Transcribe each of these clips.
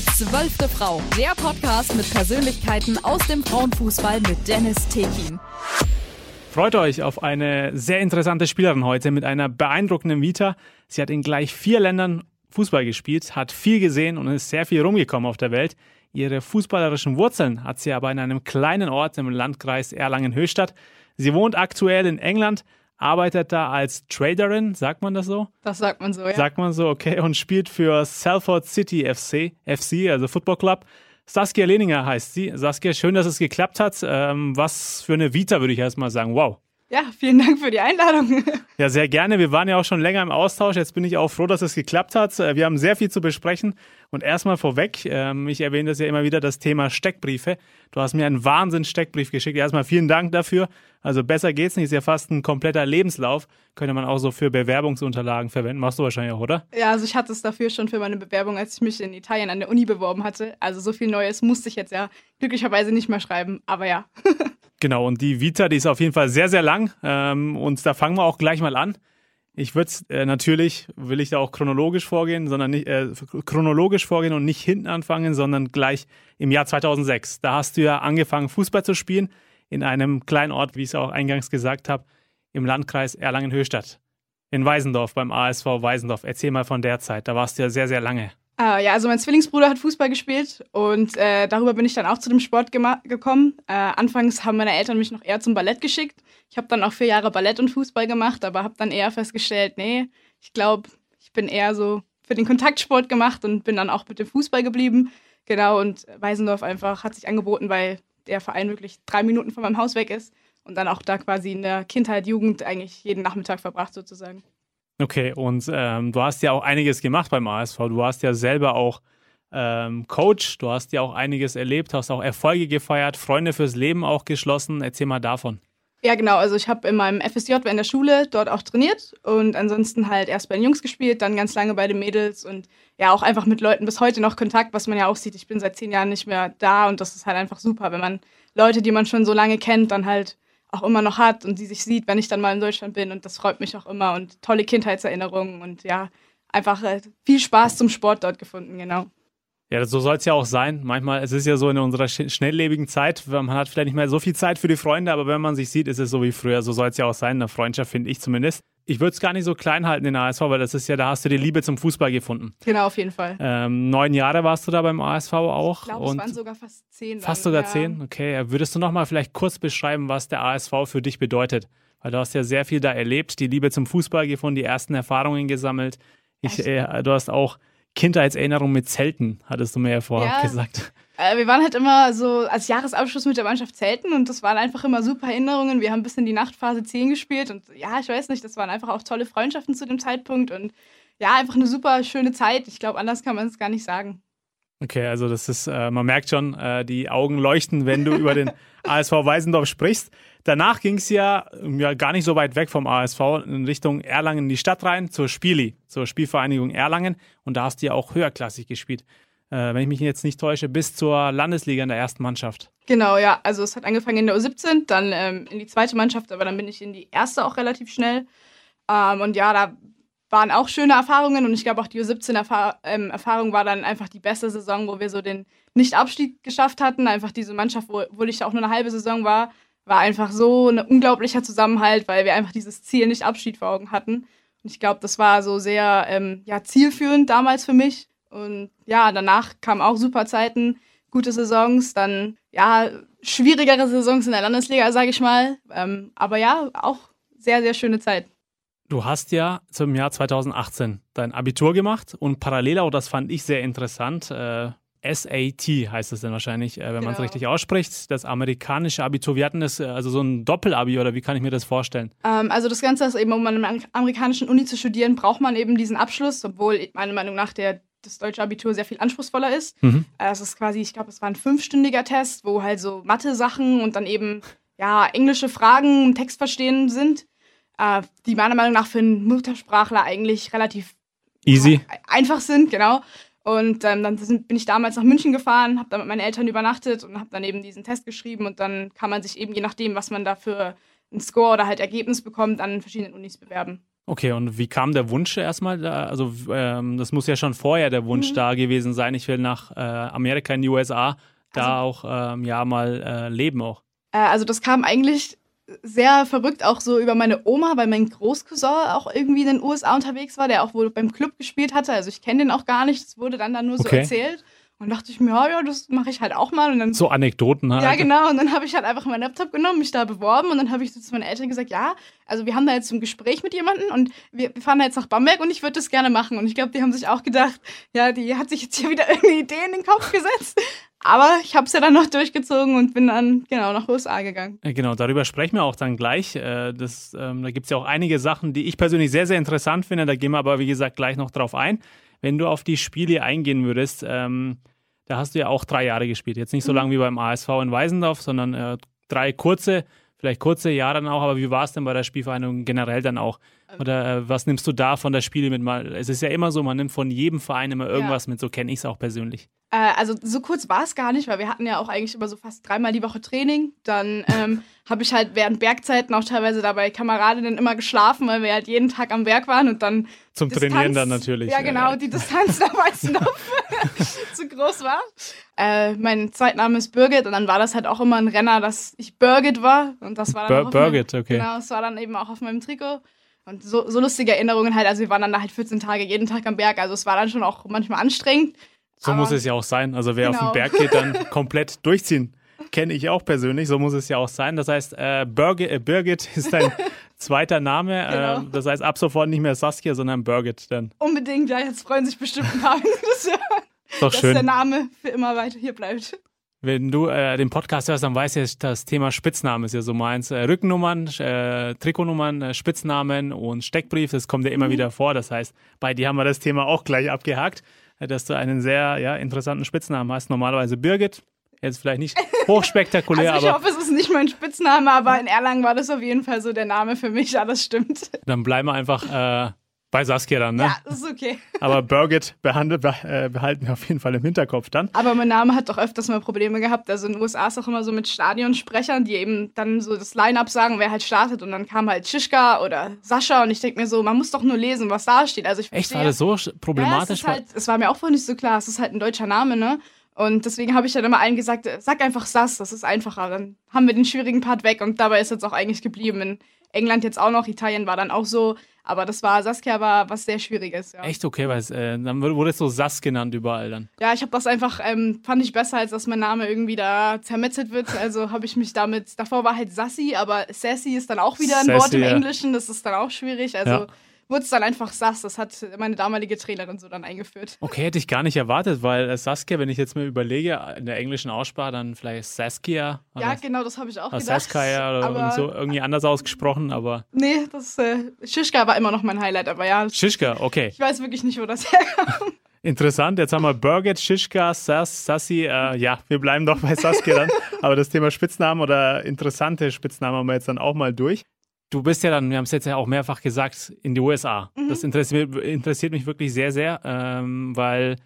Die zwölfte Frau, der Podcast mit Persönlichkeiten aus dem Frauenfußball mit Dennis Tekin. Freut euch auf eine sehr interessante Spielerin heute mit einer beeindruckenden Vita. Sie hat in gleich vier Ländern Fußball gespielt, hat viel gesehen und ist sehr viel rumgekommen auf der Welt. Ihre fußballerischen Wurzeln hat sie aber in einem kleinen Ort im Landkreis Erlangen-Höchstadt. Sie wohnt aktuell in England, arbeitet da als Traderin, sagt man das so? Das sagt man so, ja. Sagt man so, okay, und spielt für Salford City FC, FC, also Football Club. Saskia Lehninger heißt sie. Saskia, schön, dass es geklappt hat. Ähm, was für eine Vita, würde ich erstmal sagen. Wow. Ja, vielen Dank für die Einladung. Ja, sehr gerne. Wir waren ja auch schon länger im Austausch. Jetzt bin ich auch froh, dass es geklappt hat. Äh, wir haben sehr viel zu besprechen. Und erstmal vorweg, ähm, ich erwähne das ja immer wieder, das Thema Steckbriefe. Du hast mir einen Wahnsinn-Steckbrief geschickt. Erstmal vielen Dank dafür. Also besser geht's nicht. Ist ja fast ein kompletter Lebenslauf. Könnte man auch so für Bewerbungsunterlagen verwenden. Machst du wahrscheinlich auch, oder? Ja, also ich hatte es dafür schon für meine Bewerbung, als ich mich in Italien an der Uni beworben hatte. Also so viel Neues musste ich jetzt ja glücklicherweise nicht mehr schreiben. Aber ja. Genau, und die Vita, die ist auf jeden Fall sehr, sehr lang. Ähm, und da fangen wir auch gleich mal an. Ich würde äh, natürlich, will ich da auch chronologisch vorgehen, sondern nicht äh, chronologisch vorgehen und nicht hinten anfangen, sondern gleich im Jahr 2006. Da hast du ja angefangen, Fußball zu spielen in einem kleinen Ort, wie ich es auch eingangs gesagt habe, im Landkreis Erlangen-Höchstadt. In Weisendorf, beim ASV Weisendorf. Erzähl mal von der Zeit. Da warst du ja sehr, sehr lange. Ah, ja, also mein Zwillingsbruder hat Fußball gespielt und äh, darüber bin ich dann auch zu dem Sport gekommen. Äh, anfangs haben meine Eltern mich noch eher zum Ballett geschickt. Ich habe dann auch vier Jahre Ballett und Fußball gemacht, aber habe dann eher festgestellt, nee, ich glaube, ich bin eher so für den Kontaktsport gemacht und bin dann auch mit dem Fußball geblieben. Genau, und Weisendorf einfach hat sich angeboten, weil der Verein wirklich drei Minuten von meinem Haus weg ist und dann auch da quasi in der Kindheit, Jugend eigentlich jeden Nachmittag verbracht sozusagen. Okay, und ähm, du hast ja auch einiges gemacht beim ASV. Du warst ja selber auch ähm, Coach, du hast ja auch einiges erlebt, hast auch Erfolge gefeiert, Freunde fürs Leben auch geschlossen. Erzähl mal davon. Ja, genau. Also ich habe in meinem FSJ in der Schule dort auch trainiert und ansonsten halt erst bei den Jungs gespielt, dann ganz lange bei den Mädels und ja auch einfach mit Leuten bis heute noch Kontakt, was man ja auch sieht. Ich bin seit zehn Jahren nicht mehr da und das ist halt einfach super, wenn man Leute, die man schon so lange kennt, dann halt auch immer noch hat und die sich sieht, wenn ich dann mal in Deutschland bin. Und das freut mich auch immer und tolle Kindheitserinnerungen und ja, einfach äh, viel Spaß zum Sport dort gefunden, genau. Ja, so soll es ja auch sein. Manchmal, es ist ja so in unserer schnelllebigen Zeit, man hat vielleicht nicht mehr so viel Zeit für die Freunde, aber wenn man sich sieht, ist es so wie früher. So soll es ja auch sein, eine Freundschaft, finde ich zumindest. Ich würde es gar nicht so klein halten in der ASV, weil das ist ja, da hast du die Liebe zum Fußball gefunden. Genau, auf jeden Fall. Ähm, neun Jahre warst du da beim ASV auch. Ich glaube, es waren sogar fast zehn. Fast sogar ja. zehn, okay. Würdest du nochmal vielleicht kurz beschreiben, was der ASV für dich bedeutet? Weil du hast ja sehr viel da erlebt, die Liebe zum Fußball gefunden, die ersten Erfahrungen gesammelt. Ich, äh, du hast auch Kindheitserinnerung mit Zelten, hattest du mir ja vorher ja, gesagt. Äh, wir waren halt immer so als Jahresabschluss mit der Mannschaft Zelten und das waren einfach immer super Erinnerungen. Wir haben bis in die Nachtphase 10 gespielt und ja, ich weiß nicht, das waren einfach auch tolle Freundschaften zu dem Zeitpunkt und ja, einfach eine super schöne Zeit. Ich glaube, anders kann man es gar nicht sagen. Okay, also das ist, äh, man merkt schon, äh, die Augen leuchten, wenn du über den ASV Weisendorf sprichst. Danach ging es ja, ja gar nicht so weit weg vom ASV in Richtung Erlangen in die Stadt rein, zur Spieli, zur Spielvereinigung Erlangen. Und da hast du ja auch höherklassig gespielt. Äh, wenn ich mich jetzt nicht täusche, bis zur Landesliga in der ersten Mannschaft. Genau, ja. Also es hat angefangen in der U17, dann ähm, in die zweite Mannschaft, aber dann bin ich in die erste auch relativ schnell. Ähm, und ja, da waren auch schöne Erfahrungen und ich glaube auch die U17-Erfahrung ähm, war dann einfach die beste Saison, wo wir so den Nicht-Abstieg geschafft hatten. Einfach diese Mannschaft, wo, wo ich auch nur eine halbe Saison war, war einfach so ein unglaublicher Zusammenhalt, weil wir einfach dieses Ziel Nicht-Abschied vor Augen hatten. Und ich glaube, das war so sehr ähm, ja, zielführend damals für mich. Und ja, danach kamen auch super Zeiten, gute Saisons, dann ja, schwierigere Saisons in der Landesliga, sage ich mal. Ähm, aber ja, auch sehr, sehr schöne Zeit. Du hast ja zum Jahr 2018 dein Abitur gemacht und parallel auch, das fand ich sehr interessant, äh, SAT heißt es dann wahrscheinlich, äh, wenn genau. man es richtig ausspricht, das amerikanische Abitur. Wir hatten das, äh, also so ein Doppelabi oder wie kann ich mir das vorstellen? Ähm, also das Ganze ist eben, um an einer amerikanischen Uni zu studieren, braucht man eben diesen Abschluss, obwohl meiner Meinung nach der das deutsche Abitur sehr viel anspruchsvoller ist. Mhm. Äh, es ist quasi, ich glaube, es war ein fünfstündiger Test, wo halt so Mathe-Sachen und dann eben ja englische Fragen, Text verstehen sind äh, die meiner Meinung nach für einen Muttersprachler eigentlich relativ easy einfach sind, genau. Und ähm, dann sind, bin ich damals nach München gefahren, habe da mit meinen Eltern übernachtet und habe dann eben diesen Test geschrieben und dann kann man sich eben je nachdem, was man da für einen Score oder halt Ergebnis bekommt, an verschiedenen Unis bewerben. Okay, und wie kam der Wunsch erstmal da? Also, ähm, das muss ja schon vorher der Wunsch Mhm. da gewesen sein. Ich will nach äh, Amerika in die USA, da auch ähm, ja mal äh, leben auch. Äh, also das kam eigentlich sehr verrückt auch so über meine Oma, weil mein Großcousin auch irgendwie in den USA unterwegs war, der auch wohl beim Club gespielt hatte. Also ich kenne den auch gar nicht. Das wurde dann da nur so Okay. erzählt. Und dachte ich mir, ja, ja, das mache ich halt auch mal. Und dann So Anekdoten halt. Ja, genau. Und dann habe ich halt einfach meinen Laptop genommen, mich da beworben und dann habe ich so zu meinen Eltern gesagt, ja, also wir haben da jetzt ein Gespräch mit jemandem und wir, fahren da jetzt nach Bamberg und ich würde das gerne machen. Und ich glaube, die haben sich auch gedacht, ja, die hat sich jetzt hier wieder irgendeine Idee in den Kopf gesetzt. Aber ich habe es ja dann noch durchgezogen und bin dann genau nach USA gegangen. Genau, darüber sprechen wir auch dann gleich. Äh, Das, ähm, da gibt es ja auch einige Sachen, die ich persönlich sehr, sehr interessant finde. Da gehen wir aber, wie gesagt, gleich noch drauf ein. Wenn du auf die Spiele eingehen würdest, ähm, da hast du ja auch drei Jahre gespielt. Jetzt nicht so lange wie beim ASV in Weisendorf, sondern äh, drei kurze, vielleicht kurze Jahre dann auch. Aber wie war es denn bei der Spielvereinigung generell dann auch? Oder äh, was nimmst du da von der Spiele mit? Mal, es ist ja immer so, man nimmt von jedem Verein immer irgendwas mit. So kenne ich es auch persönlich. Äh, also so kurz war es gar nicht, weil wir hatten ja auch eigentlich immer so fast dreimal die Woche Training. Dann ähm, habe ich halt während Bergzeiten auch teilweise dabei Kameradinnen immer geschlafen, weil wir halt jeden Tag am Berg waren und dann Zum Distanz- Trainieren dann natürlich. Ja, genau, die Distanz da meistens noch zu groß war. Äh, mein Zweitname ist Birgit und dann war das halt auch immer ein Renner, dass ich Birgit war. Und das war dann Bir- Birgit, okay. Genau, das war dann eben auch auf meinem Trikot. Und so, so lustige Erinnerungen halt. Also wir waren dann da halt 14 Tage jeden Tag am Berg. Also es war dann schon auch manchmal anstrengend. So muss es ja auch sein. Also wer auf Genau. den Berg geht, dann komplett durchziehen. Kenne ich auch persönlich. So muss es ja auch sein. Das heißt, äh, Birgit, äh, Birgit ist dein zweiter Name. Genau. Äh, das heißt, ab sofort nicht mehr Saskia, sondern Birgit. Dann Unbedingt, ja, jetzt freuen sich bestimmt ein paar, wenn das hören, doch dass der schön. Name für immer weiter hier bleibt. Wenn du äh, den Podcast hörst, dann weißt du, das Thema Spitzname ist ja so meins. Äh, Rückennummern, äh, Trikotnummern, äh, Spitznamen und Steckbrief, das kommt ja Mhm. immer wieder vor. Das heißt, bei dir haben wir das Thema auch gleich abgehakt, äh, dass du einen sehr ja, interessanten Spitznamen hast. Normalerweise Birgit. Jetzt vielleicht nicht hochspektakulär, Also ich hoffe, es ist nicht mein Spitzname, aber in Erlangen war das auf jeden Fall so der Name für mich. Ja, das stimmt. dann bleiben wir einfach äh, bei Saskia dann, ne? Ja, das ist okay. Aber Birgit behandel, be, äh, behalten wir auf jeden Fall im Hinterkopf dann. Aber mein Name hat doch öfters mal Probleme gehabt. Also in den USA ist auch immer so mit Stadionsprechern, die eben dann so das Line-Up sagen, wer halt startet. Und dann kam halt Schischka oder Sascha. Und ich denke mir so, man muss doch nur lesen, was da steht. Also ich Echt, war das so sch- Ja, es, problematisch? ist halt, es war mir auch vorher nicht so klar. Es ist halt ein deutscher Name, ne? Und deswegen habe ich dann immer allen gesagt, sag einfach Sass, das ist einfacher. Dann haben wir den schwierigen Part weg und dabei ist jetzt auch eigentlich geblieben. In England jetzt auch noch, Italien war dann auch so. Aber das war, Saskia war was sehr Schwieriges, ja. Echt okay, weil es, äh, dann wurde es so Sass genannt überall dann. Ja, ich habe das einfach, ähm, fand ich besser, als dass mein Name irgendwie da zermetzelt wird. Also habe ich mich damit, davor war halt Sassy, aber Sassy ist dann auch wieder ein Wort Sassy, im ja. Englischen, das ist dann auch schwierig. Also Ja. Wurde es dann einfach Sass, das hat meine damalige Trainerin so dann eingeführt. Okay, hätte ich gar nicht erwartet, weil äh, Saskia, wenn ich jetzt mir überlege, in der englischen Aussprache dann vielleicht Saskia Ja, genau, das habe ich auch gedacht. Saskia oder aber so irgendwie anders ausgesprochen, aber Nee, das äh, Schischka war immer noch mein Highlight, aber ja, Schischka, okay. ich weiß wirklich nicht, wo das herkommt. Interessant, jetzt haben wir Birgit, Schischka, Sass, Sassi, äh, ja, wir bleiben doch bei Saskia dann, aber das Thema Spitznamen oder interessante Spitznamen haben wir jetzt dann auch mal durch. Du bist ja dann, wir haben es jetzt ja auch mehrfach gesagt, in die USA. Mhm. Das interessiert, interessiert mich wirklich sehr, sehr, ähm, weil,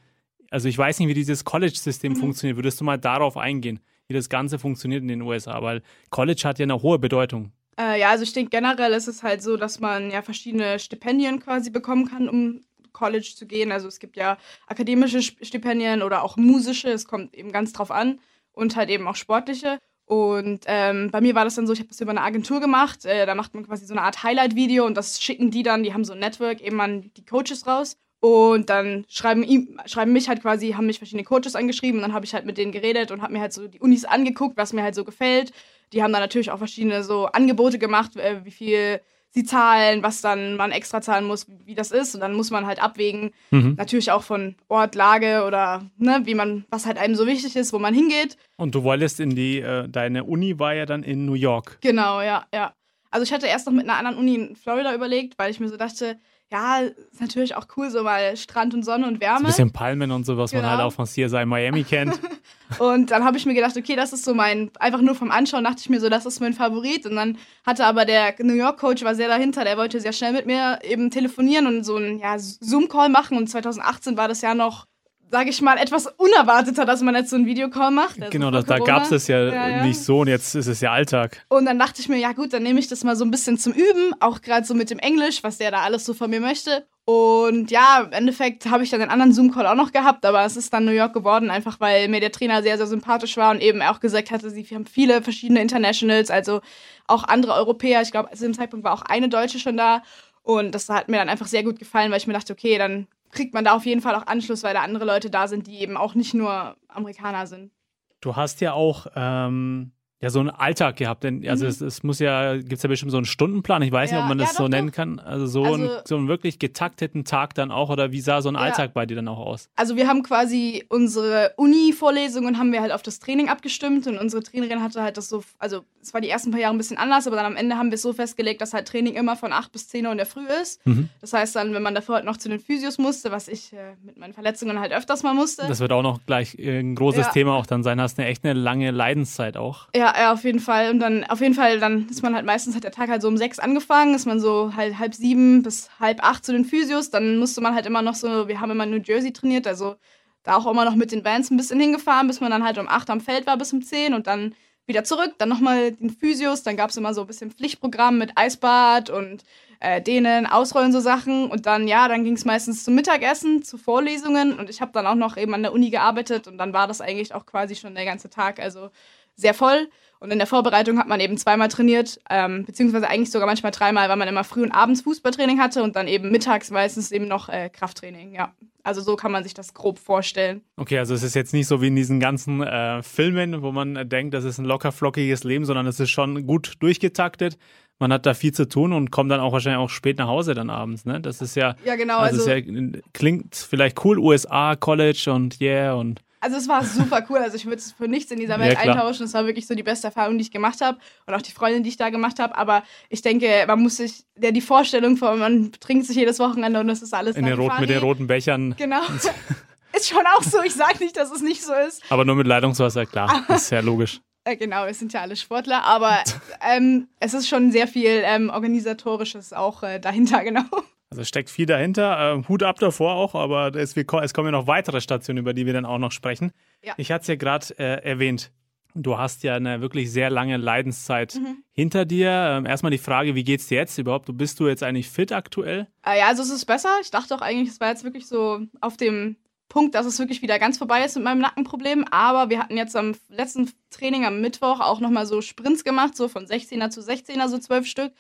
also ich weiß nicht, wie dieses College-System Mhm. funktioniert. Würdest du mal darauf eingehen, wie das Ganze funktioniert in den USA? Weil College hat ja eine hohe Bedeutung. Äh, ja, also ich denke generell ist es halt so, dass man ja verschiedene Stipendien quasi bekommen kann, um College zu gehen. Also es gibt ja akademische Stipendien oder auch musische, es kommt eben ganz drauf an und halt eben auch sportliche. Und ähm, bei mir war das dann so, ich habe das über eine Agentur gemacht. Äh, da macht man quasi so eine Art Highlight-Video und das schicken die dann, die haben so ein Network, eben an die Coaches raus. Und dann schreiben, ihm, schreiben mich halt quasi, haben mich verschiedene Coaches angeschrieben und dann habe ich halt mit denen geredet und habe mir halt so die Unis angeguckt, was mir halt so gefällt. Die haben dann natürlich auch verschiedene so Angebote gemacht, äh, wie viel sie zahlen, was dann man extra zahlen muss, wie, wie das ist. Und dann muss man halt abwägen, Mhm. natürlich auch von Ort, Lage oder ne, wie man, was halt einem so wichtig ist, wo man hingeht. Und du wolltest in die, äh, deine Uni war ja dann in New York. Genau, ja, ja. Also ich hatte erst noch mit einer anderen Uni in Florida überlegt, weil ich mir so dachte, ja, ist natürlich auch cool, so mal Strand und Sonne und So Wärme. ein bisschen Palmen und so, was man Genau. halt auch von CSI Miami kennt. Und dann habe ich mir gedacht, okay, das ist so mein, einfach nur vom Anschauen dachte ich mir so, das ist mein Favorit. Und dann hatte aber der New York Coach war sehr dahinter, der wollte sehr schnell mit mir eben telefonieren und so einen ja, Zoom-Call machen. Und 2018 war das ja noch, sage ich mal, etwas unerwarteter, dass man jetzt so einen Videocall macht. Also genau, da, da gab es das ja, ja, ja, nicht so und jetzt ist es ja Alltag. Und dann dachte ich mir, ja gut, dann nehme ich das mal so ein bisschen zum Üben, auch gerade so mit dem Englisch, was der da alles so von mir möchte. Und ja, im Endeffekt habe ich dann den anderen Zoom-Call auch noch gehabt, aber es ist dann New York geworden, einfach weil mir der Trainer sehr, sehr sympathisch war und eben auch gesagt hatte, sie haben viele verschiedene Internationals, also auch andere Europäer. Ich glaube, zu dem Zeitpunkt war auch eine Deutsche schon da. Und das hat mir dann einfach sehr gut gefallen, weil ich mir dachte, okay, dann kriegt man da auf jeden Fall auch Anschluss, weil da andere Leute da sind, die eben auch nicht nur Amerikaner sind. Du hast ja auch ähm, ja so einen Alltag gehabt. Denn also mhm. es, es, muss ja, gibt es ja bestimmt so einen Stundenplan. Ich weiß ja, nicht, ob man das ja, so doch, nennen kann. Also so, also, einen, so einen wirklich getakteten Tag dann auch oder wie sah so ein ja. Alltag bei dir dann auch aus? Also wir haben quasi unsere Uni-Vorlesungen haben wir halt auf das Training abgestimmt und unsere Trainerin hatte halt das so, also es war die ersten paar Jahre ein bisschen anders, aber dann am Ende haben wir es so festgelegt, dass halt Training immer von 8 bis 10 Uhr in der Früh ist. Mhm. Das heißt dann, wenn man davor halt noch zu den Physios musste, was ich äh, mit meinen Verletzungen halt öfters mal musste. Das wird auch noch gleich äh, ein großes Thema auch dann sein. Hast eine echt eine lange Leidenszeit auch. Ja, ja, auf jeden Fall und dann auf jeden Fall, dann ist man halt meistens, hat der Tag halt so um sechs angefangen, ist man so halt halb sieben bis halb acht zu den Physios, dann musste man halt immer noch so, wir haben immer New Jersey trainiert, also da auch immer noch mit den Bands ein bisschen hingefahren, bis man dann halt um acht am Feld war bis um zehn und dann wieder zurück, dann nochmal den Physios, dann gab es immer so ein bisschen Pflichtprogramm mit Eisbad und äh, denen, Ausrollen, so Sachen. Und dann, ja, dann ging es meistens zum Mittagessen, zu Vorlesungen und ich habe dann auch noch eben an der Uni gearbeitet und dann war das eigentlich auch quasi schon der ganze Tag, also sehr voll. Und in der Vorbereitung hat man eben zweimal trainiert, ähm, beziehungsweise eigentlich sogar manchmal dreimal, weil man immer früh und abends Fußballtraining hatte und dann eben mittags meistens eben noch äh, Krafttraining, ja. Also so kann man sich das grob vorstellen. Okay, also es ist jetzt nicht so wie in diesen ganzen äh, Filmen, wo man äh, denkt, das ist ein locker flockiges Leben, sondern es ist schon gut durchgetaktet. Man hat da viel zu tun und kommt dann auch wahrscheinlich auch spät nach Hause dann abends, ne? Das ist ja, ja genau, also, also ja, klingt vielleicht cool, USA, College und yeah und also es war super cool. Also ich würde es für nichts in dieser Welt ja, eintauschen. Es war wirklich so die beste Erfahrung, die ich gemacht habe. Und auch die Freundin, die ich da gemacht habe. Aber ich denke, man muss sich, der die Vorstellung von, man trinkt sich jedes Wochenende und das ist alles. In den Rot, mit den roten Bechern. Genau. ist schon auch so. Ich sage nicht, dass es nicht so ist. Aber nur mit Leitungswasser, klar. ist ja logisch. Genau, wir sind ja alle Sportler, aber ähm, es ist schon sehr viel ähm, organisatorisches auch äh, dahinter, genau. Also steckt viel dahinter. Äh, Hut ab davor auch, aber es, es, kommen ja noch weitere Stationen, über die wir dann auch noch sprechen. Ja. Ich hatte es ja gerade äh, erwähnt. Du hast ja eine wirklich sehr lange Leidenszeit mhm. hinter dir. Ähm, erstmal die Frage, wie geht's dir jetzt überhaupt? Bist du jetzt eigentlich fit aktuell? Äh, ja, also es ist besser. Ich dachte auch eigentlich, es war jetzt wirklich so auf dem Punkt, dass es wirklich wieder ganz vorbei ist mit meinem Nackenproblem. Aber wir hatten jetzt am letzten Training am Mittwoch auch nochmal so Sprints gemacht, so von 16er zu 16er, so zwölf Stück.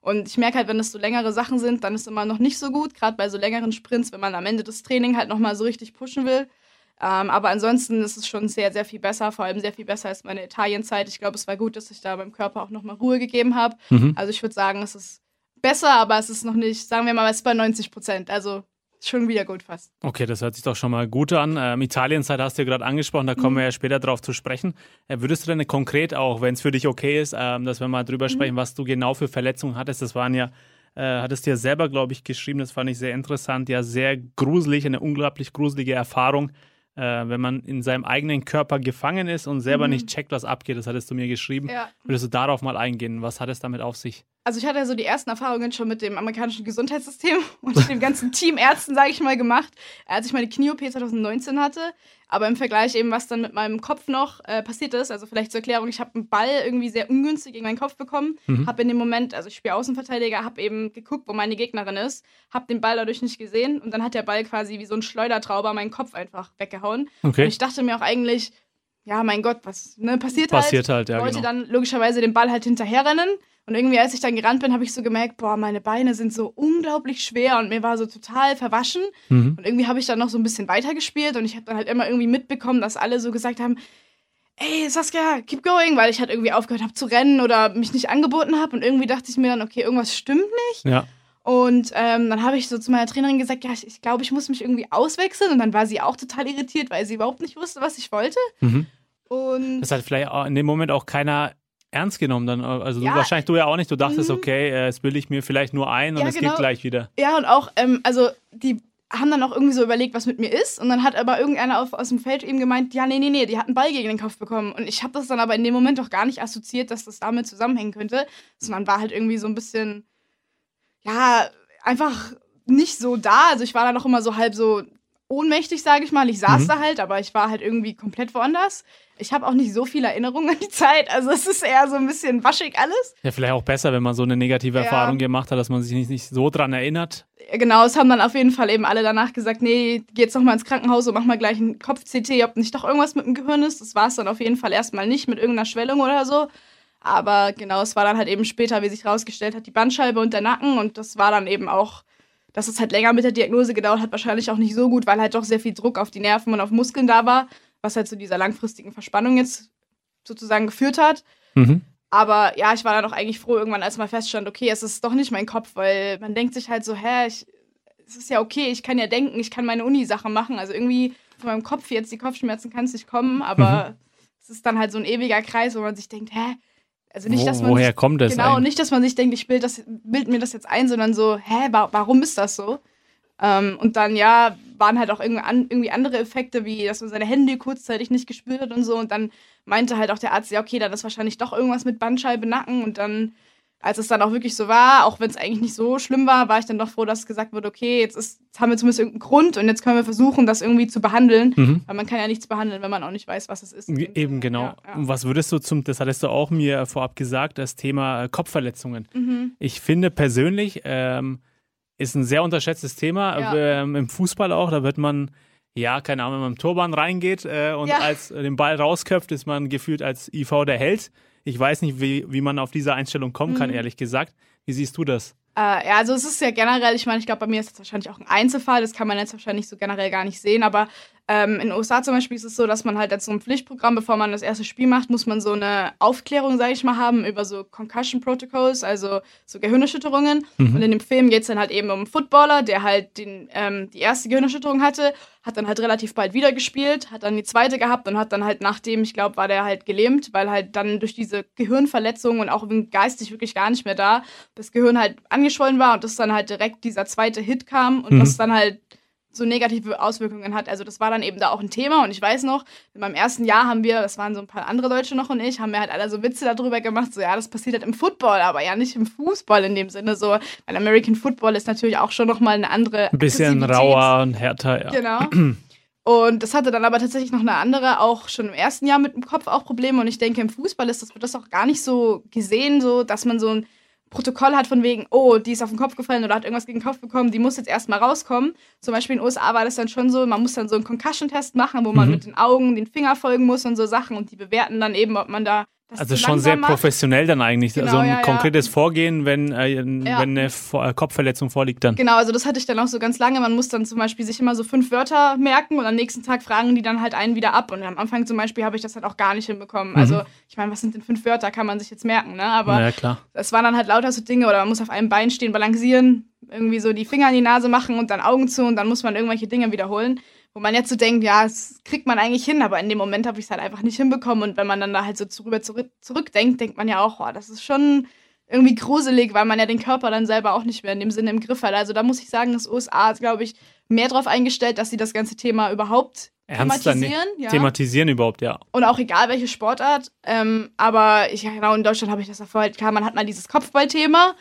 Und ich merke halt, wenn das so längere Sachen sind, dann ist es immer noch nicht so gut, gerade bei so längeren Sprints, wenn man am Ende des Trainings halt nochmal so richtig pushen will. Ähm, aber ansonsten ist es schon sehr, sehr viel besser, vor allem sehr viel besser als meine Italienzeit. Ich glaube, es war gut, dass ich da meinem Körper auch nochmal Ruhe gegeben habe. Mhm. Also ich würde sagen, es ist besser, aber es ist noch nicht, sagen wir mal, es ist bei 90 Prozent. Also schon wieder gut fast. Okay, das hört sich doch schon mal gut an. Ähm, Italienzeit hast du ja gerade angesprochen, da kommen mhm. wir ja später drauf zu sprechen. Äh, würdest du denn konkret auch, wenn es für dich okay ist, ähm, dass wir mal drüber mhm. sprechen, was du genau für Verletzungen hattest? Das waren ja, äh, hattest du ja selber, glaube ich, geschrieben, das fand ich sehr interessant, ja sehr gruselig, eine unglaublich gruselige Erfahrung äh, wenn man in seinem eigenen Körper gefangen ist und selber mhm. nicht checkt, was abgeht. Das hattest du mir geschrieben. Ja. Würdest du darauf mal eingehen? Was hat es damit auf sich? Also ich hatte ja so die ersten Erfahrungen schon mit dem amerikanischen Gesundheitssystem und dem ganzen Team Ärzten, sage ich mal, gemacht, als ich meine Knie-OP 2019 hatte. Aber im Vergleich eben, was dann mit meinem Kopf noch äh, passiert ist, also vielleicht zur Erklärung, ich habe einen Ball irgendwie sehr ungünstig gegen meinen Kopf bekommen, mhm. habe in dem Moment, also ich spiele Außenverteidiger, habe eben geguckt, wo meine Gegnerin ist, habe den Ball dadurch nicht gesehen und dann hat der Ball quasi wie so ein Schleudertrauber meinen Kopf einfach weggehauen. Okay. Und ich dachte mir auch eigentlich, ja, mein Gott, was ne, passiert, passiert halt. halt ja, ich wollte genau. dann logischerweise den Ball halt hinterherrennen und irgendwie, als ich dann gerannt bin, habe ich so gemerkt, boah, meine Beine sind so unglaublich schwer und mir war so total verwaschen. Mhm. Und irgendwie habe ich dann noch so ein bisschen weitergespielt und ich habe dann halt immer irgendwie mitbekommen, dass alle so gesagt haben, ey, Saskia, keep going, weil ich halt irgendwie aufgehört habe zu rennen oder mich nicht angeboten habe. Und irgendwie dachte ich mir dann, okay, irgendwas stimmt nicht. Ja. Und ähm, dann habe ich so zu meiner Trainerin gesagt, ja, ich, ich glaube, ich muss mich irgendwie auswechseln. Und dann war sie auch total irritiert, weil sie überhaupt nicht wusste, was ich wollte. Mhm. Und das hat vielleicht in dem Moment auch keiner ernst genommen dann. Also ja, du, wahrscheinlich du ja auch nicht. Du dachtest, mhm. okay, äh, das bilde ich mir vielleicht nur ein und ja, es genau. geht gleich wieder. Ja, und auch, ähm, also die haben dann auch irgendwie so überlegt, was mit mir ist. Und dann hat aber irgendeiner auf, aus dem Feld eben gemeint, ja, nee, nee, nee, die hat einen Ball gegen den Kopf bekommen. Und ich habe das dann aber in dem Moment auch gar nicht assoziiert, dass das damit zusammenhängen könnte. Sondern war halt irgendwie so ein bisschen, ja, einfach nicht so da. Also ich war dann auch immer so halb so ohnmächtig, sage ich mal. Ich saß Mhm. da halt, aber ich war halt irgendwie komplett woanders. Ich habe auch nicht so viele Erinnerungen an die Zeit. Also es ist eher so ein bisschen waschig alles. Ja, vielleicht auch besser, wenn man so eine negative Ja. Erfahrung gemacht hat, dass man sich nicht, nicht so dran erinnert. Genau, es haben dann auf jeden Fall eben alle danach gesagt, nee, geh jetzt noch mal ins Krankenhaus und mach mal gleich einen Kopf-CT, ob nicht doch irgendwas mit dem Gehirn ist. Das war es dann auf jeden Fall erstmal nicht mit irgendeiner Schwellung oder so. Aber genau, es war dann halt eben später, wie sich rausgestellt hat, die Bandscheibe und der Nacken. Und das war dann eben auch, dass es halt länger mit der Diagnose gedauert hat, wahrscheinlich auch nicht so gut, weil halt doch sehr viel Druck auf die Nerven und auf Muskeln da war, was halt zu dieser langfristigen Verspannung jetzt sozusagen geführt hat. Mhm. Aber ja, ich war dann auch eigentlich froh, irgendwann, als mal feststand, okay, es ist doch nicht mein Kopf, weil man denkt sich halt so, hä, ich, es ist ja okay, ich kann ja denken, ich kann meine Uni-Sachen machen. Also irgendwie von meinem Kopf jetzt die Kopfschmerzen kann es nicht kommen, aber es ist dann halt so ein ewiger Kreis, wo man sich denkt, hä? Also nicht, Wo, dass man woher sich, kommt das genau, eigentlich? nicht, dass man sich denkt, ich bild, das, bild mir das jetzt ein, sondern so, hä, wa warum ist das so? Ähm, und dann, ja, waren halt auch irgendwie, an, irgendwie andere Effekte, wie dass man seine Hände kurzzeitig nicht gespürt hat und so. Und dann meinte halt auch der Arzt, ja, okay, dann ist wahrscheinlich doch irgendwas mit Bandscheibe, Nacken. Und dann, als es dann auch wirklich so war, auch wenn es eigentlich nicht so schlimm war, war ich dann doch froh, dass gesagt wurde, okay, jetzt, ist, jetzt haben wir zumindest irgendeinen Grund und jetzt können wir versuchen, das irgendwie zu behandeln. Mhm. Weil man kann ja nichts behandeln, wenn man auch nicht weiß, was es ist. Eben genau. Ja, ja. Und was würdest du zum, das hattest du auch mir vorab gesagt, das Thema äh, Kopfverletzungen. Mhm. Ich finde persönlich, ähm, ist ein sehr unterschätztes Thema, Ja. ähm, im Fußball auch, da wird man, ja, keine Ahnung, wenn man im Turban reingeht äh, und Ja. als äh, den Ball rausköpft, ist man gefühlt als IV der Held. Ich weiß nicht, wie, wie man auf diese Einstellung kommen kann, Mhm. ehrlich gesagt. Wie siehst du das? Äh, ja, also es ist ja generell, ich meine, ich glaube, bei mir ist das wahrscheinlich auch ein Einzelfall, das kann man jetzt wahrscheinlich so generell gar nicht sehen, aber ähm, in den USA zum Beispiel ist es so, dass man halt jetzt so ein Pflichtprogramm, bevor man das erste Spiel macht, muss man so eine Aufklärung, sage ich mal, haben über so Concussion Protocols, also so Gehirnerschütterungen. Mhm. Und in dem Film geht es dann halt eben um einen Footballer, der halt den, ähm, die erste Gehirnerschütterung hatte, hat dann halt relativ bald wieder gespielt, hat dann die zweite gehabt und hat dann halt nachdem, ich glaube, war der halt gelähmt, weil halt dann durch diese Gehirnverletzung und auch geistig wirklich gar nicht mehr da, das Gehirn halt angeschwollen war und das dann halt direkt dieser zweite Hit kam und Mhm. das dann halt so negative Auswirkungen hat. Also das war dann eben da auch ein Thema und ich weiß noch, in meinem ersten Jahr haben wir, das waren so ein paar andere Deutsche noch und ich, haben wir halt alle so Witze darüber gemacht, so ja, das passiert halt im Football, aber ja nicht im Fußball in dem Sinne so, weil American Football ist natürlich auch schon nochmal eine andere Ein bisschen rauer und härter, ja. Genau. Und das hatte dann aber tatsächlich noch eine andere, auch schon im ersten Jahr mit dem Kopf auch Probleme. Und ich denke, im Fußball ist das, wird das auch gar nicht so gesehen, so dass man so ein Protokoll hat von wegen, oh, die ist auf den Kopf gefallen oder hat irgendwas gegen den Kopf bekommen, die muss jetzt erstmal rauskommen. Zum Beispiel in den USA war das dann schon so, man muss dann so einen Concussion-Test machen, wo man Mhm. mit den Augen den Finger folgen muss und so Sachen und die bewerten dann eben, ob man da das Also schon sehr macht. professionell dann eigentlich. Genau, also ein ja, ja. konkretes Vorgehen, wenn, äh, wenn Ja. eine Vor äh, Kopfverletzung vorliegt dann. Genau, also das hatte ich dann auch so ganz lange. Man muss dann zum Beispiel sich immer so fünf Wörter merken und am nächsten Tag fragen die dann halt einen wieder ab. Und am Anfang zum Beispiel habe ich das halt auch gar nicht hinbekommen. Mhm. Also ich meine, was sind denn fünf Wörter? Kann man sich jetzt merken, ne? Aber ja, klar. es waren dann halt lauter so Dinge oder man muss auf einem Bein stehen, balancieren, irgendwie so die Finger in die Nase machen und dann Augen zu und dann muss man irgendwelche Dinge wiederholen. Wo man jetzt so denkt, ja, das kriegt man eigentlich hin, aber in dem Moment habe ich es halt einfach nicht hinbekommen. Und wenn man dann da halt so drüber zurück, zurückdenkt, denkt man ja auch, oh, das ist schon irgendwie gruselig, weil man ja den Körper dann selber auch nicht mehr in dem Sinne im Griff hat. Also da muss ich sagen, das USA ist, glaube ich, mehr darauf eingestellt, dass sie das ganze Thema überhaupt Ernst dann nicht. thematisieren. Ja. Thematisieren überhaupt, ja. Und auch egal welche Sportart. Ähm, aber ich, genau, in Deutschland habe ich das halt, klar, man hat mal dieses Kopfballthema,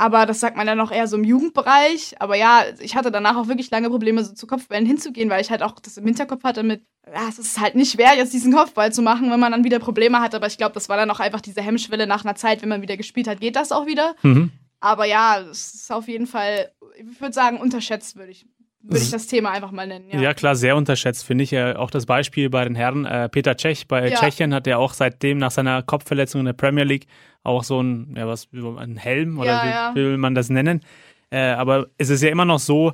aber das sagt man dann auch eher so im Jugendbereich. Aber ja, ich hatte danach auch wirklich lange Probleme, so zu Kopfbällen hinzugehen, weil ich halt auch das im Hinterkopf hatte mit, ja, es ist halt nicht schwer, jetzt diesen Kopfball zu machen, wenn man dann wieder Probleme hat. Aber ich glaube, das war dann auch einfach diese Hemmschwelle nach einer Zeit, wenn man wieder gespielt hat, geht das auch wieder. Mhm. Aber ja, es ist auf jeden Fall, ich würde sagen, unterschätzt würde ich, würde ich das Thema einfach mal nennen. Ja. klar, sehr unterschätzt, finde ich. Äh, auch das Beispiel bei den Herren. Äh, Peter Cech bei Ja. Tschechien hat ja auch seitdem nach seiner Kopfverletzung in der Premier League auch so ein, ja, was, ein Helm oder Ja, wie, ja. will man das nennen? Äh, aber es ist ja immer noch so,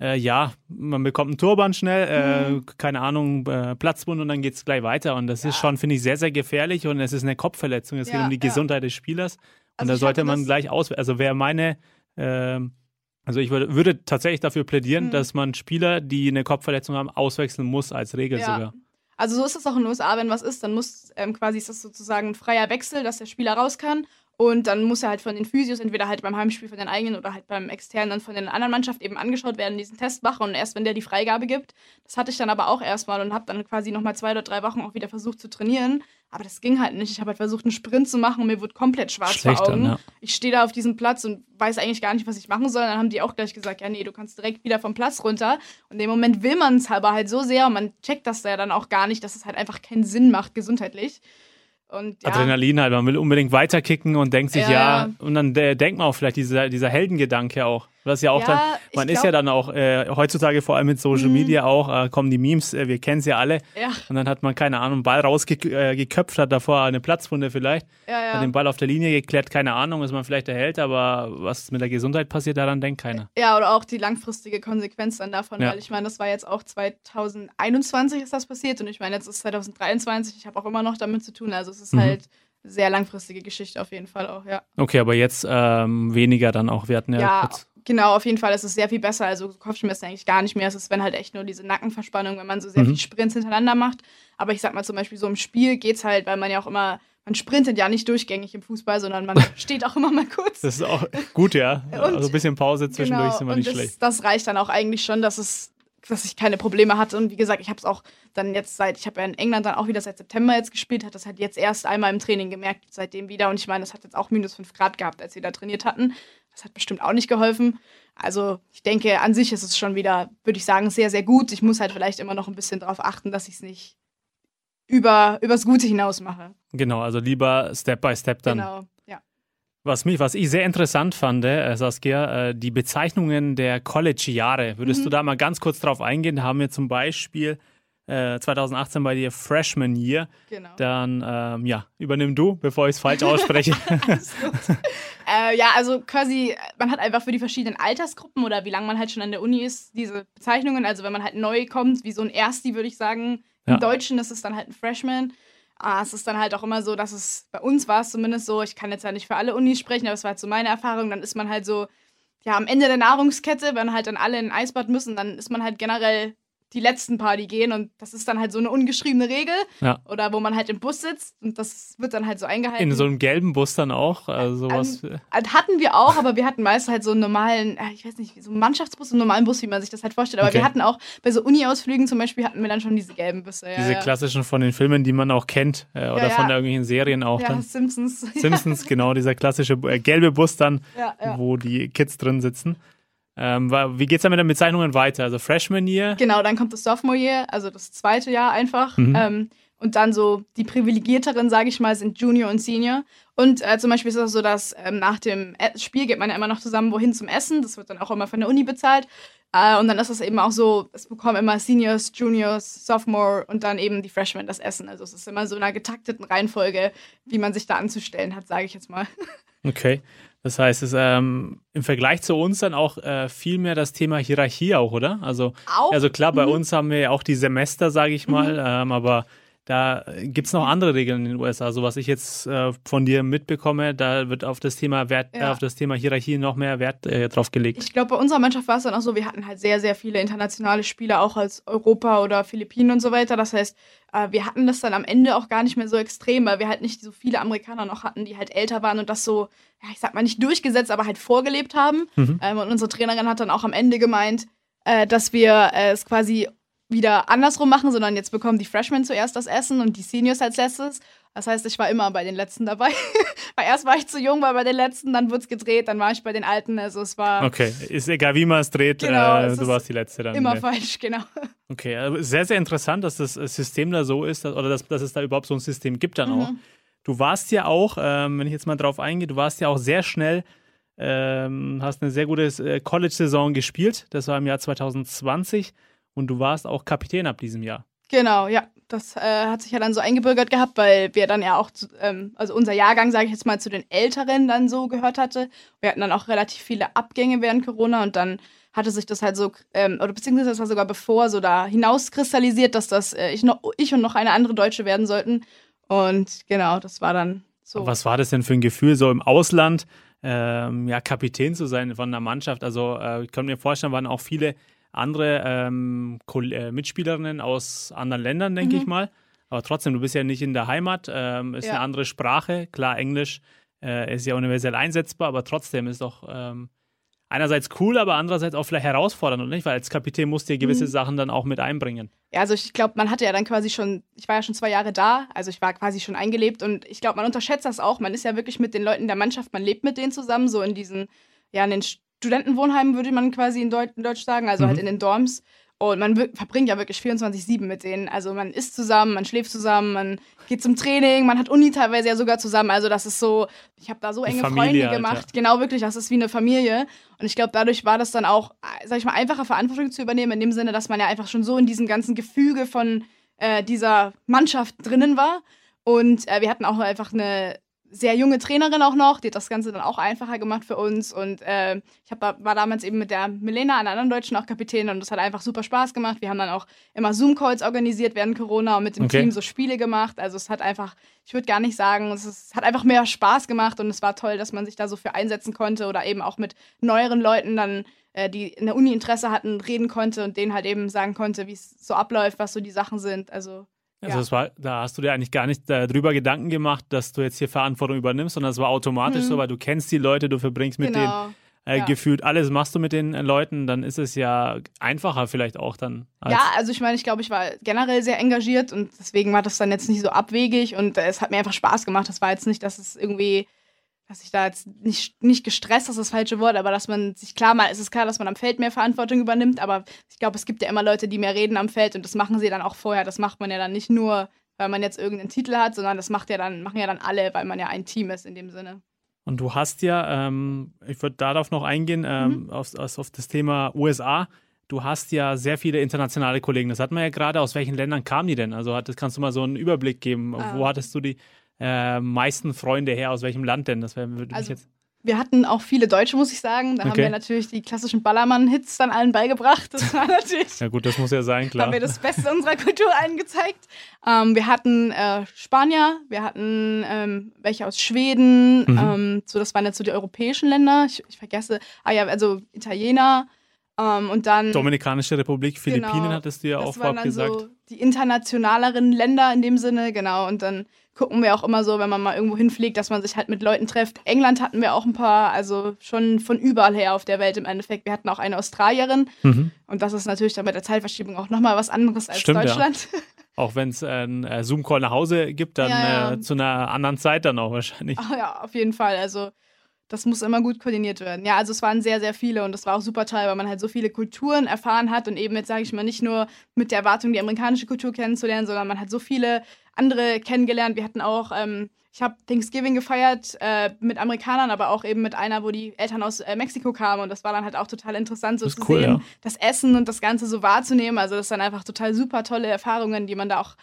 äh, ja, man bekommt einen Turban schnell, äh, Mhm. keine Ahnung, äh, Platzwund und dann geht es gleich weiter. Und das ist schon, finde ich, sehr, sehr gefährlich und es ist eine Kopfverletzung. Es geht Ja, um die ja. Gesundheit des Spielers. Und Also da sollte man gleich aus, also wäre meine, ähm, also ich würde, würde tatsächlich dafür plädieren, Mhm. dass man Spieler, die eine Kopfverletzung haben, auswechseln muss als Regel Ja. sogar. Also so ist das auch in den USA, wenn was ist, dann muss ähm, quasi ist das sozusagen ein freier Wechsel, dass der Spieler raus kann. Und dann muss er halt von den Physios entweder halt beim Heimspiel von den eigenen oder halt beim externen dann von den anderen Mannschaft eben angeschaut werden, diesen Test machen und erst wenn der die Freigabe gibt. Das hatte ich dann aber auch erstmal und habe dann quasi nochmal zwei oder drei Wochen auch wieder versucht zu trainieren. Aber das ging halt nicht. Ich habe halt versucht, einen Sprint zu machen und mir wurde komplett schwarz Schlecht vor Augen. ja. Ich stehe da auf diesem Platz und weiß eigentlich gar nicht, was ich machen soll. Dann haben die auch gleich gesagt, ja, nee, du kannst direkt wieder vom Platz runter. Und in dem Moment will man es aber halt so sehr und man checkt das da ja dann auch gar nicht, dass es halt einfach keinen Sinn macht, gesundheitlich. Und ja, Adrenalin halt, man will unbedingt weiterkicken und denkt sich, Ja, ja, und dann denkt man auch vielleicht dieser, dieser Heldengedanke auch. Ist ja auch Ja, dann, man ist glaub- ja dann auch, äh, heutzutage vor allem mit Social Mhm. Media auch, äh, kommen die Memes, äh, wir kennen es ja alle. ja, Und dann hat man, keine Ahnung, einen Ball rausgeköpft, äh, hat davor eine Platzwunde vielleicht, ja, hat den Ball auf der Linie geklärt, keine Ahnung, ist man vielleicht erhält, aber was mit der Gesundheit passiert, daran denkt keiner. Ja, oder auch die langfristige Konsequenz dann davon, weil ich meine, das war jetzt auch 2021 ist das passiert und ich meine, jetzt ist 2023, ich habe auch immer noch damit zu tun, also es ist Mhm. halt sehr langfristige Geschichte auf jeden Fall auch, ja. Okay, aber jetzt ähm, weniger dann auch. Wir hatten ja, Ja, kurz. Genau, auf jeden Fall ist es sehr viel besser, also Kopfschmerzen eigentlich gar nicht mehr, es ist wenn halt echt nur diese Nackenverspannung, wenn man so sehr Mhm. viel Sprints hintereinander macht, aber ich sag mal zum Beispiel so im Spiel geht's halt, weil man ja auch immer, man sprintet ja nicht durchgängig im Fußball, sondern man steht auch immer mal kurz. Das ist auch gut, ja. Und- also ein bisschen Pause zwischendurch ist immer nicht das, schlecht. das reicht dann auch eigentlich schon, dass es dass ich keine Probleme hatte und wie gesagt, ich habe es auch dann jetzt seit ich habe ja in England dann auch wieder seit September jetzt gespielt, hat das halt jetzt erst einmal im Training gemerkt, seitdem wieder und ich meine, es hat jetzt auch minus 5 Grad gehabt, als wir da trainiert hatten. Das hat bestimmt auch nicht geholfen. Also, ich denke, an sich ist es schon wieder, würde ich sagen, sehr sehr gut. Ich muss halt vielleicht immer noch ein bisschen darauf achten, dass ich es nicht über übers Gute hinaus mache. Genau, also lieber Step by Step dann. Genau. Ja. Was, mich, was ich sehr interessant fand, äh, Saskia, äh, die Bezeichnungen der College-Jahre. Würdest Mhm. du da mal ganz kurz drauf eingehen? Da haben wir zum Beispiel äh, 2018 bei dir Freshman Year. Genau. Dann, ähm, ja, übernimm du, bevor ich es falsch ausspreche. Äh, ja, also quasi, man hat einfach für die verschiedenen Altersgruppen oder wie lange man halt schon an der Uni ist, diese Bezeichnungen. Also wenn man halt neu kommt, wie so ein Ersti, würde ich sagen. Im Ja. Deutschen ist es dann halt ein Freshman. Ah, es ist dann halt auch immer so, dass es, bei uns war es zumindest so, ich kann jetzt ja nicht für alle Unis sprechen, aber es war halt so meine Erfahrung, dann ist man halt so, ja, am Ende der Nahrungskette, wenn halt dann alle in ein Eisbad müssen, dann ist man halt generell die letzten paar, die gehen und das ist dann halt so eine ungeschriebene Regel. Ja. Oder wo man halt im Bus sitzt und das wird dann halt so eingehalten. In so einem gelben Bus dann auch. Also sowas. Ähm, hatten wir auch, aber wir hatten meist halt so einen normalen, äh, ich weiß nicht, so einen Mannschaftsbus, einen normalen Bus, wie man sich das halt vorstellt. Aber Okay. wir hatten auch bei so Uni-Ausflügen zum Beispiel hatten wir dann schon diese gelben Busse. Ja, diese ja. klassischen von den Filmen, die man auch kennt. Äh, oder von irgendwelchen Serien auch Ja, dann. Simpsons. Simpsons, genau, dieser klassische äh, gelbe Bus dann, wo die Kids drin sitzen. Ähm, wie geht's dann mit den Bezeichnungen weiter? Also Freshman Year? Genau, dann kommt das Sophomore Year, also das zweite Jahr einfach. Mhm. Ähm, und dann so die privilegierteren, sage ich mal, sind Junior und Senior. Und äh, zum Beispiel ist es so, dass ähm, nach dem E- Spiel geht man ja immer noch zusammen wohin zum Essen. Das wird dann auch immer von der Uni bezahlt. Äh, und dann ist es eben auch so, es bekommen immer Seniors, Juniors, Sophomore und dann eben die Freshmen das Essen. Also es ist immer so in einer getakteten Reihenfolge, wie man sich da anzustellen hat, sage ich jetzt mal. Okay. Das heißt, es ist ähm, im Vergleich zu uns dann auch äh, viel mehr das Thema Hierarchie auch, oder? Also, Auch? also klar, bei Mhm. uns haben wir ja auch die Semester, sage ich mal, ähm, aber da gibt es noch andere Regeln in den USA. So was ich jetzt äh, von dir mitbekomme, da wird auf das Thema Wert, äh, Ja. auf das Thema Hierarchie noch mehr Wert äh, drauf gelegt. Ich glaube, bei unserer Mannschaft war es dann auch so, wir hatten halt sehr, sehr viele internationale Spieler, auch als Europa oder Philippinen und so weiter. Das heißt, äh, wir hatten das dann am Ende auch gar nicht mehr so extrem, weil wir halt nicht so viele Amerikaner noch hatten, die halt älter waren und das so, ja, ich sag mal nicht durchgesetzt, aber halt vorgelebt haben. Mhm. Ähm, und unsere Trainerin hat dann auch am Ende gemeint, äh, dass wir äh, es quasi wieder andersrum machen, sondern jetzt bekommen die Freshmen zuerst das Essen und die Seniors als letztes. Das heißt, ich war immer bei den Letzten dabei. weil erst war ich zu jung, war bei den Letzten, dann wurde es gedreht, dann war ich bei den Alten. Also es war Okay, ist egal, wie man es dreht, Genau, äh, es du warst die Letzte dann. immer ja. falsch, genau. Okay, also sehr, sehr interessant, dass das System da so ist, oder dass, dass es da überhaupt so ein System gibt dann auch. Mhm. Du warst ja auch, ähm, wenn ich jetzt mal drauf eingehe, du warst ja auch sehr schnell, ähm, hast eine sehr gute äh, College-Saison gespielt. Das war im Jahr 2020 und du warst auch Kapitän ab diesem Jahr. Genau, ja. Das äh, hat sich ja dann so eingebürgert gehabt, weil wir dann ja auch, zu, ähm, also unser Jahrgang, sage ich jetzt mal, zu den Älteren dann so gehört hatte. Wir hatten dann auch relativ viele Abgänge während Corona und dann hatte sich das halt so, ähm, oder beziehungsweise das war sogar bevor so da hinauskristallisiert, dass das äh, ich, noch, ich und noch eine andere Deutsche werden sollten. Und genau, das war dann so. Was war das denn für ein Gefühl, so im Ausland ähm, ja, Kapitän zu sein von einer Mannschaft? Also äh, ich kann mir vorstellen, waren auch viele andere ähm, äh, Mitspielerinnen aus anderen Ländern, denke Mhm. ich mal. Aber trotzdem, du bist ja nicht in der Heimat, ähm, ist Ja. eine andere Sprache, klar Englisch. äh, ist ja universell einsetzbar, aber trotzdem ist doch ähm, einerseits cool, aber andererseits auch vielleicht herausfordernd, und nicht? Weil als Kapitän musst du ja gewisse mhm. Sachen dann auch mit einbringen. Ja, also ich glaube, man hatte ja dann quasi schon, ich war ja schon zwei Jahre da, also ich war quasi schon eingelebt und ich glaube, man unterschätzt das auch. Man ist ja wirklich mit den Leuten der Mannschaft, man lebt mit denen zusammen, so in diesen, ja, in den Studentenwohnheimen würde man quasi in, Deut in Deutsch sagen, also halt mhm. halt in den Dorms. Und man verbringt ja wirklich 24-7 mit denen. Also man isst zusammen, man schläft zusammen, man geht zum Training, man hat Uni teilweise ja sogar zusammen. Also das ist so, ich habe da so enge Familie, Freunde gemacht. Halt, ja. Genau, wirklich, das ist wie eine Familie. Und ich glaube, dadurch war das dann auch, sag ich mal, einfacher Verantwortung zu übernehmen, in dem Sinne, dass man ja einfach schon so in diesem ganzen Gefüge von äh, dieser Mannschaft drinnen war. Und äh, wir hatten auch einfach eine sehr junge Trainerin auch noch, die hat das Ganze dann auch einfacher gemacht für uns. Und äh, ich hab, war damals eben mit der Milena, einer anderen Deutschen, auch Kapitän und das hat einfach super Spaß gemacht. Wir haben dann auch immer Zoom-Calls organisiert während Corona und mit dem okay. Team so Spiele gemacht. Also es hat einfach, ich würde gar nicht sagen, es, ist, hat einfach mehr Spaß gemacht und es war toll, dass man sich da so für einsetzen konnte oder eben auch mit neueren Leuten dann, äh, die in der Uni Interesse hatten, reden konnte und denen halt eben sagen konnte, wie es so abläuft, was so die Sachen sind. Also also ja. war, da hast du dir eigentlich gar nicht darüber Gedanken gemacht, dass du jetzt hier Verantwortung übernimmst, sondern es war automatisch mhm. so, weil du kennst die Leute, du verbringst mit genau. denen äh, ja. gefühlt alles machst du mit den äh, Leuten, dann ist es ja einfacher vielleicht auch dann. ja, also ich meine, ich glaube, ich war generell sehr engagiert und deswegen war das dann jetzt nicht so abwegig und äh, es hat mir einfach Spaß gemacht. Das war jetzt nicht, dass es irgendwie dass ich da jetzt nicht, nicht gestresst, das ist das falsche Wort, aber dass man sich klar mal, es ist klar, dass man am Feld mehr Verantwortung übernimmt, aber ich glaube, es gibt ja immer Leute, die mehr reden am Feld und das machen sie dann auch vorher. Das macht man ja dann nicht nur, weil man jetzt irgendeinen Titel hat, sondern das macht ja dann, machen ja dann alle, weil man ja ein Team ist in dem Sinne. Und du hast ja, ähm, ich würde darauf noch eingehen, ähm, mhm. auf, auf das Thema USA. Du hast ja sehr viele internationale Kollegen. Das hat man ja gerade. Aus welchen Ländern kamen die denn? Also hat, kannst du mal so einen Überblick geben. Ah. Wo hattest du die? Äh, meisten Freunde her? Aus welchem Land denn? Das würde also, jetzt. Wir hatten auch viele Deutsche, muss ich sagen. Da okay. haben wir natürlich die klassischen Ballermann-Hits dann allen beigebracht. Das war natürlich. ja, gut, das muss ja sein, klar. haben wir das Beste unserer Kultur allen gezeigt. Ähm, wir hatten äh, Spanier, wir hatten ähm, welche aus Schweden. Mhm. Ähm, so, das waren jetzt so die europäischen Länder. Ich, ich vergesse. Ah ja, also Italiener. Um, und dann. Dominikanische Republik, Philippinen genau, hattest du ja auch vorab gesagt. So die internationaleren Länder in dem Sinne, genau. Und dann gucken wir auch immer so, wenn man mal irgendwo hinfliegt, dass man sich halt mit Leuten trifft. England hatten wir auch ein paar, also schon von überall her auf der Welt im Endeffekt. Wir hatten auch eine Australierin. Mhm. Und das ist natürlich dann mit der Zeitverschiebung auch nochmal was anderes als Stimmt, Deutschland. Ja. Auch wenn es einen äh, Zoom-Call nach Hause gibt, dann ja, ja. Äh, zu einer anderen Zeit dann auch wahrscheinlich. Ach ja, auf jeden Fall. Also das muss immer gut koordiniert werden. Ja, also es waren sehr, sehr viele und das war auch super toll, weil man halt so viele Kulturen erfahren hat und eben jetzt sage ich mal nicht nur mit der Erwartung, die amerikanische Kultur kennenzulernen, sondern man hat so viele andere kennengelernt. Wir hatten auch, ähm, ich habe Thanksgiving gefeiert äh, mit Amerikanern, aber auch eben mit einer, wo die Eltern aus äh, Mexiko kamen und das war dann halt auch total interessant, so zu cool, sehen, ja. das Essen und das Ganze so wahrzunehmen. Also das sind einfach total super tolle Erfahrungen, die man da auch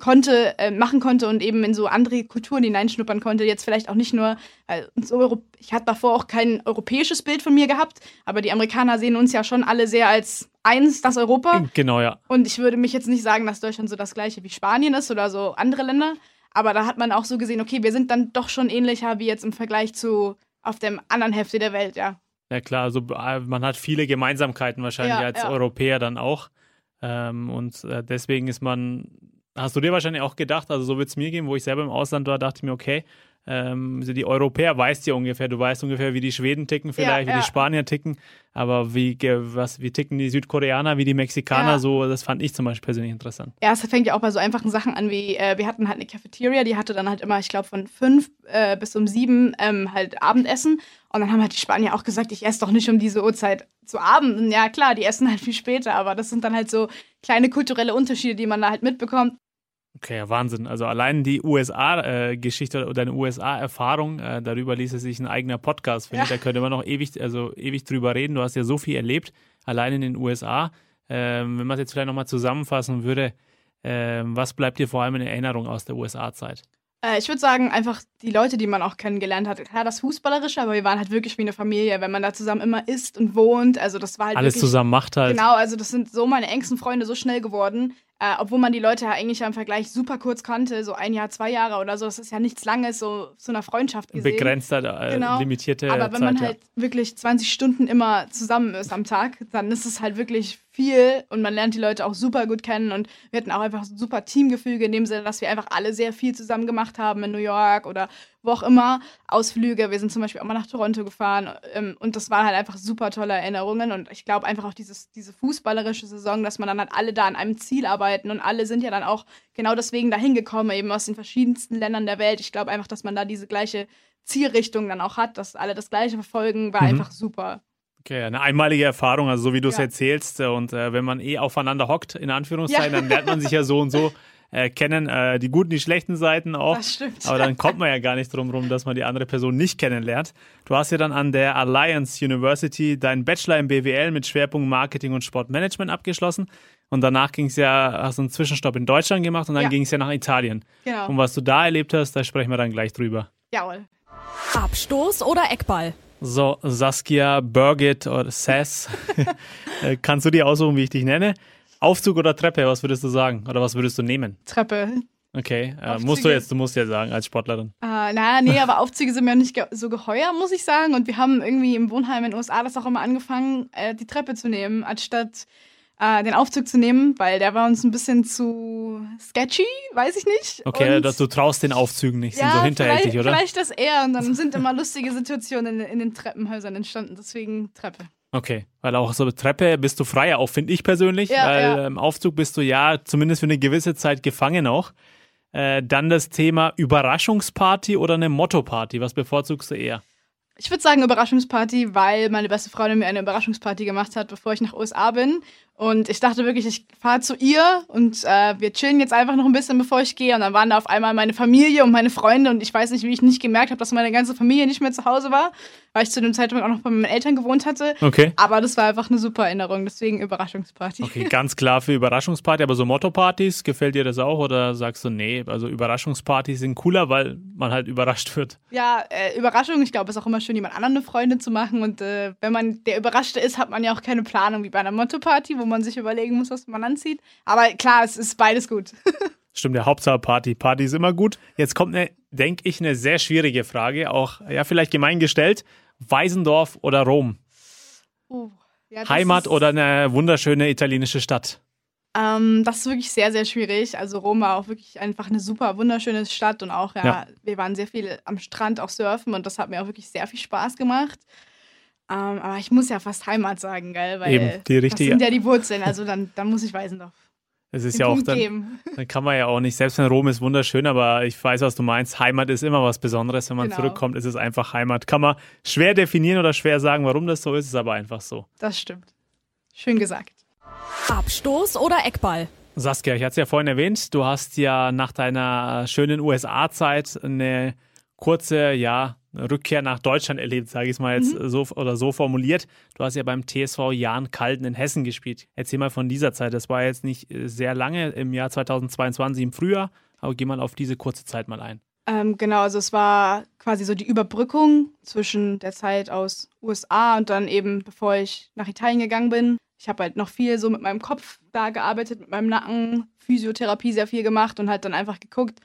konnte, äh, machen konnte und eben in so andere Kulturen hineinschnuppern konnte. Jetzt vielleicht auch nicht nur, weil so ich hatte davor auch kein europäisches Bild von mir gehabt, aber die Amerikaner sehen uns ja schon alle sehr als eins, das Europa. Genau, ja. Und ich würde mich jetzt nicht sagen, dass Deutschland so das gleiche wie Spanien ist oder so andere Länder, aber da hat man auch so gesehen, okay, wir sind dann doch schon ähnlicher wie jetzt im Vergleich zu auf der anderen Hälfte der Welt, ja. Ja klar, also äh, man hat viele Gemeinsamkeiten wahrscheinlich ja, als ja. Europäer dann auch. Ähm, und äh, deswegen ist man Hast du dir wahrscheinlich auch gedacht, also so wird es mir gehen, wo ich selber im Ausland war, dachte ich mir, okay, ähm, also die Europäer weißt ja ungefähr, du weißt ungefähr, wie die Schweden ticken vielleicht, ja, wie ja. die Spanier ticken, aber wie, was, wie ticken die Südkoreaner, wie die Mexikaner, ja. so, das fand ich zum Beispiel persönlich interessant. Ja, es fängt ja auch bei so einfachen Sachen an, wie äh, wir hatten halt eine Cafeteria, die hatte dann halt immer, ich glaube, von fünf äh, bis um sieben ähm, halt Abendessen und dann haben halt die Spanier auch gesagt, ich esse doch nicht um diese Uhrzeit zu Abend. Ja, klar, die essen halt viel später, aber das sind dann halt so kleine kulturelle Unterschiede, die man da halt mitbekommt. Okay, ja, Wahnsinn. Also allein die USA-Geschichte äh, oder eine USA-Erfahrung, äh, darüber ließe sich ein eigener Podcast finden. Ja. Da könnte man noch ewig, also ewig drüber reden. Du hast ja so viel erlebt, allein in den USA. Ähm, wenn man es jetzt vielleicht nochmal zusammenfassen würde, ähm, was bleibt dir vor allem in Erinnerung aus der USA-Zeit? Äh, ich würde sagen, einfach die Leute, die man auch kennengelernt hat. Klar, das Fußballerische, aber wir waren halt wirklich wie eine Familie, wenn man da zusammen immer isst und wohnt. Also das war halt Alles wirklich, zusammen macht halt. Genau, also das sind so meine engsten Freunde so schnell geworden. Äh, obwohl man die Leute ja eigentlich im Vergleich super kurz kannte, so ein Jahr, zwei Jahre oder so, das ist ja nichts Langes, so zu einer Freundschaft gesehen. Begrenzter, äh, genau. limitierte Aber wenn Zeit, man halt wirklich 20 Stunden immer zusammen ist am Tag, dann ist es halt wirklich viel und man lernt die Leute auch super gut kennen und wir hatten auch einfach ein super Teamgefüge in dem Sinne, dass wir einfach alle sehr viel zusammen gemacht haben in New York oder wo auch immer, Ausflüge. Wir sind zum Beispiel auch mal nach Toronto gefahren ähm, und das waren halt einfach super tolle Erinnerungen und ich glaube einfach auch dieses, diese fußballerische Saison, dass man dann halt alle da an einem Ziel arbeiten und alle sind ja dann auch genau deswegen dahin gekommen, eben aus den verschiedensten Ländern der Welt. Ich glaube einfach, dass man da diese gleiche Zielrichtung dann auch hat, dass alle das gleiche verfolgen, war mhm. einfach super. Okay, eine einmalige Erfahrung, also so wie du es ja. erzählst. Und äh, wenn man eh aufeinander hockt, in Anführungszeichen, ja. dann lernt man sich ja so und so äh, kennen, äh, die guten, die schlechten Seiten auch. Das stimmt. Aber dann kommt man ja gar nicht drum rum, dass man die andere Person nicht kennenlernt. Du hast ja dann an der Alliance University deinen Bachelor im BWL mit Schwerpunkt Marketing und Sportmanagement abgeschlossen. Und danach ging es ja, hast du einen Zwischenstopp in Deutschland gemacht und dann ja. ging es ja nach Italien. Genau. Und was du da erlebt hast, da sprechen wir dann gleich drüber. Jawohl. Abstoß oder Eckball? So, Saskia, Birgit oder Sass, äh, kannst du dir aussuchen, wie ich dich nenne? Aufzug oder Treppe, was würdest du sagen? Oder was würdest du nehmen? Treppe. Okay, äh, musst du jetzt, du musst ja sagen, als Sportlerin. Äh, naja, nee, aber Aufzüge sind mir nicht ge so geheuer, muss ich sagen. Und wir haben irgendwie im Wohnheim in den USA das auch immer angefangen, äh, die Treppe zu nehmen, anstatt äh, den Aufzug zu nehmen, weil der war uns ein bisschen zu sketchy, weiß ich nicht. Okay, und, du traust den Aufzügen nicht, sind ja, so hinterhältig, oder? Vielleicht das eher und dann sind immer lustige Situationen in, in den Treppenhäusern entstanden, deswegen Treppe. Okay, weil auch so eine Treppe bist du freier, auch finde ich persönlich, ja, weil ja. im Aufzug bist du ja zumindest für eine gewisse Zeit gefangen auch. Äh, dann das Thema Überraschungsparty oder eine Motto-Party, was bevorzugst du eher? Ich würde sagen Überraschungsparty, weil meine beste Freundin mir eine Überraschungsparty gemacht hat, bevor ich nach USA bin. Und ich dachte wirklich, ich fahre zu ihr und äh, wir chillen jetzt einfach noch ein bisschen, bevor ich gehe. Und dann waren da auf einmal meine Familie und meine Freunde. Und ich weiß nicht, wie ich nicht gemerkt habe, dass meine ganze Familie nicht mehr zu Hause war, weil ich zu dem Zeitpunkt auch noch bei meinen Eltern gewohnt hatte. Okay. Aber das war einfach eine super Erinnerung, deswegen Überraschungsparty. Okay, ganz klar für Überraschungsparty. Aber so Motto-Partys, gefällt dir das auch? Oder sagst du, nee, also Überraschungspartys sind cooler, weil man halt überrascht wird? Ja, äh, Überraschung. Ich glaube, es ist auch immer schön, jemand anderen eine Freundin zu machen. Und äh, wenn man der Überraschte ist, hat man ja auch keine Planung wie bei einer Motto-Party, wo man sich überlegen muss, was man anzieht. Aber klar, es ist beides gut. Stimmt, der Hauptsache Party. Party ist immer gut. Jetzt kommt eine, denke ich, eine sehr schwierige Frage, auch ja vielleicht gemein gestellt. Weisendorf oder Rom? Oh, ja, Heimat oder eine wunderschöne italienische Stadt? Ähm, das ist wirklich sehr, sehr schwierig. Also Rom war auch wirklich einfach eine super wunderschöne Stadt und auch, ja, ja. wir waren sehr viel am Strand auch surfen und das hat mir auch wirklich sehr viel Spaß gemacht. Ähm, aber ich muss ja fast Heimat sagen, geil, weil Eben, die richtige. das sind ja die Wurzeln, also dann, dann muss ich Weisendorf. Es ist ja auch dann, dann kann man ja auch nicht, selbst wenn Rom ist wunderschön, aber ich weiß, was du meinst. Heimat ist immer was Besonderes. Wenn man genau. zurückkommt, ist es einfach Heimat. Kann man schwer definieren oder schwer sagen, warum das so ist, ist aber einfach so. Das stimmt. Schön gesagt. Abstoß oder Eckball? Saskia, ich hatte es ja vorhin erwähnt, du hast ja nach deiner schönen USA-Zeit eine kurze, ja, Rückkehr nach Deutschland erlebt, sage ich es mal jetzt mhm. so oder so formuliert. Du hast ja beim TSV Jahn Kalten in Hessen gespielt. Erzähl mal von dieser Zeit. Das war jetzt nicht äh, sehr lange im Jahr 2022 im Frühjahr, aber geh mal auf diese kurze Zeit mal ein. Ähm, genau, also es war quasi so die Überbrückung zwischen der Zeit aus USA und dann eben, bevor ich nach Italien gegangen bin. Ich habe halt noch viel so mit meinem Kopf da gearbeitet, mit meinem Nacken, Physiotherapie sehr viel gemacht und halt dann einfach geguckt,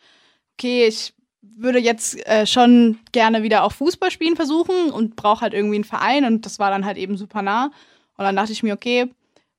okay, ich würde jetzt äh, schon gerne wieder auch Fußball spielen versuchen und brauche halt irgendwie einen Verein und das war dann halt eben super nah. Und dann dachte ich mir, okay,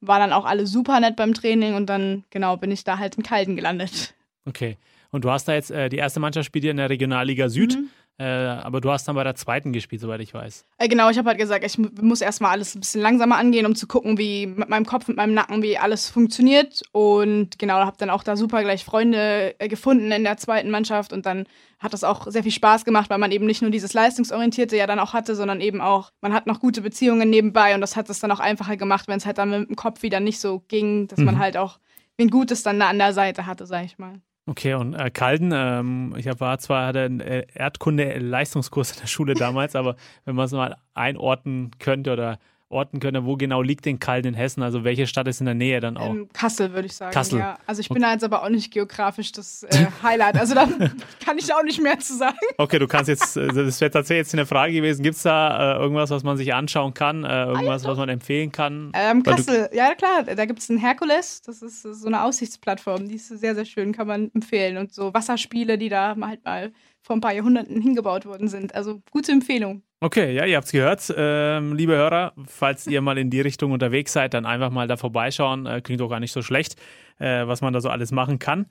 war dann auch alle super nett beim Training und dann, genau, bin ich da halt in Kalten gelandet. Okay. Und du hast da jetzt, äh, die erste Mannschaft spielt in der Regionalliga Süd. Mhm. Äh, aber du hast dann bei der zweiten gespielt, soweit ich weiß. Äh, genau, ich habe halt gesagt, ich muss erstmal alles ein bisschen langsamer angehen, um zu gucken, wie mit meinem Kopf, mit meinem Nacken, wie alles funktioniert. Und genau, habe dann auch da super gleich Freunde äh, gefunden in der zweiten Mannschaft. Und dann hat das auch sehr viel Spaß gemacht, weil man eben nicht nur dieses Leistungsorientierte ja dann auch hatte, sondern eben auch, man hat noch gute Beziehungen nebenbei. Und das hat es dann auch einfacher gemacht, wenn es halt dann mit dem Kopf wieder nicht so ging, dass mhm. man halt auch wen Gutes dann da an der Seite hatte, sag ich mal. Okay, und äh, Kalden, ähm, ich war zwar hatte einen äh, Erdkunde-Leistungskurs in der Schule damals, aber wenn man es mal einordnen könnte oder orten können, wo genau liegt denn Kalden in Hessen? Also welche Stadt ist in der Nähe dann auch? In Kassel, würde ich sagen. Kassel. Ja. Also ich bin okay. da jetzt aber auch nicht geografisch das äh, Highlight. Also da kann ich auch nicht mehr zu sagen. Okay, du kannst jetzt, äh, das wäre tatsächlich jetzt eine Frage gewesen. Gibt es da äh, irgendwas, was man sich anschauen kann? Äh, irgendwas, ah, was man empfehlen kann? Ähm, Kassel, ja klar, da gibt es einen Herkules. Das ist so eine Aussichtsplattform. Die ist sehr, sehr schön, kann man empfehlen. Und so Wasserspiele, die da halt mal vor ein paar Jahrhunderten hingebaut worden sind. Also gute Empfehlung. Okay, ja, ihr habt es gehört, ähm, liebe Hörer. Falls ihr mal in die Richtung unterwegs seid, dann einfach mal da vorbeischauen. Äh, klingt doch gar nicht so schlecht, äh, was man da so alles machen kann.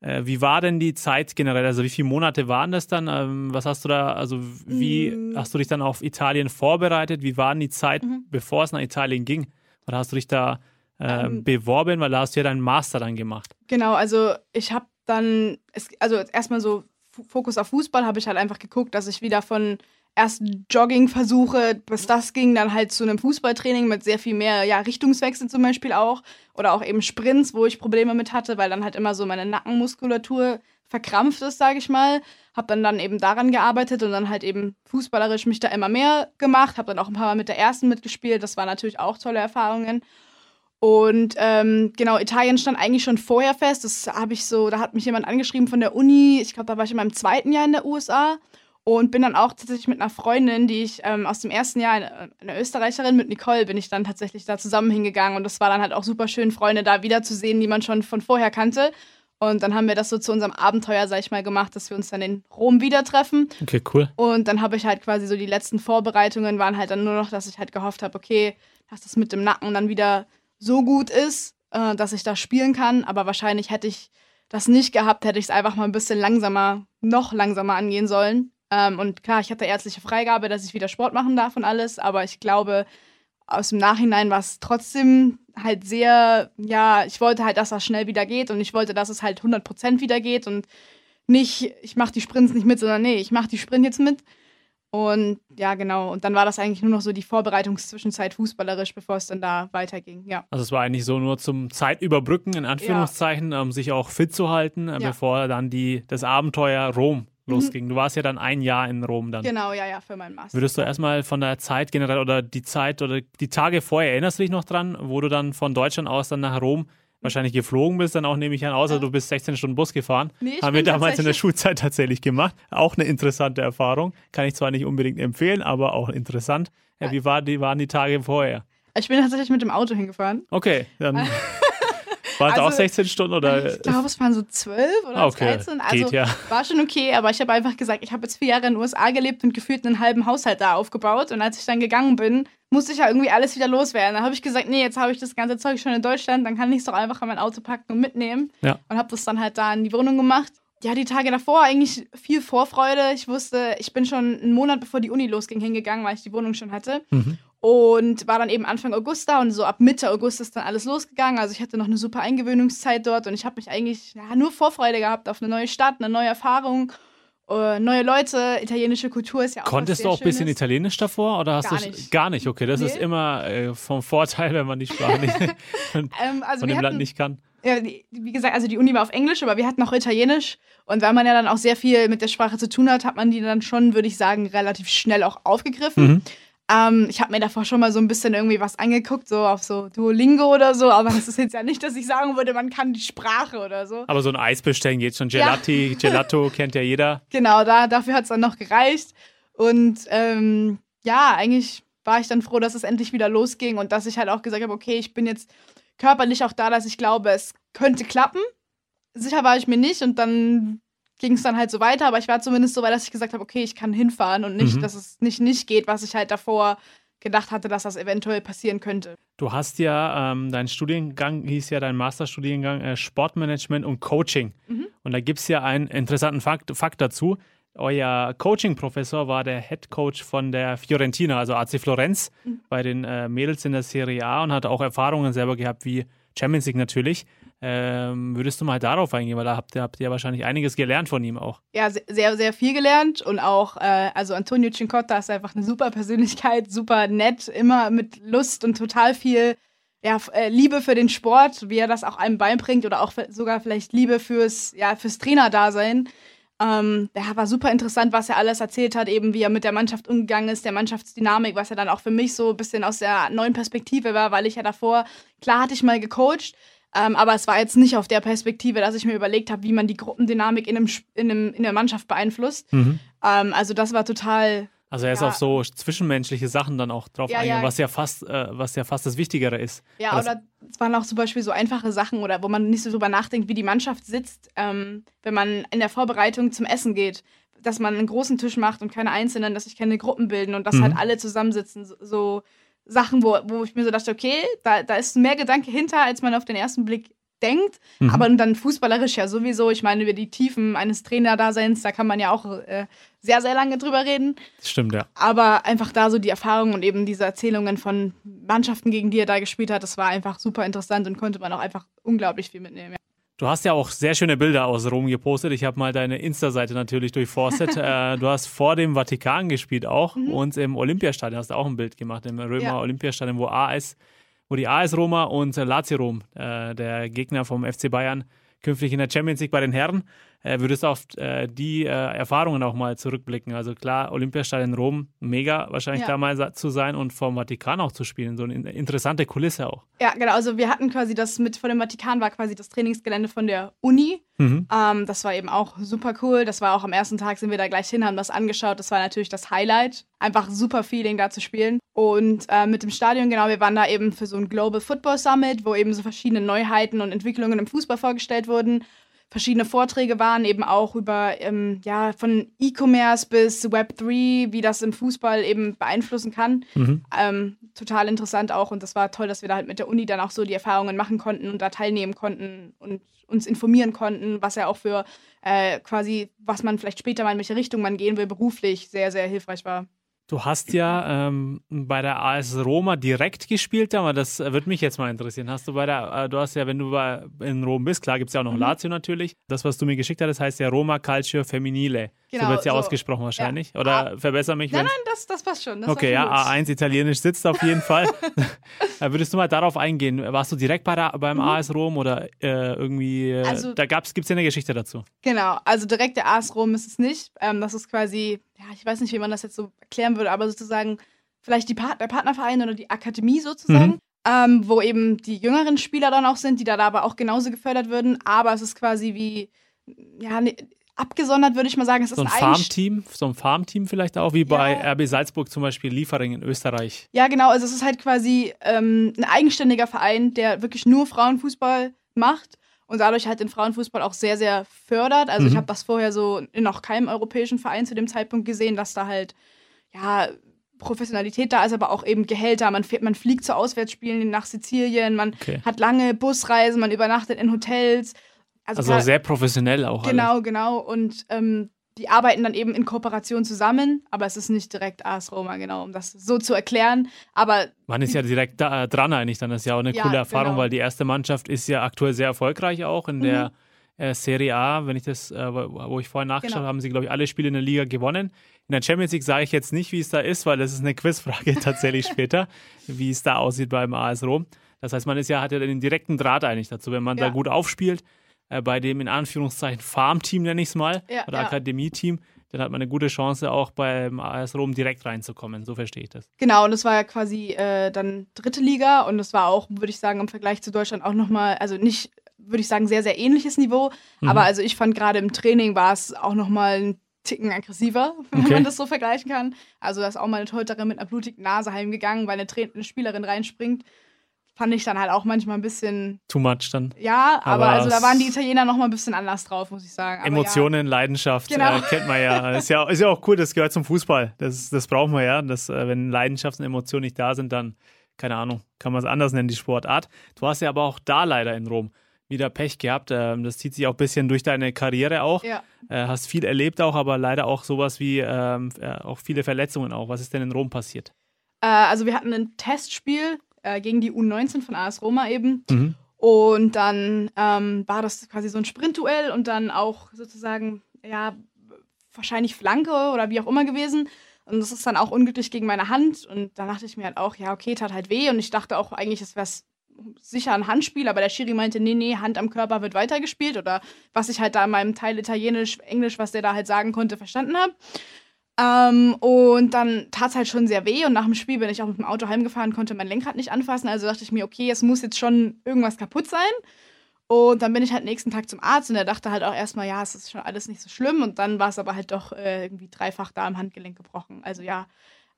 Äh, wie war denn die Zeit generell? Also wie viele Monate waren das dann? Ähm, was hast du da, also wie Mm. hast du dich dann auf Italien vorbereitet? Wie war denn die Zeit, Mhm. bevor es nach Italien ging? Oder hast du dich da äh, Ähm. beworben, weil da hast du ja deinen Master dann gemacht? Genau, also ich habe dann, es, also erstmal so Fokus auf Fußball, habe ich halt einfach geguckt, dass ich wieder von erst Jogging versuche, bis das ging, dann halt zu einem Fußballtraining mit sehr viel mehr ja, Richtungswechsel zum Beispiel auch. Oder auch eben Sprints, wo ich Probleme mit hatte, weil dann halt immer so meine Nackenmuskulatur verkrampft ist, sage ich mal. Habe dann dann eben daran gearbeitet und dann halt eben fußballerisch mich da immer mehr gemacht. Habe dann auch ein paar Mal mit der ersten mitgespielt. Das waren natürlich auch tolle Erfahrungen. Und ähm, genau, Italien stand eigentlich schon vorher fest. Das habe ich so, da hat mich jemand angeschrieben von der Uni. Ich glaube, da war ich in meinem zweiten Jahr in der USA und bin dann auch tatsächlich mit einer Freundin, die ich ähm, aus dem ersten Jahr, eine, eine Österreicherin, mit Nicole, bin ich dann tatsächlich da zusammen hingegangen. Und das war dann halt auch super schön, Freunde da wiederzusehen, die man schon von vorher kannte. Und dann haben wir das so zu unserem Abenteuer, sag ich mal, gemacht, dass wir uns dann in Rom wieder treffen. Okay, cool. Und dann habe ich halt quasi so die letzten Vorbereitungen waren halt dann nur noch, dass ich halt gehofft habe, okay, dass das mit dem Nacken dann wieder so gut ist, äh, dass ich da spielen kann. Aber wahrscheinlich hätte ich das nicht gehabt, hätte ich es einfach mal ein bisschen langsamer, noch langsamer angehen sollen. Ähm, und klar, ich hatte ärztliche Freigabe, dass ich wieder Sport machen darf und alles. Aber ich glaube, aus dem Nachhinein war es trotzdem halt sehr, ja, ich wollte halt, dass das schnell wieder geht und ich wollte, dass es halt 100% wieder geht und nicht, ich mache die Sprints nicht mit, sondern nee, ich mache die Sprint jetzt mit. Und ja, genau. Und dann war das eigentlich nur noch so die Vorbereitungszwischenzeit fußballerisch, bevor es dann da weiterging. Ja. Also es war eigentlich so nur zum Zeitüberbrücken, in Anführungszeichen, um sich auch fit zu halten, äh, Ja. Bevor dann die, das Abenteuer Rom losging. Du warst ja dann ein Jahr in Rom dann. Genau, ja, ja, für meinen Master. Würdest du erstmal von der Zeit generell oder die Zeit oder die Tage vorher, erinnerst du dich noch dran, wo du dann von Deutschland aus dann nach Rom wahrscheinlich geflogen bist, dann auch nehme ich an, außer Ja. du bist 16 Stunden Bus gefahren. Nee, ich Haben wir damals in der Schulzeit tatsächlich gemacht. Auch eine interessante Erfahrung. Kann ich zwar nicht unbedingt empfehlen, aber auch interessant. Ja, wie war die, waren die Tage vorher? Ich bin tatsächlich mit dem Auto hingefahren. Okay, dann waren es auch Also, 16 Stunden oder? Ich glaube, es waren so zwölf oder okay, 13. Also geht ja. war schon okay, aber ich habe einfach gesagt, ich habe jetzt vier Jahre in den USA gelebt und gefühlt einen halben Haushalt da aufgebaut. Und als ich dann gegangen bin, musste ich ja irgendwie alles wieder loswerden. Dann habe ich gesagt, nee, jetzt habe ich das ganze Zeug schon in Deutschland, dann kann ich es doch einfach in mein Auto packen und mitnehmen. Ja. Und habe das dann halt da in die Wohnung gemacht. Ja, die Tage davor eigentlich viel Vorfreude. Ich wusste, ich bin schon einen Monat bevor die Uni losging hingegangen, weil ich die Wohnung schon hatte. Mhm. Und war dann eben Anfang August da und so ab Mitte August ist dann alles losgegangen. Also ich hatte noch eine super Eingewöhnungszeit dort und ich habe mich eigentlich ja, nur Vorfreude gehabt auf eine neue Stadt, eine neue Erfahrung, äh, neue Leute, italienische Kultur ist ja auch Konntest du auch ein bisschen. Italienisch davor oder hast Gar du nicht. gar nicht? Okay, das Nee. ist immer äh, vom Vorteil, wenn man die Sprache nicht von, Ähm, also von dem Land hatten, nicht kann. ja, wie gesagt, also die Uni war auf Englisch, aber wir hatten auch Italienisch. Und weil man ja dann auch sehr viel mit der Sprache zu tun hat, hat man die dann schon, würde ich sagen, relativ schnell auch aufgegriffen. Mhm. Ähm, ich habe mir davor schon mal so ein bisschen irgendwie was angeguckt, so auf so Duolingo oder so, aber das ist jetzt ja nicht, dass ich sagen würde, man kann die Sprache oder so. Aber so ein Eis bestellen geht schon. Gelati, Gelato kennt ja jeder. Genau, da, dafür hat es dann noch gereicht. Und ähm, ja, eigentlich war ich dann froh, dass es endlich wieder losging und dass ich halt auch gesagt habe, okay, ich bin jetzt körperlich auch da, dass ich glaube, es könnte klappen. Sicher war ich mir nicht und dann ging es dann halt so weiter, aber ich war zumindest so weit, dass ich gesagt habe, okay, ich kann hinfahren und nicht, Mhm. dass es nicht nicht geht, was ich halt davor gedacht hatte, dass das eventuell passieren könnte. Du hast ja, ähm, dein Studiengang hieß ja dein Masterstudiengang äh, Sportmanagement und Coaching. Mhm. Und da gibt es ja einen interessanten Fakt, Fakt dazu. Euer Coaching-Professor war der Head Coach von der Fiorentina, also AC Florenz, Mhm. bei den äh, Mädels in der Serie A und hat auch Erfahrungen selber gehabt, wie Champions League natürlich. Ähm, würdest du mal darauf eingehen, weil da habt ihr, habt ihr ja wahrscheinlich einiges gelernt von ihm auch. ja, se- sehr, sehr viel gelernt und auch, äh, also Antonio Cincotta ist einfach eine super Persönlichkeit, super nett, immer mit Lust und total viel ja, äh, Liebe für den Sport, wie er das auch einem beibringt oder auch sogar vielleicht Liebe fürs, ja, fürs Trainerdasein. Ähm, der war super interessant, was er alles erzählt hat, eben wie er mit der Mannschaft umgegangen ist, der Mannschaftsdynamik, was ja dann auch für mich so ein bisschen aus der neuen Perspektive war, weil ich ja davor, klar hatte ich mal gecoacht, ähm, aber es war jetzt nicht auf der Perspektive, dass ich mir überlegt habe, wie man die Gruppendynamik in, einem, in, einem, in der Mannschaft beeinflusst. Ähm, also das war total, Also er ist Ja. auf so zwischenmenschliche Sachen dann auch drauf Ja, eingegangen, ja. was ja fast, äh, was ja fast das Wichtigere ist. ja, Weil oder es waren auch zum Beispiel so einfache Sachen oder wo man nicht so drüber nachdenkt, wie die Mannschaft sitzt, ähm, wenn man in der Vorbereitung zum Essen geht. Dass man einen großen Tisch macht und keine einzelnen, dass sich keine Gruppen bilden und dass Mhm. halt alle zusammensitzen. So, so Sachen, wo, wo ich mir so dachte, okay, da, da ist mehr Gedanke hinter, als man auf den ersten Blick denkt, mhm. aber dann fußballerisch ja sowieso. Ich meine, über die Tiefen eines Trainerdaseins, da kann man ja auch äh, sehr, sehr lange drüber reden. Stimmt, ja. Aber einfach da so die Erfahrungen und eben diese Erzählungen von Mannschaften, gegen die er da gespielt hat, das war einfach super interessant und konnte man auch einfach unglaublich viel mitnehmen. Ja. Du hast ja auch sehr schöne Bilder aus Rom gepostet. Ich habe mal deine Insta-Seite natürlich durchforstet. äh, du hast vor dem Vatikan gespielt auch mhm. und im Olympiastadion hast du auch ein Bild gemacht, im Römer ja. Olympiastadion, wo AS wo die AS Roma und Lazio Rom, äh, der Gegner vom FC Bayern, künftig in der Champions League bei den Herren, würdest du auf äh, die äh, Erfahrungen auch mal zurückblicken. Also klar, Olympiastadion Rom, mega wahrscheinlich ja. da mal zu sein und vom Vatikan auch zu spielen. So eine interessante Kulisse auch. Ja, genau. Also wir hatten quasi das mit von dem Vatikan war quasi das Trainingsgelände von der Uni. Mhm. Ähm, das war eben auch super cool. Das war auch am ersten Tag sind wir da gleich hin, haben das angeschaut. Das war natürlich das Highlight. Einfach super Feeling da zu spielen. Und äh, mit dem Stadion, genau, wir waren da eben für so ein Global Football Summit, wo eben so verschiedene Neuheiten und Entwicklungen im Fußball vorgestellt wurden verschiedene Vorträge waren, eben auch über, ähm, ja, von E-Commerce bis Web3, wie das im Fußball eben beeinflussen kann. Mhm. Ähm, total interessant auch und das war toll, dass wir da halt mit der Uni dann auch so die Erfahrungen machen konnten und da teilnehmen konnten und uns informieren konnten, was ja auch für äh, quasi, was man vielleicht später mal in welche Richtung man gehen will, beruflich sehr, sehr hilfreich war. Du hast ja ähm, bei der AS Roma direkt gespielt, aber das würde mich jetzt mal interessieren. Hast du bei der, äh, du hast ja, wenn du bei, in Rom bist, klar gibt es ja auch noch mhm. Lazio natürlich. Das, was du mir geschickt hast, heißt ja Roma Calcio Femminile. Genau, so wird es ja so. ausgesprochen wahrscheinlich. Ja. Oder ah. verbessere mich. Nein, nein, das, das passt schon. Das okay, ja, A1 Italienisch sitzt auf jeden Fall. Würdest du mal darauf eingehen? Warst du direkt bei der, beim mhm. AS Rom oder äh, irgendwie, äh, also, da gibt es ja eine Geschichte dazu? Genau, also direkt der AS Rom ist es nicht. Ähm, das ist quasi, ja, ich weiß nicht, wie man das jetzt so erklären würde, aber sozusagen vielleicht die Part der Partnerverein oder die Akademie sozusagen. Mhm. Ähm, wo eben die jüngeren Spieler dann auch sind, die da aber auch genauso gefördert würden. Aber es ist quasi wie, ja, ne, abgesondert, würde ich mal sagen. Es so ein Farmteam, so ein Farmteam vielleicht auch, wie ja. bei RB Salzburg zum Beispiel Liefering in Österreich. Ja, genau. Also es ist halt quasi ähm, ein eigenständiger Verein, der wirklich nur Frauenfußball macht und dadurch halt den Frauenfußball auch sehr, sehr fördert. Also mhm. ich habe das vorher so in noch keinem europäischen Verein zu dem Zeitpunkt gesehen, dass da halt, ja, Professionalität da ist, aber auch eben Gehälter. Man, fährt, man fliegt zu Auswärtsspielen nach Sizilien, man okay. hat lange Busreisen, man übernachtet in Hotels. Also, also sehr professionell auch. Genau, alle. genau. Und ähm, die arbeiten dann eben in Kooperation zusammen, aber es ist nicht direkt AS Roma, genau, um das so zu erklären. Aber man ist ja direkt da, äh, dran eigentlich, dann ist ja auch eine ja, coole Erfahrung, genau. weil die erste Mannschaft ist ja aktuell sehr erfolgreich auch in mhm. der äh, Serie A, wenn ich das, äh, wo ich vorhin nachgeschaut genau. habe, haben sie, glaube ich, alle Spiele in der Liga gewonnen. In der Champions League sage ich jetzt nicht, wie es da ist, weil das ist eine Quizfrage tatsächlich später, wie es da aussieht beim AS Rom. Das heißt, man ist ja, hat ja den direkten Draht eigentlich dazu, wenn man ja. da gut aufspielt äh, bei dem in Anführungszeichen Farmteam, nenne ich es mal, ja, oder ja. Akademie-Team, dann hat man eine gute Chance, auch beim AS Rom direkt reinzukommen. So verstehe ich das. Genau, und das war ja quasi äh, dann dritte Liga und das war auch, würde ich sagen, im Vergleich zu Deutschland auch nochmal, also nicht, würde ich sagen, sehr, sehr ähnliches Niveau. Mhm. Aber also ich fand gerade im Training war es auch nochmal ein Ticken aggressiver, wenn okay. man das so vergleichen kann. Also da ist auch mal eine Torhüterin mit einer blutigen Nase heimgegangen, weil eine, eine Spielerin reinspringt fand ich dann halt auch manchmal ein bisschen. Too much dann. Ja, aber, aber also da waren die Italiener noch mal ein bisschen anders drauf, muss ich sagen. Aber Emotionen, ja. Leidenschaft, genau. äh, kennt man ja. ist ja. Ist ja auch cool, das gehört zum Fußball. Das, das brauchen wir ja. Das, äh, wenn Leidenschaft und Emotionen nicht da sind, dann, keine Ahnung, kann man es anders nennen, die Sportart. Du hast ja aber auch da leider in Rom wieder Pech gehabt. Ähm, das zieht sich auch ein bisschen durch deine Karriere auch. Ja. Äh, hast viel erlebt auch, aber leider auch sowas wie ähm, äh, auch viele Verletzungen auch. Was ist denn in Rom passiert? Äh, also wir hatten ein Testspiel äh, gegen die U19 von AS Roma eben. Mhm. Und dann ähm, war das quasi so ein Sprintduell und dann auch sozusagen, ja, wahrscheinlich Flanke oder wie auch immer gewesen. Und das ist dann auch unglücklich gegen meine Hand. Und da dachte ich mir halt auch, ja, okay, tat halt weh. Und ich dachte auch eigentlich, es wäre sicher ein Handspiel, aber der Schiri meinte, nee, nee, Hand am Körper wird weitergespielt. Oder was ich halt da in meinem Teil Italienisch, Englisch, was der da halt sagen konnte, verstanden habe. Ähm, und dann tat es halt schon sehr weh und nach dem Spiel bin ich auch mit dem Auto heimgefahren, konnte mein Lenkrad nicht anfassen. Also dachte ich mir, okay, es muss jetzt schon irgendwas kaputt sein. Und dann bin ich halt nächsten Tag zum Arzt und er dachte halt auch erstmal, ja, es ist schon alles nicht so schlimm. Und dann war es aber halt doch äh, irgendwie dreifach da am Handgelenk gebrochen. Also ja.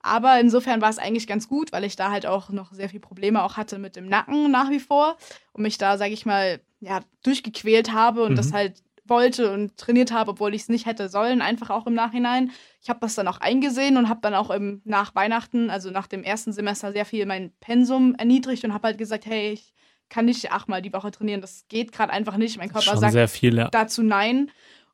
Aber insofern war es eigentlich ganz gut, weil ich da halt auch noch sehr viel Probleme auch hatte mit dem Nacken nach wie vor und mich da, sage ich mal, ja, durchgequält habe und mhm. das halt wollte und trainiert habe, obwohl ich es nicht hätte sollen, einfach auch im Nachhinein. Ich habe das dann auch eingesehen und habe dann auch im, nach Weihnachten, also nach dem ersten Semester, sehr viel mein Pensum erniedrigt und habe halt gesagt, hey, ich kann nicht achtmal die Woche trainieren. Das geht gerade einfach nicht. Mein Körper Schon sagt sehr viel, ja. dazu nein.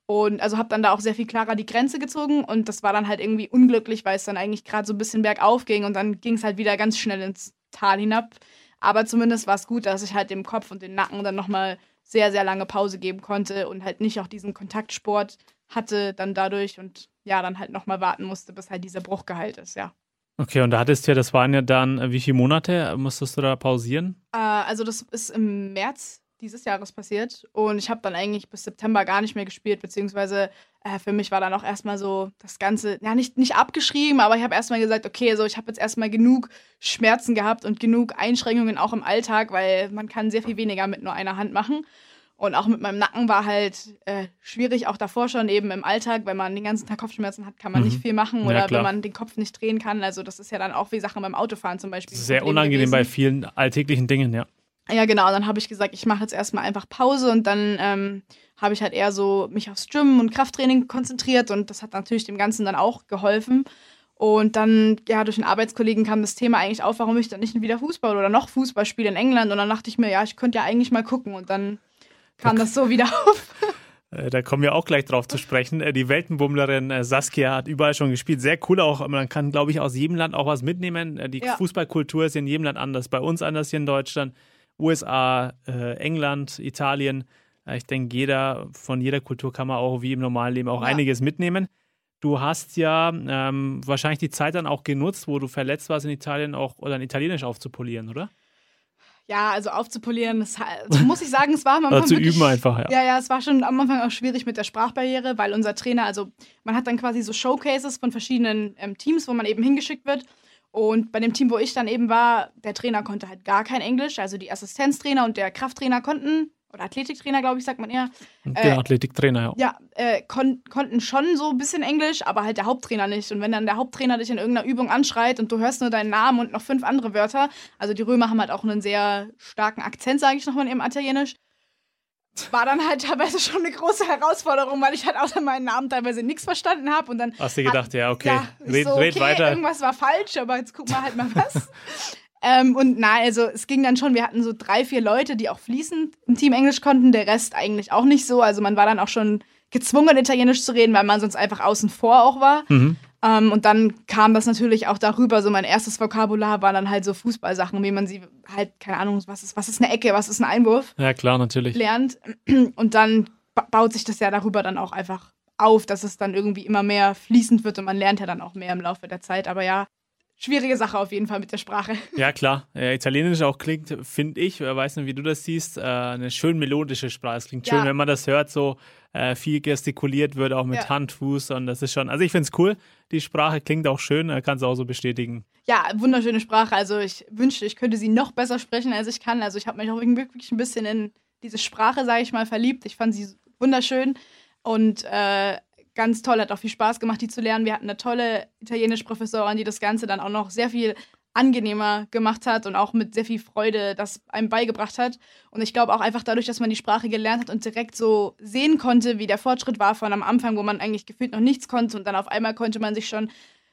Und also habe dann da auch sehr viel klarer die Grenze gezogen und das war dann halt irgendwie unglücklich, weil es dann eigentlich gerade so ein bisschen bergauf ging und dann ging es halt wieder ganz schnell ins Tal hinab. Aber zumindest war es gut, dass ich halt dem Kopf und den Nacken dann nochmal sehr, sehr lange Pause geben konnte und halt nicht auch diesen Kontaktsport hatte dann dadurch und ja, dann halt nochmal warten musste, bis halt dieser Bruch geheilt ist, ja. Okay, und da hattest du ja, das waren ja dann, äh, wie viele Monate musstest du da pausieren? Äh, also das ist im März dieses Jahres passiert und ich habe dann eigentlich bis September gar nicht mehr gespielt, beziehungsweise äh, für mich war dann auch erstmal so das Ganze, ja nicht, nicht abgeschrieben, aber ich habe erstmal gesagt, okay, so ich habe jetzt erstmal genug Schmerzen gehabt und genug Einschränkungen auch im Alltag, weil man kann sehr viel weniger mit nur einer Hand machen. Und auch mit meinem Nacken war halt äh, schwierig, auch davor schon eben im Alltag, wenn man den ganzen Tag Kopfschmerzen hat, kann man mhm. nicht viel machen oder ja, wenn man den Kopf nicht drehen kann. Also das ist ja dann auch wie Sachen beim Autofahren zum Beispiel. Sehr unangenehm gewesen. bei vielen alltäglichen Dingen, ja. Ja, genau. Dann habe ich gesagt, ich mache jetzt erstmal einfach Pause und dann ähm, habe ich halt eher so mich aufs Gym und Krafttraining konzentriert und das hat natürlich dem Ganzen dann auch geholfen. Und dann, ja, durch den Arbeitskollegen kam das Thema eigentlich auf, warum ich dann nicht wieder Fußball oder noch Fußball spiele in England. Und dann dachte ich mir, ja, ich könnte ja eigentlich mal gucken. Und dann kam das so wieder auf. Äh, da kommen wir auch gleich drauf zu sprechen. Äh, die Weltenbummlerin äh, Saskia hat überall schon gespielt. Sehr cool auch. Man kann, glaube ich, aus jedem Land auch was mitnehmen. Die ja. Fußballkultur ist in jedem Land anders. Bei uns anders hier in Deutschland, USA, England, Italien. Ich denke, jeder von jeder Kultur kann man auch wie im normalen Leben auch ja. einiges mitnehmen. Du hast ja ähm, wahrscheinlich die Zeit dann auch genutzt, wo du verletzt warst in Italien, auch oder in Italienisch aufzupolieren, oder? Ja, also aufzupolieren, das, also muss ich sagen, es war am Anfang. zu wirklich, üben einfach, ja. Ja, ja, es war schon am Anfang auch schwierig mit der Sprachbarriere, weil unser Trainer, also man hat dann quasi so Showcases von verschiedenen ähm, Teams, wo man eben hingeschickt wird. Und bei dem Team, wo ich dann eben war, der Trainer konnte halt gar kein Englisch. Also die Assistenztrainer und der Krafttrainer konnten oder Athletiktrainer, glaube ich, sagt man eher. Der äh, Athletiktrainer, ja. Ja, äh, kon konnten schon so ein bisschen Englisch, aber halt der Haupttrainer nicht. Und wenn dann der Haupttrainer dich in irgendeiner Übung anschreit und du hörst nur deinen Namen und noch fünf andere Wörter, also die Römer haben halt auch einen sehr starken Akzent, sage ich nochmal ihrem Italienisch, war dann halt teilweise schon eine große Herausforderung, weil ich halt außer meinen Namen teilweise nichts verstanden habe. Und dann hast du gedacht, hat, ja, okay, ja, red, so, okay, red weiter. Irgendwas war falsch, aber jetzt gucken wir halt mal was. Ähm, und na, also es ging dann schon, wir hatten so drei, vier Leute, die auch fließend im Team Englisch konnten, der Rest eigentlich auch nicht so. Also man war dann auch schon gezwungen, Italienisch zu reden, weil man sonst einfach außen vor auch war. Mhm. Ähm, und dann kam das natürlich auch darüber. So mein erstes Vokabular war dann halt so Fußballsachen, wie man sie halt, keine Ahnung, was ist, was ist eine Ecke, was ist ein Einwurf? Ja, klar, natürlich. Lernt. Und dann baut sich das ja darüber dann auch einfach auf, dass es dann irgendwie immer mehr fließend wird und man lernt ja dann auch mehr im Laufe der Zeit. Aber ja, schwierige Sache auf jeden Fall mit der Sprache. Ja, klar. Ja, Italienisch auch klingt, finde ich, wer weiß nicht, wie du das siehst, äh, eine schön melodische Sprache. Es klingt schön, ja. wenn man das hört, so äh, viel gestikuliert wird, auch mit ja. Hand, Fuß und das ist schon, also ich finde es cool. Die Sprache klingt auch schön, äh, kannst du auch so bestätigen. Ja, wunderschöne Sprache. Also ich wünschte, ich könnte sie noch besser sprechen, als ich kann. Also ich habe mich auch wirklich ein bisschen in diese Sprache, sage ich mal, verliebt. Ich fand sie wunderschön und äh, ganz toll, hat auch viel Spaß gemacht, die zu lernen. Wir hatten eine tolle italienische Professorin, die das Ganze dann auch noch sehr viel angenehmer gemacht hat und auch mit sehr viel Freude das einem beigebracht hat. Und ich glaube auch einfach dadurch, dass man die Sprache gelernt hat und direkt so sehen konnte, wie der Fortschritt war von am Anfang, wo man eigentlich gefühlt noch nichts konnte und dann auf einmal konnte man sich schon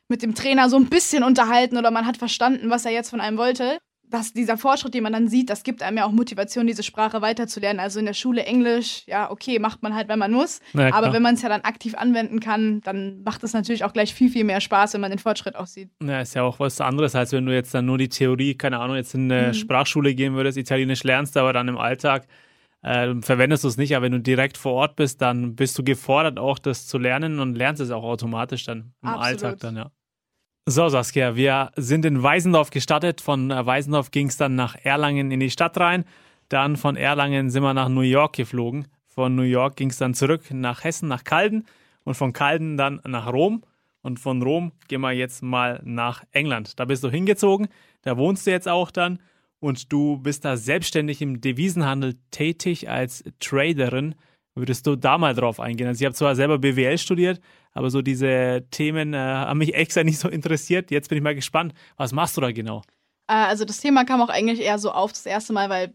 mit dem Trainer so ein bisschen unterhalten oder man hat verstanden, was er jetzt von einem wollte dass dieser Fortschritt, den man dann sieht, das gibt einem ja auch Motivation, diese Sprache weiterzulernen. Also in der Schule Englisch, ja, okay, macht man halt, wenn man muss. Ja, aber wenn man es ja dann aktiv anwenden kann, dann macht es natürlich auch gleich viel, viel mehr Spaß, wenn man den Fortschritt auch sieht. Ja, ist ja auch was anderes, als wenn du jetzt dann nur die Theorie, keine Ahnung, jetzt in eine mhm. Sprachschule gehen würdest, Italienisch lernst, aber dann im Alltag äh, verwendest du es nicht. Aber wenn du direkt vor Ort bist, dann bist du gefordert, auch das zu lernen und lernst es auch automatisch dann im Absolut. Alltag dann, ja. So, Saskia, wir sind in Weisendorf gestartet. Von äh, Weisendorf ging es dann nach Erlangen in die Stadt rein. Dann von Erlangen sind wir nach New York geflogen. Von New York ging es dann zurück nach Hessen, nach Calden. Und von Calden dann nach Rom. Und von Rom gehen wir jetzt mal nach England. Da bist du hingezogen. Da wohnst du jetzt auch dann. Und du bist da selbstständig im Devisenhandel tätig als Traderin. Würdest du da mal drauf eingehen? Also ich habe zwar selber BWL studiert, aber so diese Themen äh, haben mich extra nicht so interessiert. Jetzt bin ich mal gespannt, was machst du da genau? Äh, also das Thema kam auch eigentlich eher so auf das erste Mal, weil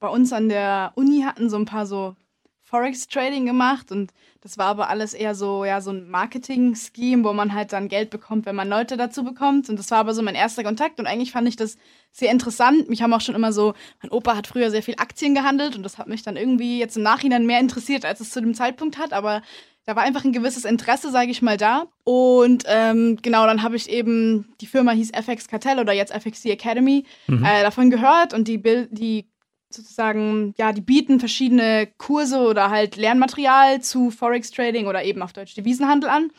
bei uns an der Uni hatten so ein paar so Forex-Trading gemacht und das war aber alles eher so, ja, so ein Marketing-Scheme, wo man halt dann Geld bekommt, wenn man Leute dazu bekommt. Und das war aber so mein erster Kontakt und eigentlich fand ich das sehr interessant. Mich haben auch schon immer so, mein Opa hat früher sehr viel Aktien gehandelt und das hat mich dann irgendwie jetzt im Nachhinein mehr interessiert, als es zu dem Zeitpunkt hat, aber da war einfach ein gewisses Interesse, sage ich mal, da. Und ähm, genau, dann habe ich eben, die Firma hieß FX Cartel oder jetzt FXC Academy, mhm. äh, davon gehört und die, die sozusagen, ja, die bieten verschiedene Kurse oder halt Lernmaterial zu Forex Trading oder eben auf Deutsch Devisenhandel an.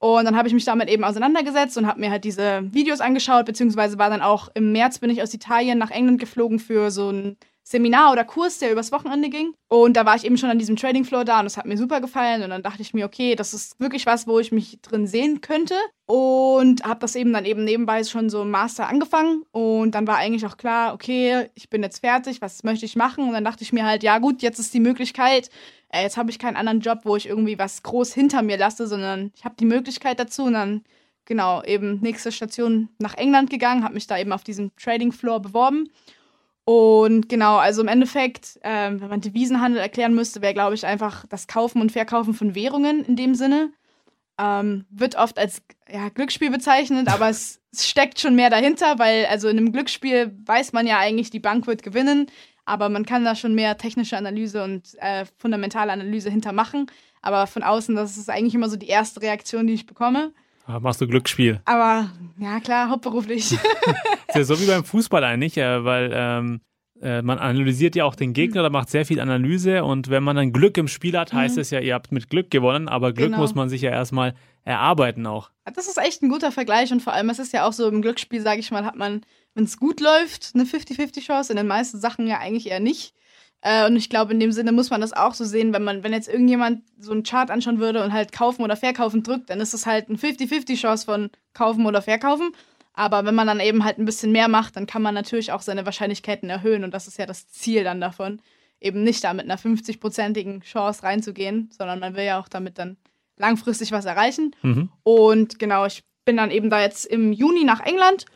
Und dann habe ich mich damit eben auseinandergesetzt und habe mir halt diese Videos angeschaut, beziehungsweise war dann auch im März bin ich aus Italien nach England geflogen für so ein Seminar oder Kurs, der übers Wochenende ging. Und da war ich eben schon an diesem Trading Floor da und es hat mir super gefallen. Und dann dachte ich mir, okay, das ist wirklich was, wo ich mich drin sehen könnte. Und habe das eben dann eben nebenbei schon so im Master angefangen. Und dann war eigentlich auch klar, okay, ich bin jetzt fertig, was möchte ich machen? Und dann dachte ich mir halt, ja gut, jetzt ist die Möglichkeit, äh, jetzt habe ich keinen anderen Job, wo ich irgendwie was groß hinter mir lasse, sondern ich habe die Möglichkeit dazu. Und dann, genau, eben nächste Station nach England gegangen, habe mich da eben auf diesem Trading Floor beworben und genau, also im Endeffekt, äh, wenn man Devisenhandel erklären müsste, wäre, glaube ich, einfach das Kaufen und Verkaufen von Währungen in dem Sinne. Ähm, wird oft als ja, Glücksspiel bezeichnet, aber es, es, steckt schon mehr dahinter, weil also in einem Glücksspiel weiß man ja eigentlich, die Bank wird gewinnen, aber man kann da schon mehr technische Analyse und äh, fundamentale Analyse hintermachen. Aber von außen, das ist eigentlich immer so die erste Reaktion, die ich bekomme. Ah, machst du Glücksspiel. Aber ja, klar, hauptberuflich. ist ja so wie beim Fußball eigentlich, weil ähm, äh, man analysiert ja auch den Gegner, da macht sehr viel Analyse und wenn man dann Glück im Spiel hat, heißt mhm. es ja, ihr habt mit Glück gewonnen, aber Glück genau. muss man sich ja erstmal erarbeiten auch. Das ist echt ein guter Vergleich und vor allem, es ist ja auch so im Glücksspiel, sage ich mal, hat man, wenn es gut läuft, eine 50-50 Chance, in den meisten Sachen ja eigentlich eher nicht. Äh, und ich glaube, in dem Sinne muss man das auch so sehen, wenn man, wenn jetzt irgendjemand so einen Chart anschauen würde und halt kaufen oder verkaufen drückt, dann ist es halt ein 50-50 Chance von kaufen oder verkaufen. Aber wenn man dann eben halt ein bisschen mehr macht, dann kann man natürlich auch seine Wahrscheinlichkeiten erhöhen. Und das ist ja das Ziel dann davon, eben nicht da mit einer 50-prozentigen Chance reinzugehen, sondern man will ja auch damit dann langfristig was erreichen. Mhm. Und genau, ich bin dann eben da jetzt im Juni nach England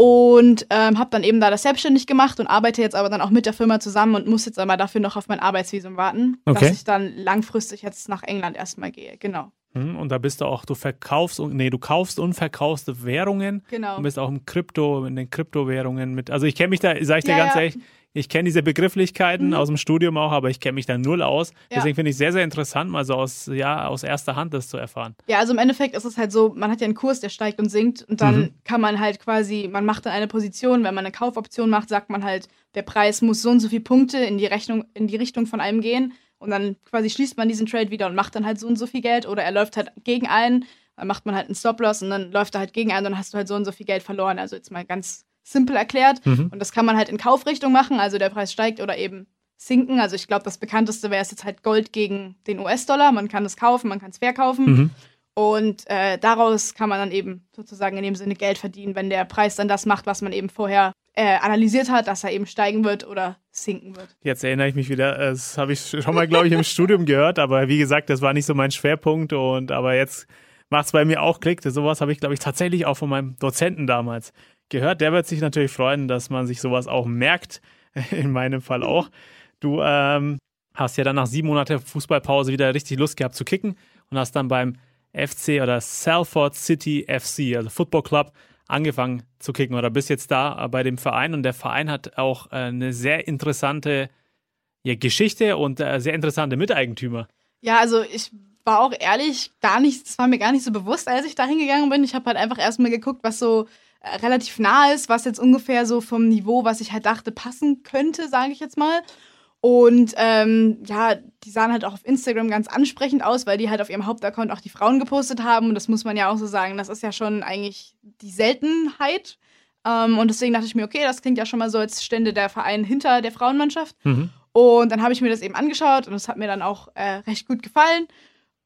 und ähm, habe dann eben da das selbstständig gemacht und arbeite jetzt aber dann auch mit der Firma zusammen und muss jetzt aber dafür noch auf mein Arbeitsvisum warten, okay. dass ich dann langfristig jetzt nach England erstmal gehe. Genau. Mhm, und da bist du auch, du verkaufst und nee, du kaufst und verkaufst Währungen. Genau. Du bist auch im Krypto, in den Kryptowährungen mit. Also ich kenne mich da, sag ich dir ja, ganz ja. ehrlich, ich kenne diese Begrifflichkeiten mhm. aus dem Studium auch, aber ich kenne mich da null aus. Ja. Deswegen finde ich es sehr, sehr interessant, mal so aus, ja, aus erster Hand das zu erfahren. Ja, also im Endeffekt ist es halt so, man hat ja einen Kurs, der steigt und sinkt und dann mhm. kann man halt quasi, man macht dann eine Position, wenn man eine Kaufoption macht, sagt man halt, der Preis muss so und so viele Punkte in die Rechnung, in die Richtung von einem gehen und dann quasi schließt man diesen Trade wieder und macht dann halt so und so viel Geld oder er läuft halt gegen einen, dann macht man halt einen Stop-Loss und dann läuft er halt gegen einen und dann hast du halt so und so viel Geld verloren. Also jetzt mal ganz simpel erklärt. Mhm. Und das kann man halt in Kaufrichtung machen, also der Preis steigt oder eben sinken. Also ich glaube, das bekannteste wäre es jetzt halt Gold gegen den US-Dollar. Man kann es kaufen, man kann es verkaufen. Mhm. Und äh, daraus kann man dann eben sozusagen in dem Sinne Geld verdienen, wenn der Preis dann das macht, was man eben vorher äh, analysiert hat, dass er eben steigen wird oder sinken wird. Jetzt erinnere ich mich wieder, das habe ich schon mal, glaube ich, im Studium gehört, aber wie gesagt, das war nicht so mein Schwerpunkt und aber jetzt macht es bei mir auch Klick. Sowas habe ich, glaube ich, tatsächlich auch von meinem Dozenten damals gehört. Der wird sich natürlich freuen, dass man sich sowas auch merkt. In meinem Fall auch. Du ähm, hast ja dann nach sieben Monaten Fußballpause wieder richtig Lust gehabt zu kicken und hast dann beim FC oder Salford City FC, also Football Club, angefangen zu kicken oder bist jetzt da bei dem Verein und der Verein hat auch äh, eine sehr interessante ja, Geschichte und äh, sehr interessante Miteigentümer. Ja, also ich war auch ehrlich gar nicht, das war mir gar nicht so bewusst, als ich da hingegangen bin. Ich habe halt einfach erstmal geguckt, was so relativ nah ist, was jetzt ungefähr so vom Niveau, was ich halt dachte, passen könnte, sage ich jetzt mal. Und ähm, ja, die sahen halt auch auf Instagram ganz ansprechend aus, weil die halt auf ihrem Hauptaccount auch die Frauen gepostet haben. Und das muss man ja auch so sagen, das ist ja schon eigentlich die Seltenheit. Ähm, und deswegen dachte ich mir, okay, das klingt ja schon mal so, als stände der Verein hinter der Frauenmannschaft. Mhm. Und dann habe ich mir das eben angeschaut und es hat mir dann auch äh, recht gut gefallen.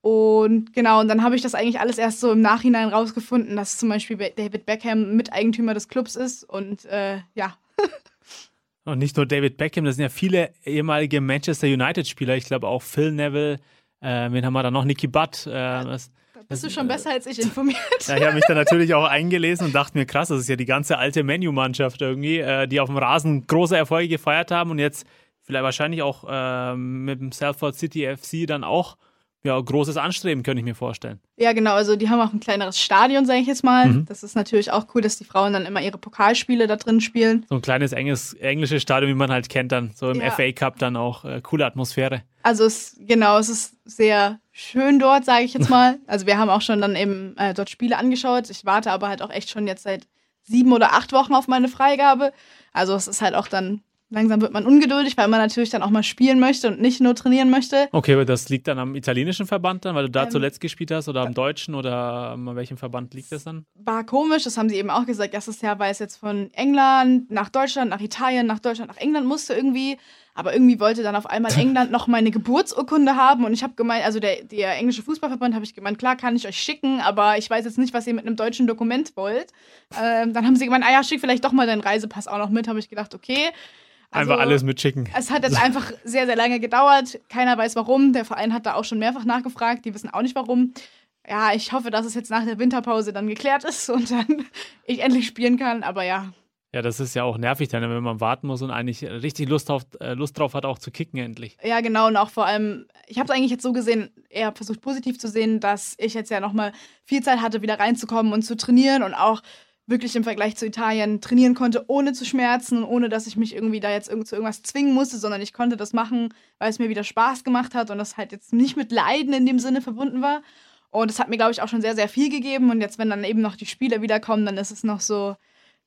Und genau, und dann habe ich das eigentlich alles erst so im Nachhinein rausgefunden, dass zum Beispiel David Beckham Miteigentümer des Clubs ist. Und äh, ja. Und nicht nur David Beckham, das sind ja viele ehemalige Manchester United-Spieler. Ich glaube auch Phil Neville, äh, wen haben wir da noch? Nicky Butt. Äh, das, bist du schon besser als ich informiert. Ja, ich habe mich da natürlich auch eingelesen und dachte mir, krass, das ist ja die ganze alte Menu-Mannschaft irgendwie, äh, die auf dem Rasen große Erfolge gefeiert haben und jetzt vielleicht wahrscheinlich auch äh, mit dem Salford City FC dann auch ja, großes Anstreben, könnte ich mir vorstellen. Ja, genau. Also die haben auch ein kleineres Stadion, sage ich jetzt mal. Mhm. Das ist natürlich auch cool, dass die Frauen dann immer ihre Pokalspiele da drin spielen. So ein kleines enges, englisches Stadion, wie man halt kennt, dann so im ja. FA Cup dann auch äh, coole Atmosphäre. Also es, genau, es ist sehr schön dort, sage ich jetzt mal. Also wir haben auch schon dann eben äh, dort Spiele angeschaut. Ich warte aber halt auch echt schon jetzt seit sieben oder acht Wochen auf meine Freigabe. Also es ist halt auch dann langsam wird man ungeduldig, weil man natürlich dann auch mal spielen möchte und nicht nur trainieren möchte. Okay, aber das liegt dann am italienischen Verband dann, weil du da ähm, zuletzt gespielt hast oder am deutschen oder an welchem Verband liegt das dann? War komisch, das haben sie eben auch gesagt. Erstes Jahr war es jetzt von England nach Deutschland, nach Italien, nach Deutschland, nach England musste irgendwie. Aber irgendwie wollte dann auf einmal England noch meine Geburtsurkunde haben und ich habe gemeint, also der, der englische Fußballverband habe ich gemeint, klar kann ich euch schicken, aber ich weiß jetzt nicht, was ihr mit einem deutschen Dokument wollt. Ähm, dann haben sie gemeint, ah ja, schick vielleicht doch mal deinen Reisepass auch noch mit. Habe ich gedacht, okay. Also, einfach alles mitschicken. Es hat jetzt einfach sehr, sehr lange gedauert. Keiner weiß warum. Der Verein hat da auch schon mehrfach nachgefragt. Die wissen auch nicht warum. Ja, ich hoffe, dass es jetzt nach der Winterpause dann geklärt ist und dann ich endlich spielen kann. Aber ja. Ja, das ist ja auch nervig dann, wenn man warten muss und eigentlich richtig Lust, auf, äh, Lust drauf hat, auch zu kicken endlich. Ja, genau. Und auch vor allem, ich habe es eigentlich jetzt so gesehen, eher versucht positiv zu sehen, dass ich jetzt ja nochmal viel Zeit hatte, wieder reinzukommen und zu trainieren und auch wirklich im Vergleich zu Italien trainieren konnte, ohne zu schmerzen und ohne, dass ich mich irgendwie da jetzt zu irgendwas zwingen musste, sondern ich konnte das machen, weil es mir wieder Spaß gemacht hat und das halt jetzt nicht mit Leiden in dem Sinne verbunden war. Und das hat mir, glaube ich, auch schon sehr, sehr viel gegeben. Und jetzt, wenn dann eben noch die Spieler wiederkommen, dann ist es noch so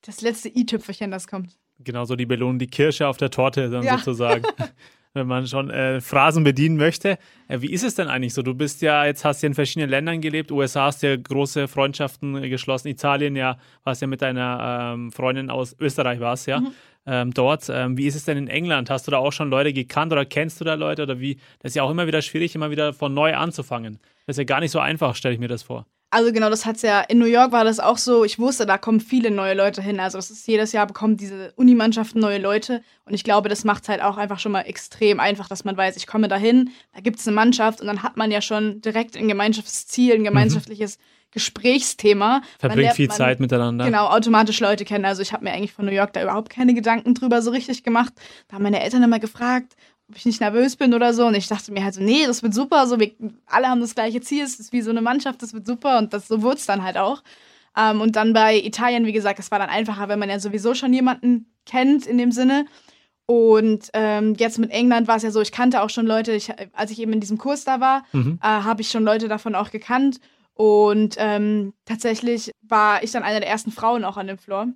das letzte i-Tüpfelchen, das kommt. Genau so die Belohnung, die Kirsche auf der Torte dann ja. sozusagen. wenn man schon äh, Phrasen bedienen möchte. Äh, wie ist es denn eigentlich so? Du bist ja, jetzt hast ja in verschiedenen Ländern gelebt. USA hast ja große Freundschaften äh, geschlossen. Italien ja, warst ja mit deiner ähm, Freundin aus Österreich, warst ja. Mhm. Ähm, dort. Ähm, wie ist es denn in England? Hast du da auch schon Leute gekannt oder kennst du da Leute? Oder wie? Das ist ja auch immer wieder schwierig, immer wieder von neu anzufangen. Das ist ja gar nicht so einfach, stelle ich mir das vor. Also genau, das hat's ja, in New York war das auch so, ich wusste, da kommen viele neue Leute hin. Also das ist jedes Jahr bekommen diese Unimannschaften neue Leute. Und ich glaube, das macht es halt auch einfach schon mal extrem einfach, dass man weiß, ich komme dahin, da gibt es eine Mannschaft und dann hat man ja schon direkt ein Gemeinschaftsziel, ein mhm. gemeinschaftliches mhm. Gesprächsthema. Verbringt viel man, Zeit miteinander. Genau, automatisch Leute kennen. Also ich habe mir eigentlich von New York da überhaupt keine Gedanken drüber so richtig gemacht. Da haben meine Eltern immer gefragt, ob ich nicht nervös bin oder so. Und ich dachte mir halt so, nee, das wird super. So, wir alle haben das gleiche Ziel, es ist wie so eine Mannschaft, das wird super. Und das, so wurde es dann halt auch. Ähm, und dann bei Italien, wie gesagt, das war dann einfacher, wenn man ja sowieso schon jemanden kennt in dem Sinne. Und ähm, jetzt mit England war es ja so, ich kannte auch schon Leute, ich, als ich eben in diesem Kurs da war, mhm. äh, habe ich schon Leute davon auch gekannt. Und ähm, tatsächlich war ich dann eine der ersten Frauen auch an dem Floor.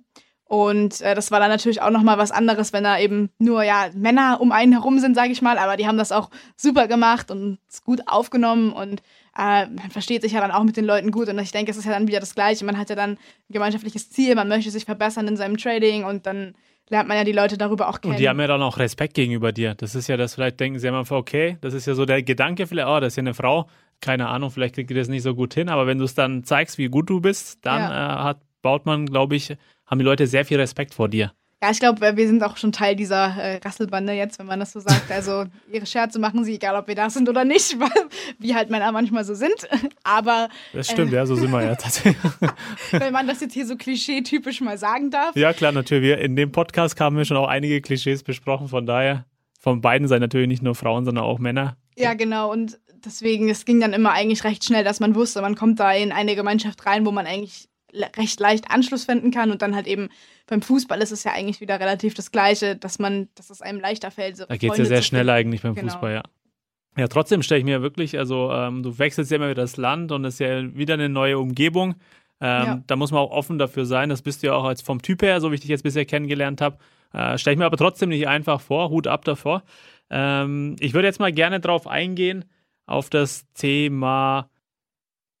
Und äh, das war dann natürlich auch nochmal was anderes, wenn da eben nur ja Männer um einen herum sind, sage ich mal. Aber die haben das auch super gemacht und es gut aufgenommen und äh, man versteht sich ja dann auch mit den Leuten gut. Und ich denke, es ist ja dann wieder das Gleiche. Man hat ja dann ein gemeinschaftliches Ziel, man möchte sich verbessern in seinem Trading und dann lernt man ja die Leute darüber auch kennen. Und die haben ja dann auch Respekt gegenüber dir. Das ist ja das, vielleicht denken sie immer, okay, das ist ja so der Gedanke, vielleicht, oh, das ist ja eine Frau, keine Ahnung, vielleicht kriegt ihr das nicht so gut hin, aber wenn du es dann zeigst, wie gut du bist, dann ja. äh, hat, baut man, glaube ich, haben die Leute sehr viel Respekt vor dir. Ja, ich glaube, wir sind auch schon Teil dieser äh, Rasselbande jetzt, wenn man das so sagt. Also ihre Scherze machen sie, egal ob wir da sind oder nicht, wie halt Männer manchmal so sind. Aber das stimmt, äh, ja, so sind wir ja tatsächlich. wenn man das jetzt hier so klischee-typisch mal sagen darf. Ja, klar, natürlich. Wir, in dem Podcast haben wir schon auch einige Klischees besprochen, von daher von beiden Seiten natürlich nicht nur Frauen, sondern auch Männer. Ja, genau. Und deswegen, es ging dann immer eigentlich recht schnell, dass man wusste, man kommt da in eine Gemeinschaft rein, wo man eigentlich recht leicht Anschluss finden kann und dann halt eben beim Fußball ist es ja eigentlich wieder relativ das Gleiche, dass man, dass es einem leichter fällt. So da geht es ja sehr schnell eigentlich beim genau. Fußball, ja. Ja, trotzdem stelle ich mir wirklich, also ähm, du wechselst ja immer wieder das Land und es ist ja wieder eine neue Umgebung. Ähm, ja. Da muss man auch offen dafür sein. Das bist du ja auch als vom Typ her, so wie ich dich jetzt bisher kennengelernt habe. Äh, stelle ich mir aber trotzdem nicht einfach vor. Hut ab davor. Ähm, ich würde jetzt mal gerne drauf eingehen, auf das Thema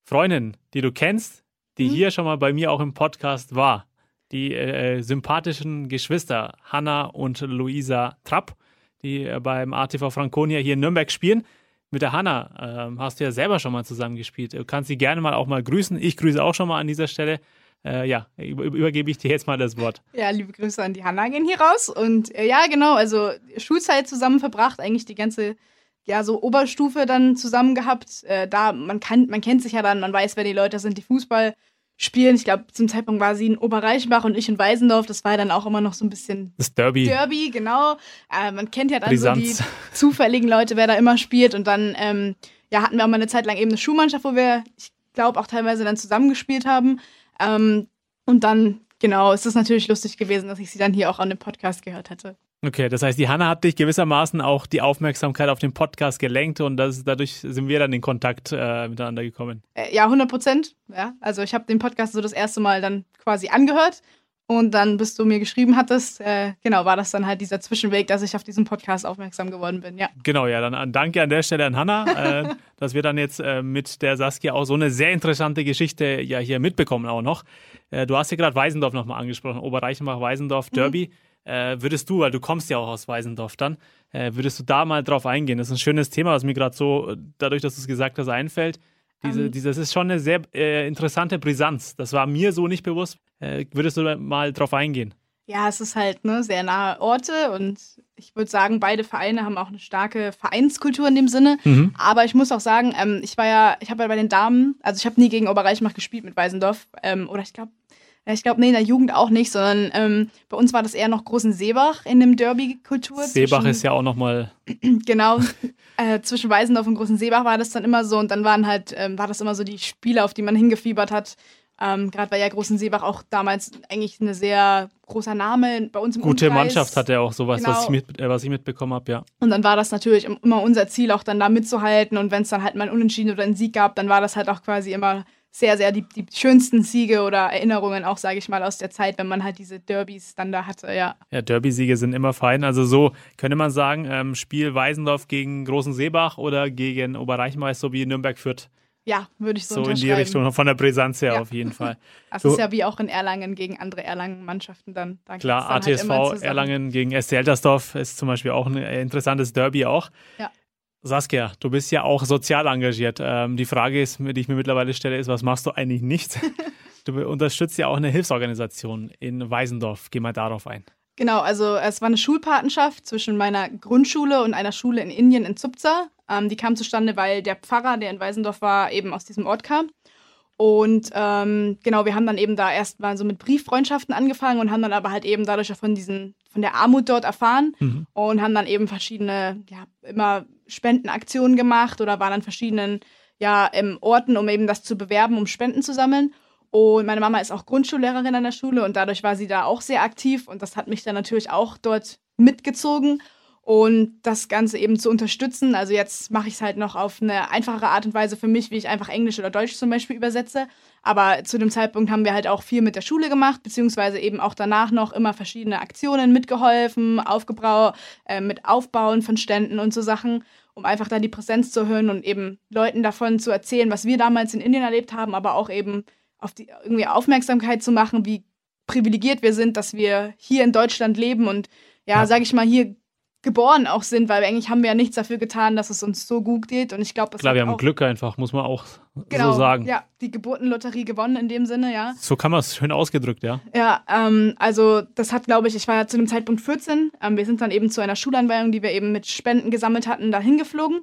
Freundin, die du kennst, die mhm. hier schon mal bei mir auch im Podcast war. Die äh, äh sympathischen Geschwister Hanna und Luisa Trapp, die äh, beim ATV Franconia hier in Nürnberg spielen. Mit der Hanna äh, hast du ja selber schon mal zusammen gespielt. Du kannst sie gerne mal auch mal grüßen. Ich grüße auch schon mal an dieser Stelle. Äh, ja, über, übergebe ich dir jetzt mal das Wort. Ja, liebe Grüße an die Hanna gehen hier raus. Und äh, ja, genau, also Schulzeit zusammen verbracht, eigentlich die ganze ja, so Oberstufe dann zusammen gehabt. Äh, da, man kann, man kennt sich ja dann, man weiß, wer die Leute sind, die Fußball spielen. Ich glaube, zum Zeitpunkt war sie in Oberreichenbach und ich in Weisendorf. Das war ja dann auch immer noch so ein bisschen das Derby. Derby, genau. Äh, man kennt ja dann Brisanz. so die zufälligen Leute, wer da immer spielt. Und dann ähm, ja, hatten wir auch mal eine Zeit lang eben eine Schulmannschaft, wo wir, ich glaube, auch teilweise dann zusammengespielt haben. Ähm, und dann, genau, ist es natürlich lustig gewesen, dass ich sie dann hier auch an dem Podcast gehört hatte. Okay, das heißt, die Hanna hat dich gewissermaßen auch die Aufmerksamkeit auf den Podcast gelenkt und das, dadurch sind wir dann in Kontakt äh, miteinander gekommen. Äh, ja, 100 Prozent. Ja, also ich habe den Podcast so das erste Mal dann quasi angehört und dann, bis du mir geschrieben hattest, äh, genau, war das dann halt dieser Zwischenweg, dass ich auf diesen Podcast aufmerksam geworden bin, ja. Genau, ja, dann an, danke an der Stelle an Hanna, äh, dass wir dann jetzt äh, mit der Saskia auch so eine sehr interessante Geschichte ja hier mitbekommen auch noch. Äh, du hast ja gerade Weisendorf nochmal angesprochen, Oberreichenbach, Weisendorf, Derby. Mhm äh, würdest du, weil du kommst ja auch aus Weisendorf dann, äh, würdest du da mal drauf eingehen? Das ist ein schönes Thema, was mir gerade so, dadurch, dass du es gesagt hast, einfällt. Diese, um. Ähm. diese, das ist schon eine sehr äh, interessante Brisanz. Das war mir so nicht bewusst. Äh, würdest du mal drauf eingehen? Ja, es ist halt ne, sehr nahe Orte und ich würde sagen, beide Vereine haben auch eine starke Vereinskultur in dem Sinne. Mhm. Aber ich muss auch sagen, ähm, ich war ja, ich habe ja bei den Damen, also ich habe nie gegen Oberreichmach gespielt mit Weisendorf. Ähm, oder ich glaube, ich glaube, nee, in der Jugend auch nicht, sondern ähm, bei uns war das eher noch Großen Seebach in dem Derby-Kultur. Seebach ist ja auch nochmal. genau. äh, zwischen Weisendorf und Großen Seebach war das dann immer so und dann waren halt, ähm, war das immer so die Spiele, auf die man hingefiebert hat. Ähm, Gerade weil ja Großen Seebach auch damals eigentlich eine sehr großer Name bei uns im Gute Umkreis. Mannschaft hat er auch sowas, genau. was, ich mit, äh, was ich mitbekommen habe, ja. Und dann war das natürlich immer unser Ziel, auch dann da mitzuhalten. Und wenn es dann halt mal einen Unentschieden oder einen Sieg gab, dann war das halt auch quasi immer sehr, sehr die, die schönsten Siege oder Erinnerungen auch, sage ich mal, aus der Zeit, wenn man halt diese Derbys dann da hatte, ja. Ja, Derby-Siege sind immer fein. Also so könnte man sagen, ähm, Spiel Weisendorf gegen Großen Seebach oder gegen Oberreichenbach, so wie Nürnberg führt. Ja, würde ich so So in die Richtung, von der Brisanz her ja. auf jeden Fall. Das so, ist ja wie auch in Erlangen gegen andere Erlangen-Mannschaften dann. Da klar, dann ATSV halt Erlangen gegen SC Eltersdorf ist zum Beispiel auch ein interessantes Derby auch. Ja. Saskia, du bist ja auch sozial engagiert. Ähm, die Frage ist, die ich mir mittlerweile stelle, ist, was machst du eigentlich nicht? du unterstützt ja auch eine Hilfsorganisation in Weisendorf. Geh mal darauf ein. Genau, also es war eine Schulpatenschaft zwischen meiner Grundschule und einer Schule in Indien in Zupza. Ähm, die kam zustande, weil der Pfarrer, der in Weisendorf war, eben aus diesem Ort kam. Und ähm, genau, wir haben dann eben da erstmal so mit Brieffreundschaften angefangen und haben dann aber halt eben dadurch von diesen, von der Armut dort erfahren mhm. und haben dann eben verschiedene, ja, immer Spendenaktionen gemacht oder waren an verschiedenen ja, ähm, Orten, um eben das zu bewerben, um Spenden zu sammeln. Und meine Mama ist auch Grundschullehrerin an der Schule und dadurch war sie da auch sehr aktiv und das hat mich dann natürlich auch dort mitgezogen und das Ganze eben zu unterstützen. Also jetzt mache ich es halt noch auf eine einfachere Art und Weise für mich, wie ich einfach Englisch oder Deutsch zum Beispiel übersetze. Aber zu dem Zeitpunkt haben wir halt auch viel mit der Schule gemacht, beziehungsweise eben auch danach noch immer verschiedene Aktionen mitgeholfen, aufgebrau, äh, mit Aufbauen von Ständen und so Sachen, um einfach da die Präsenz zu erhöhen und eben Leuten davon zu erzählen, was wir damals in Indien erlebt haben, aber auch eben auf die irgendwie Aufmerksamkeit zu machen, wie privilegiert wir sind, dass wir hier in Deutschland leben und ja, ja. sage ich mal, hier geboren auch sind, weil eigentlich haben wir ja nichts dafür getan, dass es uns so gut geht. Und ich glaube, klar, wir haben Glück einfach, muss man auch genau, so sagen. Ja, die Geburtenlotterie gewonnen in dem Sinne, ja. So kann man es schön ausgedrückt, ja. Ja, ähm, also das hat, glaube ich, ich war ja zu dem Zeitpunkt 14. Ähm, wir sind dann eben zu einer Schulanweihung, die wir eben mit Spenden gesammelt hatten, dahin geflogen.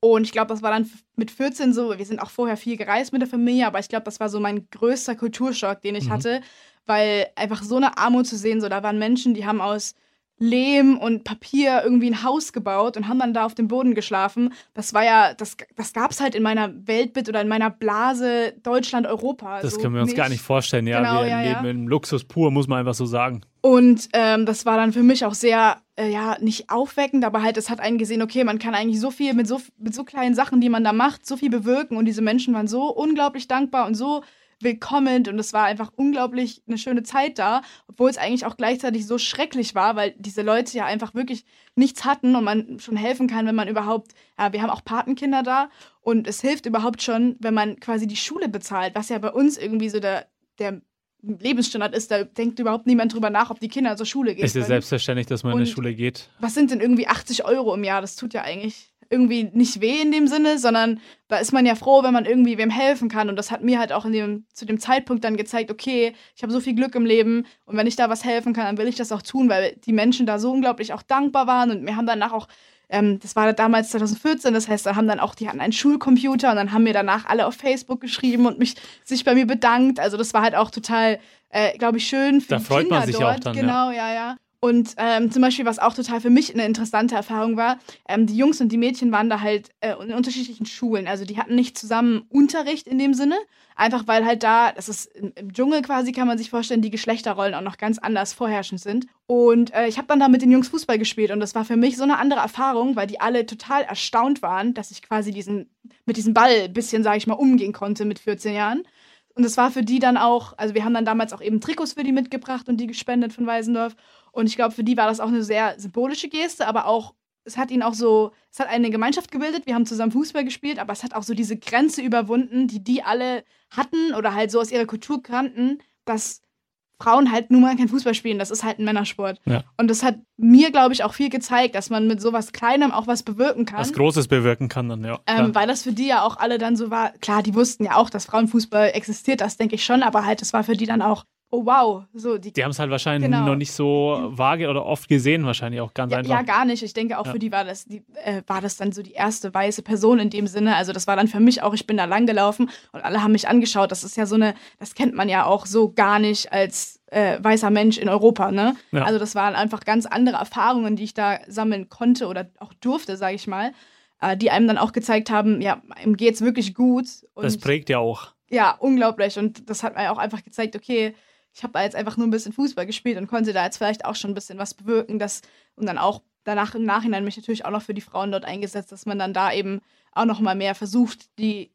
Und ich glaube, das war dann mit 14 so, wir sind auch vorher viel gereist mit der Familie, aber ich glaube, das war so mein größter Kulturschock, den ich mhm. hatte, weil einfach so eine Armut zu sehen, so da waren Menschen, die haben aus Lehm und Papier irgendwie ein Haus gebaut und haben dann da auf dem Boden geschlafen. Das war ja, das, das gab es halt in meiner Weltbild oder in meiner Blase Deutschland, Europa. Das so können wir uns nicht. gar nicht vorstellen. Ja, genau, wir ja, leben ja. im Luxus pur, muss man einfach so sagen. Und ähm, das war dann für mich auch sehr, äh, ja, nicht aufweckend, aber halt, es hat einen gesehen, okay, man kann eigentlich so viel mit so, mit so kleinen Sachen, die man da macht, so viel bewirken. Und diese Menschen waren so unglaublich dankbar und so willkommen und es war einfach unglaublich eine schöne Zeit da, obwohl es eigentlich auch gleichzeitig so schrecklich war, weil diese Leute ja einfach wirklich nichts hatten und man schon helfen kann, wenn man überhaupt, ja, wir haben auch Patenkinder da und es hilft überhaupt schon, wenn man quasi die Schule bezahlt, was ja bei uns irgendwie so der, der Lebensstandard ist, da denkt überhaupt niemand drüber nach, ob die Kinder zur Schule gehen. Es ist ja selbstverständlich, dass man und in die Schule geht. Was sind denn irgendwie 80 Euro im Jahr? Das tut ja eigentlich irgendwie nicht weh in dem Sinne, sondern da ist man ja froh, wenn man irgendwie wem helfen kann. Und das hat mir halt auch in dem, zu dem Zeitpunkt dann gezeigt, okay, ich habe so viel Glück im Leben und wenn ich da was helfen kann, dann will ich das auch tun, weil die Menschen da so unglaublich auch dankbar waren und mir haben danach auch ähm, das war damals 2014, das heißt, da haben dann auch, die hatten einen Schulcomputer und dann haben mir danach alle auf Facebook geschrieben und mich sich bei mir bedankt. Also das war halt auch total, äh, glaube ich, schön für da die freut Kinder man sich dort. auch dann, genau, ja, ja. Und ähm, zum Beispiel, was auch total für mich eine interessante Erfahrung war, ähm, die Jungs und die Mädchen waren da halt äh, in unterschiedlichen Schulen. Also die hatten nicht zusammen Unterricht in dem Sinne, einfach weil halt da, das ist im, Dschungel quasi, kann man sich vorstellen, die Geschlechterrollen auch noch ganz anders vorherrschend sind. Und äh, ich habe dann da mit den Jungs Fußball gespielt und das war für mich so eine andere Erfahrung, weil die alle total erstaunt waren, dass ich quasi diesen, mit diesem Ball ein bisschen, sage ich mal, umgehen konnte mit 14 Jahren. Und es war für die dann auch, also wir haben dann damals auch eben Trikots für die mitgebracht und die gespendet von Weisendorf. Und ich glaube, für die war das auch eine sehr symbolische Geste, aber auch, es hat ihnen auch so, es hat eine Gemeinschaft gebildet. Wir haben zusammen Fußball gespielt, aber es hat auch so diese Grenze überwunden, die die alle hatten oder halt so aus ihrer Kultur kannten, dass Frauen halt nun mal kein Fußball spielen. Das ist halt ein Männersport. Ja. Und das hat mir, glaube ich, auch viel gezeigt, dass man mit sowas Kleinem auch was bewirken kann. Was Großes bewirken kann dann, ja. Ähm, weil das für die ja auch alle dann so war. Klar, die wussten ja auch, dass Frauenfußball existiert, das denke ich schon, aber halt, das war für die dann auch, oh wow, so die. Die haben es halt wahrscheinlich Genau. noch nicht so vage oder oft gesehen, wahrscheinlich auch ganz ja, einfach. ja, gar nicht. Ich denke auch Ja. für die war das, die, äh, war das dann so die erste weiße Person in dem Sinne. Also das war dann für mich auch, ich bin da lang gelaufen und alle haben mich angeschaut. Das ist ja so eine, das kennt man ja auch so gar nicht als äh, weißer Mensch in Europa, ne? Ja. Also das waren einfach ganz andere Erfahrungen, die ich da sammeln konnte oder auch durfte, sage ich mal, äh, die einem dann auch gezeigt haben, ja, ihm geht's wirklich gut. Und das prägt ja auch. ja, unglaublich. Und das hat mir auch einfach gezeigt, okay, ich habe da jetzt einfach nur ein bisschen Fußball gespielt und konnte da jetzt vielleicht auch schon ein bisschen was bewirken. Das, und dann auch danach im Nachhinein mich natürlich auch noch für die Frauen dort eingesetzt, dass man dann da eben auch noch mal mehr versucht, die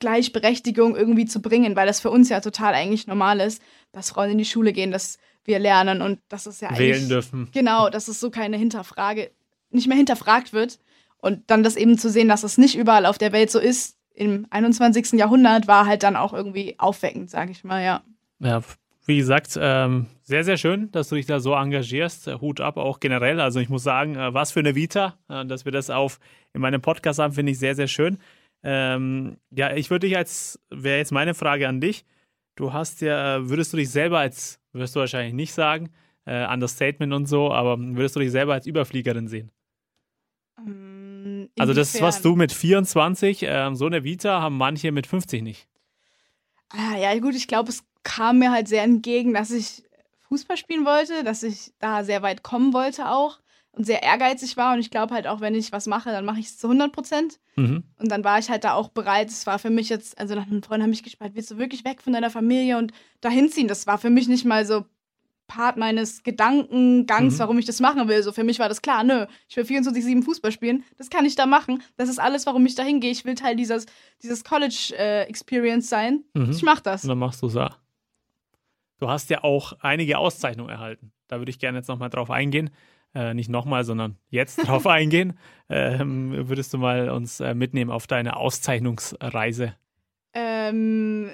Gleichberechtigung irgendwie zu bringen, weil das für uns ja total eigentlich normal ist, dass Frauen in die Schule gehen, dass wir lernen und das ist ja eigentlich Wählen dürfen. Genau, dass es so keine Hinterfrage, nicht mehr hinterfragt wird. Und dann das eben zu sehen, dass es nicht überall auf der Welt so ist, im 21. Jahrhundert, war halt dann auch irgendwie aufweckend, sage ich mal, ja. Ja, wie gesagt, ähm, sehr, sehr schön, dass du dich da so engagierst. Äh, Hut ab, auch generell. Also ich muss sagen, äh, was für eine Vita, äh, dass wir das auf in meinem Podcast haben, finde ich sehr, sehr schön. Ähm, ja, ich würde dich als, wäre jetzt meine Frage an dich. Du hast ja, würdest du dich selber als, wirst du wahrscheinlich nicht sagen, äh, Understatement und so, aber würdest du dich selber als Überfliegerin sehen? Ähm, Also das, was du mit 24, ähm, so eine Vita, haben manche mit 50 nicht. Ah, ja, gut, ich glaube, es kam mir halt sehr entgegen, dass ich Fußball spielen wollte, dass ich da sehr weit kommen wollte auch und sehr ehrgeizig war. Und ich glaube halt auch, wenn ich was mache, dann mache ich es zu 100 Prozent. Mhm. Und dann war ich halt da auch bereit. Es war für mich jetzt, also nach einem Freund haben mich gespannt, willst du wirklich weg von deiner Familie und dahin ziehen? Das war für mich nicht mal so Part meines Gedankengangs, Mhm. warum ich das machen will. So für mich war das klar, nö, ich will 24-7 Fußball spielen, das kann ich da machen. Das ist alles, warum ich da hingehe. Ich will Teil dieses, dieses College-Experience sein. Mhm. Ich mach das. Und dann machst du es. Du hast ja auch einige Auszeichnungen erhalten. Da würde ich gerne jetzt nochmal drauf eingehen. Äh, nicht nochmal, sondern jetzt drauf eingehen. Ähm, würdest du mal uns äh, mitnehmen auf deine Auszeichnungsreise? Ähm,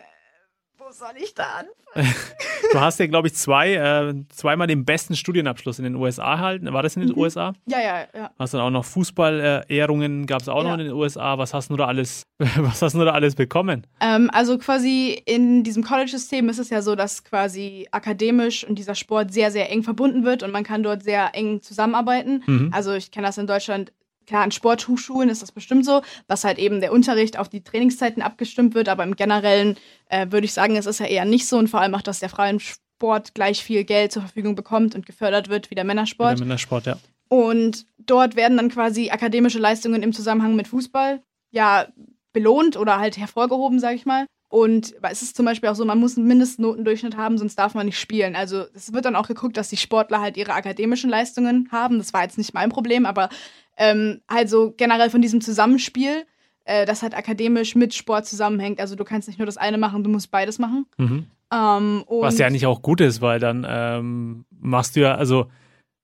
wo soll ich da anfangen? Du hast ja, glaube ich, zwei, äh, zweimal den besten Studienabschluss in den USA erhalten. War das in den Mhm. USA? Ja, ja, ja. Hast dann auch noch Fußball-Ehrungen, gab es auch Ja. noch in den USA. Was hast du da alles, was hast du da alles bekommen? Ähm, also quasi in diesem College-System ist es ja so, dass quasi akademisch und dieser Sport sehr, sehr eng verbunden wird und man kann dort sehr eng zusammenarbeiten. Mhm. Also ich kenne das in Deutschland, klar, an Sporthochschulen ist das bestimmt so, dass halt eben der Unterricht auf die Trainingszeiten abgestimmt wird, aber im Generellen äh, würde ich sagen, es ist ja eher nicht so und vor allem auch, dass der Frauensport gleich viel Geld zur Verfügung bekommt und gefördert wird wie der Männersport. Der Männersport, ja. Und dort werden dann quasi akademische Leistungen im Zusammenhang mit Fußball ja belohnt oder halt hervorgehoben, sage ich mal. Und es ist zum Beispiel auch so, man muss einen Mindestnotendurchschnitt haben, sonst darf man nicht spielen. Also es wird dann auch geguckt, dass die Sportler halt ihre akademischen Leistungen haben. Das war jetzt nicht mein Problem, aber ähm, halt so generell von diesem Zusammenspiel, äh, das halt akademisch mit Sport zusammenhängt. Also du kannst nicht nur das eine machen, du musst beides machen. Mhm. Ähm, Was ja eigentlich auch gut ist, weil dann ähm, machst du ja, also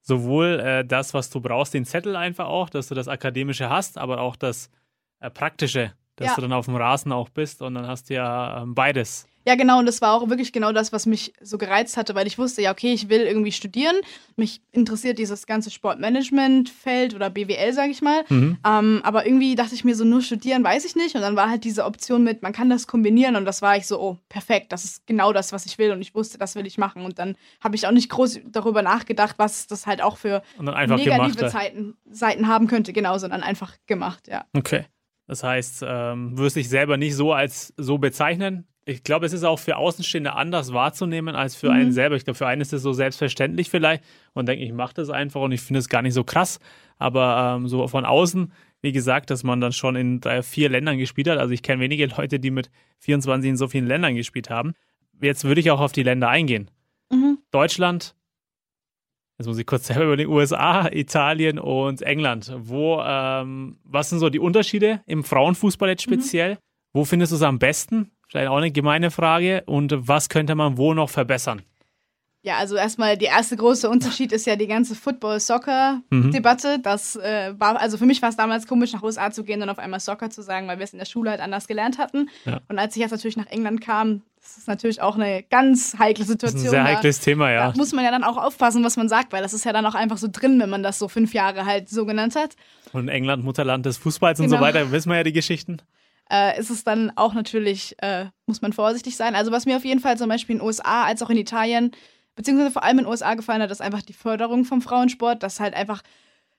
sowohl äh, das, was du brauchst, den Zettel einfach auch, dass du das Akademische hast, aber auch das äh, Praktische, dass Ja. du dann auf dem Rasen auch bist und dann hast du ja ähm, beides. Ja, genau, und das war auch wirklich genau das, was mich so gereizt hatte, weil ich wusste, ja, okay, ich will irgendwie studieren. Mich interessiert dieses ganze Sportmanagement-Feld oder BWL, sage ich mal. Mhm. Ähm, aber irgendwie dachte ich mir so, nur studieren weiß ich nicht. Und dann war halt diese Option mit, man kann das kombinieren. Und das war ich so, oh, perfekt, das ist genau das, was ich will. Und ich wusste, das will ich machen. Und dann habe ich auch nicht groß darüber nachgedacht, was das halt auch für negative Zeiten, Seiten haben könnte. Genau, sondern einfach gemacht, ja. Okay. Das heißt, ähm, wirst dich selber nicht so als so bezeichnen, ich glaube, es ist auch für Außenstehende anders wahrzunehmen als für mhm. einen selber. Ich glaube, für einen ist es so selbstverständlich vielleicht und denke, ich mache das einfach und ich finde es gar nicht so krass. Aber ähm, so von außen, wie gesagt, dass man dann schon in drei, vier Ländern gespielt hat. Also ich kenne wenige Leute, die mit 24 in so vielen Ländern gespielt haben. Jetzt würde ich auch auf die Länder eingehen. Mhm. Deutschland, jetzt muss ich kurz selber über die USA, Italien und England. Wo, ähm, was sind so die Unterschiede im Frauenfußball jetzt mhm. speziell? Mhm. Wo findest du es am besten? Vielleicht auch eine gemeine Frage. Und was könnte man wo noch verbessern? Ja, also erstmal der erste große Unterschied ist ja die ganze Football-Soccer-Debatte. Mhm. Das äh, war, also für mich war es damals komisch, nach USA zu gehen und auf einmal Soccer zu sagen, weil wir es in der Schule halt anders gelernt hatten. Ja. Und als ich jetzt natürlich nach England kam, das ist natürlich auch eine ganz heikle Situation. Das ist ein sehr heikles da, Thema, ja. Da muss man ja dann auch aufpassen, was man sagt, weil das ist ja dann auch einfach so drin, wenn man das so fünf Jahre halt so genannt hat. Und England, Mutterland des Fußballs genau. und so genau. weiter, wissen wir ja die Geschichten äh, ist es dann auch natürlich, äh, muss man vorsichtig sein. Also was mir auf jeden Fall zum Beispiel in den USA als auch in Italien, beziehungsweise vor allem in den USA gefallen hat, ist einfach die Förderung vom Frauensport, dass halt einfach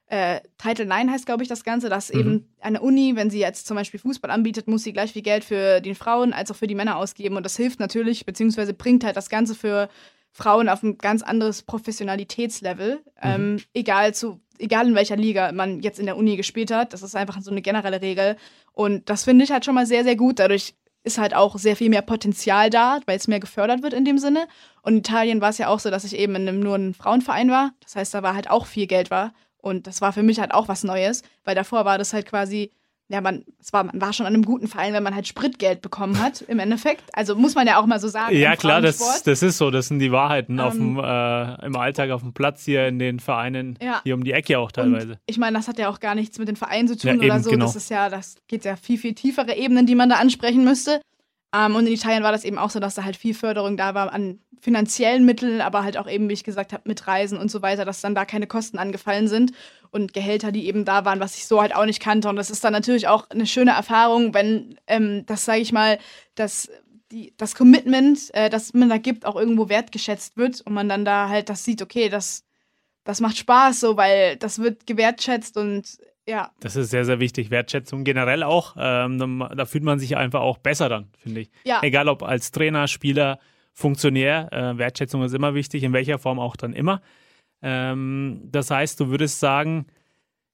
äh, Title 9 heißt, glaube ich, das Ganze, dass mhm. eben eine Uni, wenn sie jetzt zum Beispiel Fußball anbietet, muss sie gleich viel Geld für die Frauen als auch für die Männer ausgeben. Und das hilft natürlich, beziehungsweise bringt halt das Ganze für Frauen auf ein ganz anderes Professionalitätslevel. Mhm. Ähm, egal zu egal in welcher Liga man jetzt in der Uni gespielt hat. Das ist einfach so eine generelle Regel. Und das finde ich halt schon mal sehr, sehr gut. Dadurch ist halt auch sehr viel mehr Potenzial da, weil es mehr gefördert wird in dem Sinne. Und in Italien war es ja auch so, dass ich eben in einem, nur ein Frauenverein war. Das heißt, da war halt auch viel Geld war. Und das war für mich halt auch was Neues, weil davor war das halt quasi ja, man, es war, man war schon an einem guten Verein, wenn man halt Spritgeld bekommen hat, im Endeffekt. Also muss man ja auch mal so sagen. Ja, klar, das, das ist so. Das sind die Wahrheiten ähm, auf dem, äh, im Alltag auf dem Platz hier in den Vereinen, ja. hier um die Ecke auch teilweise. Und ich meine, das hat ja auch gar nichts mit den Vereinen zu tun ja, oder eben, so. Genau. Das ist ja, das geht ja viel, viel tiefere Ebenen, die man da ansprechen müsste. Ähm, und in Italien war das eben auch so, dass da halt viel Förderung da war an finanziellen Mitteln, aber halt auch eben, wie ich gesagt habe, mit Reisen und so weiter, dass dann da keine Kosten angefallen sind und Gehälter, die eben da waren, was ich so halt auch nicht kannte. Und das ist dann natürlich auch eine schöne Erfahrung, wenn ähm, das, sage ich mal, das, die, das Commitment, äh, das man da gibt, auch irgendwo wertgeschätzt wird und man dann da halt das sieht, okay, das, das macht Spaß so, weil das wird gewertschätzt und ja. Das ist sehr, sehr wichtig. Wertschätzung generell auch. Ähm, da fühlt man sich einfach auch besser dann, finde ich. Ja. Egal ob als Trainer, Spieler, Funktionär. Äh, Wertschätzung ist immer wichtig, in welcher Form auch dann immer. Ähm, das heißt, du würdest sagen,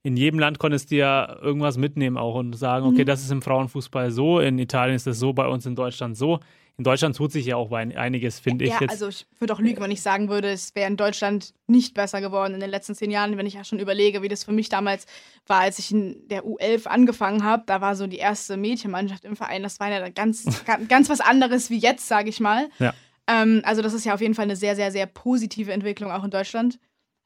in jedem Land konntest du ja irgendwas mitnehmen auch und sagen, okay, mhm. das ist im Frauenfußball so, in Italien ist das so, bei uns in Deutschland so. In Deutschland tut sich ja auch einiges, finde ja, ich. Ja, also ich würde auch lügen, wenn ich sagen würde, es wäre in Deutschland nicht besser geworden in den letzten zehn Jahren, wenn ich ja schon überlege, wie das für mich damals war, als ich in der U11 angefangen habe. Da war so die erste Mädchenmannschaft im Verein. Das war ja ganz, ganz was anderes wie jetzt, sage ich mal. Ja. Ähm, also das ist ja auf jeden Fall eine sehr, sehr, sehr positive Entwicklung auch in Deutschland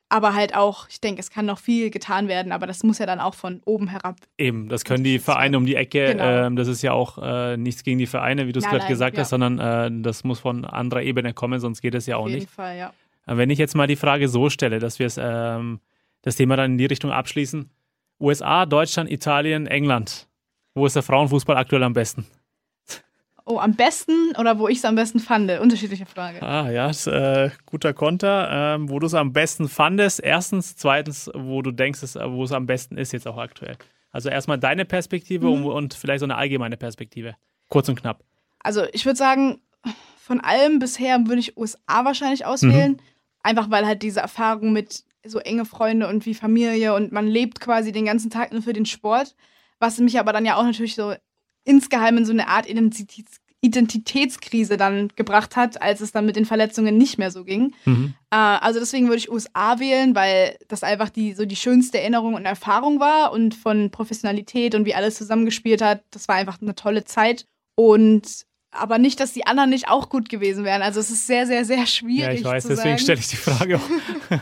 aber halt auch, ich denke, es kann noch viel getan werden, aber das muss ja dann auch von oben herab. Eben, das können die Vereine um die Ecke. Genau. Ähm, das ist ja auch äh, nichts gegen die Vereine, wie du es gerade gesagt ja. hast, sondern äh, das muss von anderer Ebene kommen, sonst geht es ja auch nicht. Auf jeden Fall, ja. Wenn ich jetzt mal die Frage so stelle, dass wir ähm, das Thema dann in die Richtung abschließen: USA, Deutschland, Italien, England. Wo ist der Frauenfußball aktuell am besten? Oh, am besten oder wo ich es am besten fand? Unterschiedliche Frage. Ah, ja, ist, äh, guter Konter. Ähm, wo du es am besten fandest, erstens. Zweitens, wo du denkst, wo es am besten ist jetzt auch aktuell. Also erstmal deine Perspektive mhm. und, und, vielleicht so eine allgemeine Perspektive. Kurz und knapp. Also ich würde sagen, von allem bisher würde ich USA wahrscheinlich auswählen. Mhm. Einfach weil halt diese Erfahrung mit so enge Freunde und wie Familie und man lebt quasi den ganzen Tag nur für den Sport. Was mich aber dann ja auch natürlich so insgeheim in so eine Art Identitäts Identitätskrise dann gebracht hat, als es dann mit den Verletzungen nicht mehr so ging. Mhm. Äh, also deswegen würde ich USA wählen, weil das einfach die so die schönste Erinnerung und Erfahrung war und von Professionalität und wie alles zusammengespielt hat. Das war einfach eine tolle Zeit und aber nicht, dass die anderen nicht auch gut gewesen wären. Also es ist sehr, sehr, sehr schwierig. Ja, ich weiß, deswegen stelle ich die Frage auch.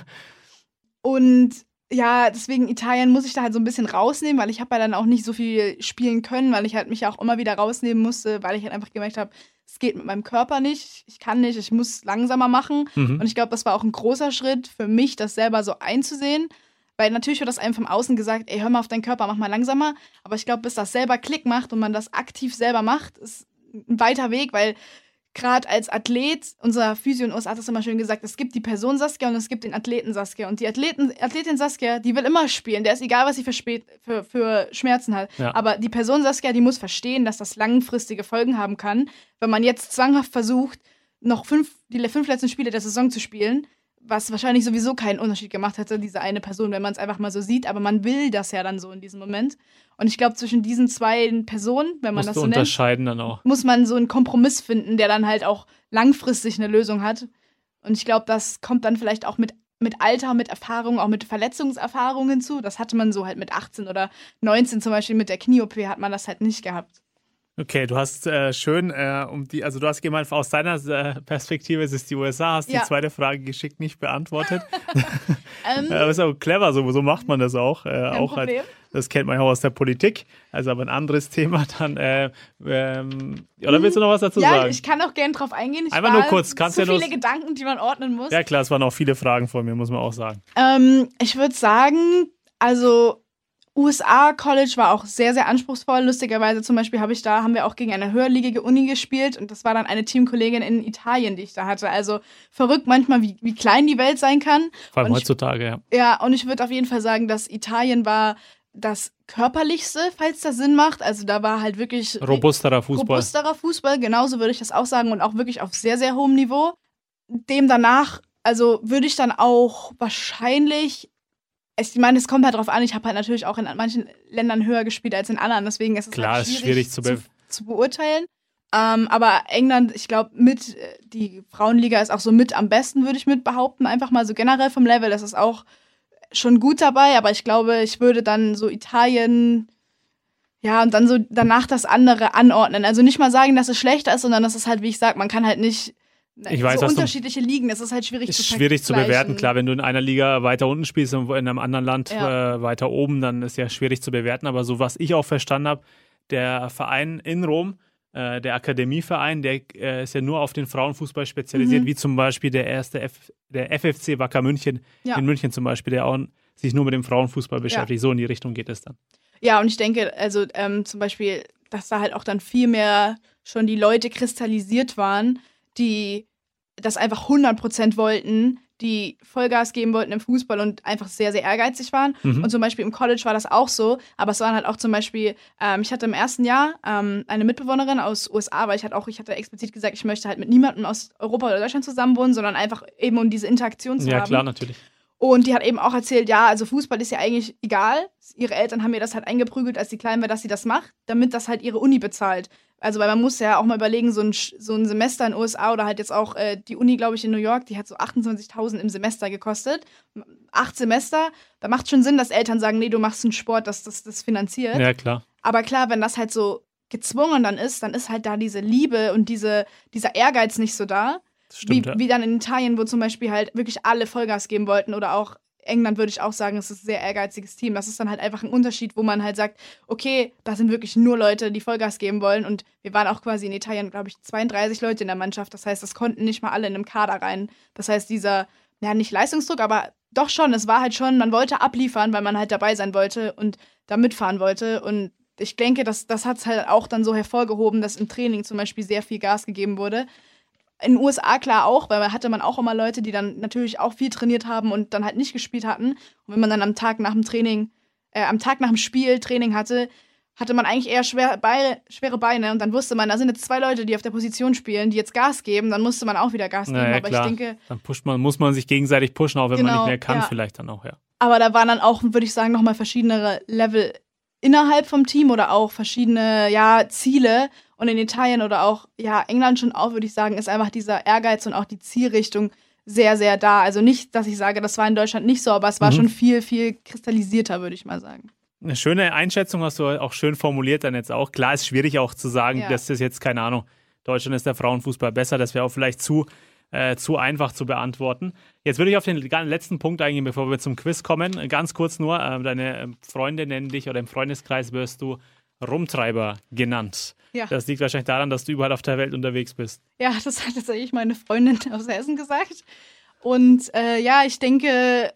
und ja, deswegen Italien muss ich da halt so ein bisschen rausnehmen, weil ich habe ja dann auch nicht so viel spielen können, weil ich halt mich auch immer wieder rausnehmen musste, weil ich halt einfach gemerkt habe, es geht mit meinem Körper nicht, ich kann nicht, ich muss langsamer machen. Mhm. Und ich glaube, das war auch ein großer Schritt für mich, das selber so einzusehen. Weil natürlich wird das einem vom Außen gesagt, ey, hör mal auf deinen Körper, mach mal langsamer. Aber ich glaube, bis das selber Klick macht und man das aktiv selber macht, ist ein weiter Weg, weil gerade als Athlet, unser Physio in den USA hat das immer schön gesagt, es gibt die Person Saskia und es gibt den Athleten Saskia. Und die Athleten, Athletin Saskia, die will immer spielen. Der ist egal, was sie für, spät, für, für Schmerzen hat. Ja. Aber die Person Saskia, die muss verstehen, dass das langfristige Folgen haben kann, wenn man jetzt zwanghaft versucht, noch fünf, die fünf letzten Spiele der Saison zu spielen, was wahrscheinlich sowieso keinen Unterschied gemacht hätte, diese eine Person, wenn man es einfach mal so sieht. Aber man will das ja dann so in diesem Moment. Und ich glaube, zwischen diesen zwei Personen, wenn man Musst das so nennt, unterscheiden dann auch. muss man so einen Kompromiss finden, der dann halt auch langfristig eine Lösung hat. Und ich glaube, das kommt dann vielleicht auch mit, mit Alter, mit Erfahrung, auch mit Verletzungserfahrungen zu. Das hatte man so halt mit 18 oder 19 zum Beispiel mit der Knie-OP hat man das halt nicht gehabt. Okay, du hast äh, schön äh, um die, also du hast gemeint, aus deiner äh, Perspektive ist es die USA, hast Ja. die zweite Frage geschickt nicht beantwortet. Ähm, äh, ist auch clever, so, so macht man das auch. Äh, auch halt, das kennt man ja auch aus der Politik. Also aber ein anderes Thema dann. Äh, ähm, oder willst du noch was dazu ja, sagen? ich kann auch gerne drauf eingehen. Ich Einfach nur kurz, kannst so ja viele Gedanken, die man ordnen muss. ja klar, es waren auch viele Fragen von mir, muss man auch sagen. Ähm, ich würde sagen, also USA College war auch sehr, sehr anspruchsvoll. Lustigerweise zum Beispiel habe ich da, haben wir auch gegen eine höherligige Uni gespielt und das war dann eine Teamkollegin in Italien, die ich da hatte. Also verrückt manchmal, wie, wie klein die Welt sein kann. Vor allem ich- heutzutage, ja. Ja, und ich würde auf jeden Fall sagen, dass Italien war das körperlichste, falls das Sinn macht. Also da war halt wirklich Robusterer Fußball. robusterer Fußball, genauso würde ich das auch sagen und auch wirklich auf sehr, sehr hohem Niveau. Dem danach, also würde ich dann auch wahrscheinlich, ich meine, es kommt halt drauf an, ich habe halt natürlich auch in manchen Ländern höher gespielt als in anderen, deswegen ist es Klar, halt ist schwierig zu be- zu beurteilen. Ähm, aber England, ich glaube, mit, äh, die Frauenliga ist auch so mit am besten, würde ich mit behaupten, einfach mal so generell vom Level, das ist auch schon gut dabei, aber ich glaube, ich würde dann so Italien, ja, und dann so danach das andere anordnen. Also nicht mal sagen, dass es schlechter ist, sondern das ist halt, wie ich sag, man kann halt nicht Ich weiß, so was du- unterschiedliche Ligen, das ist halt schwierig Ist zu schwierig zu bewerten. Klar, wenn du in einer Liga weiter unten spielst und in einem anderen Land Ja. äh, weiter oben, dann ist ja schwierig zu bewerten. Aber so was ich auch verstanden habe, der Verein in Rom, äh, der Akademieverein, der äh, ist ja nur auf den Frauenfußball spezialisiert, Mhm. wie zum Beispiel der erste F der FFC Wacker München Ja. in München zum Beispiel, der auch sich nur mit dem Frauenfußball beschäftigt. So in die Richtung geht es dann. Ja, und ich denke, also ähm, zum Beispiel, dass da halt auch dann viel mehr schon die Leute kristallisiert waren, die das einfach 100% wollten, die Vollgas geben wollten im Fußball und einfach sehr, sehr ehrgeizig waren. Mhm. Und zum Beispiel im College war das auch so, aber es waren halt auch zum Beispiel, ähm, ich hatte im ersten Jahr ähm, eine Mitbewohnerin aus USA, weil ich hatte auch, ich hatte explizit gesagt, ich möchte halt mit niemandem aus Europa oder Deutschland zusammenwohnen, sondern einfach eben um diese Interaktion zu Ja, haben. klar, natürlich. Und die hat eben auch erzählt, ja, also Fußball ist ja eigentlich egal. Ihre Eltern haben ihr das halt eingeprügelt, als sie klein war, dass sie das macht, damit das halt ihre Uni bezahlt. Also, weil man muss ja auch mal überlegen, so ein, so ein Semester in den USA oder halt jetzt auch äh, die Uni, glaube ich, in New York, die hat so 28.000 im Semester gekostet. Acht Semester, da macht schon Sinn, dass Eltern sagen, nee, du machst einen Sport, das das, das finanziert. Ja, klar. Aber klar, wenn das halt so gezwungen dann ist, dann ist halt da diese Liebe und diese, dieser Ehrgeiz nicht so da. Stimmt. wie, ja. wie dann in Italien, wo zum Beispiel halt wirklich alle Vollgas geben wollten oder auch England würde ich auch sagen, es ist ein sehr ehrgeiziges Team. Das ist dann halt einfach ein Unterschied, wo man halt sagt, okay, da sind wirklich nur Leute, die Vollgas geben wollen. Und wir waren auch quasi in Italien, glaube ich, 32 Leute in der Mannschaft. Das heißt, das konnten nicht mal alle in einem Kader rein. Das heißt, dieser, ja, nicht Leistungsdruck, aber doch schon, es war halt schon, man wollte abliefern, weil man halt dabei sein wollte und da mitfahren wollte. Und ich denke, das, das hat es halt auch dann so hervorgehoben, dass im Training zum Beispiel sehr viel Gas gegeben wurde in den USA klar auch, weil man hatte man auch immer Leute, die dann natürlich auch viel trainiert haben und dann halt nicht gespielt hatten. Und wenn man dann am Tag nach dem Training, äh, am Tag nach dem Spiel Training hatte, hatte man eigentlich eher schwer, Beine, schwere Beine und dann wusste man, da sind jetzt zwei Leute, die auf der Position spielen, die jetzt Gas geben, dann musste man auch wieder Gas geben. Naja, aber klar. ich denke, Dann pusht man, muss man sich gegenseitig pushen, auch wenn man Genau, nicht mehr kann, ja. vielleicht dann auch, ja. aber da waren dann auch, würde ich sagen, nochmal verschiedene Level innerhalb vom Team oder auch verschiedene, ja, Ziele. Und in Italien oder auch, ja, England schon auch, würde ich sagen, ist einfach dieser Ehrgeiz und auch die Zielrichtung sehr, sehr da. Also nicht, dass ich sage, das war in Deutschland nicht so, aber es war Mhm. schon viel, viel kristallisierter, würde ich mal sagen. Eine schöne Einschätzung hast du auch schön formuliert dann jetzt auch. Klar ist schwierig auch zu sagen, Ja. dass das jetzt, keine Ahnung, Deutschland ist der Frauenfußball besser, das wäre auch vielleicht zu äh, zu einfach zu beantworten. Jetzt würde ich auf den letzten Punkt eingehen, bevor wir zum Quiz kommen. Ganz kurz nur, äh, deine ähm, Freunde nennen dich oder im Freundeskreis wirst du Rumtreiber genannt. Ja. Das liegt wahrscheinlich daran, dass du überall auf der Welt unterwegs bist. Ja, das hat tatsächlich meine Freundin aus Hessen gesagt. Und äh, ja, ich denke,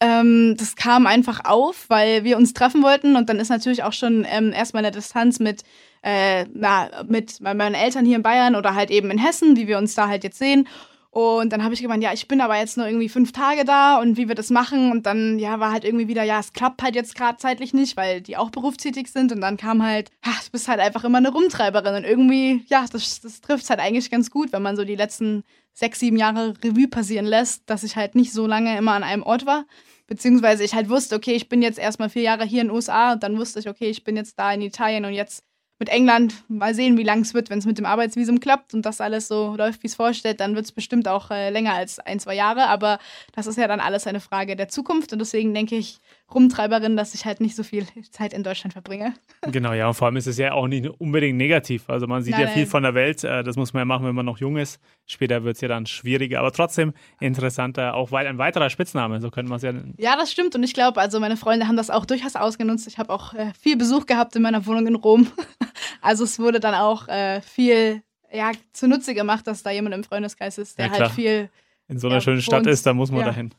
ähm, das kam einfach auf, weil wir uns treffen wollten und dann ist natürlich auch schon ähm, erstmal eine Distanz mit, äh, na, mit meinen Eltern hier in Bayern oder halt eben in Hessen, wie wir uns da halt jetzt sehen. Und dann habe ich gemeint, ja, ich bin aber jetzt nur irgendwie fünf Tage da und wie wir das machen. Und dann, ja, war halt irgendwie wieder, ja, es klappt halt jetzt gerade zeitlich nicht, weil die auch berufstätig sind. Und dann kam halt, ja, du bist halt einfach immer eine Rumtreiberin. Und irgendwie, ja, das, das trifft halt eigentlich ganz gut, wenn man so die letzten sechs, sieben Jahre Revue passieren lässt, dass ich halt nicht so lange immer an einem Ort war. Beziehungsweise ich halt wusste, okay, ich bin jetzt erstmal vier Jahre hier in den USA und dann wusste ich, okay, ich bin jetzt da in Italien und jetzt mit England mal sehen, wie lang es wird, wenn es mit dem Arbeitsvisum klappt und das alles so läuft, wie es vorstellt, dann wird es bestimmt auch äh, länger als ein, zwei Jahre. Aber das ist ja dann alles eine Frage der Zukunft und deswegen denke ich, Rumtreiberin, dass ich halt nicht so viel Zeit in Deutschland verbringe. Genau, ja, und vor allem ist es ja auch nicht unbedingt negativ. Also man sieht nein, ja viel nein. von der Welt, äh, das muss man ja machen, wenn man noch jung ist. Später wird es ja dann schwieriger, aber trotzdem interessanter, auch ein weiterer Spitzname, so könnte man es ja nennen. Ja, das stimmt und ich glaube, also meine Freunde haben das auch durchaus ausgenutzt. Ich habe auch äh, viel Besuch gehabt in meiner Wohnung in Rom. also es wurde dann auch äh, viel ja, zunutze gemacht, dass da jemand im Freundeskreis ist, der ja, halt viel in so einer ja, schönen Stadt ist, da muss man ja. dahin.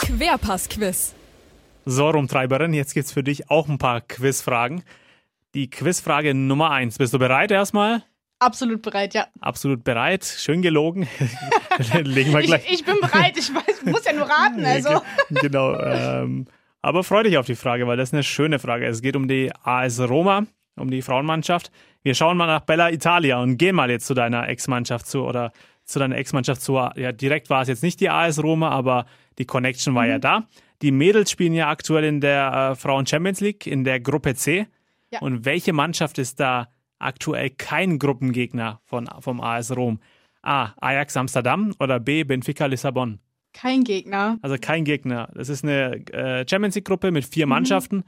Querpass-Quiz. So, Rumtreiberin, jetzt gibt es für dich auch ein paar Quizfragen. Die Quizfrage Nummer eins. Bist du bereit erstmal? Absolut bereit, ja. Absolut bereit. Schön gelogen. Legen wir gleich. Ich, ich, bin bereit. Ich weiß, muss ja nur raten. Also. genau. Ähm, aber freu dich auf die Frage, weil das ist eine schöne Frage. Es geht um die AS Roma, um die Frauenmannschaft. Wir schauen mal nach Bella Italia und gehen mal jetzt zu deiner Ex-Mannschaft zu oder zu deiner Ex-Mannschaft zu. Ja, direkt war es jetzt nicht die AS Roma, aber die Connection war mhm. ja da. Die Mädels spielen ja aktuell in der äh, Frauen Champions League in der Gruppe C. Ja. Und welche Mannschaft ist da aktuell kein Gruppengegner von, vom AS Rom? A. Ajax Amsterdam oder B. Benfica Lissabon? Kein Gegner. Also kein Gegner. Das ist eine äh, Champions League-Gruppe mit vier mhm. Mannschaften.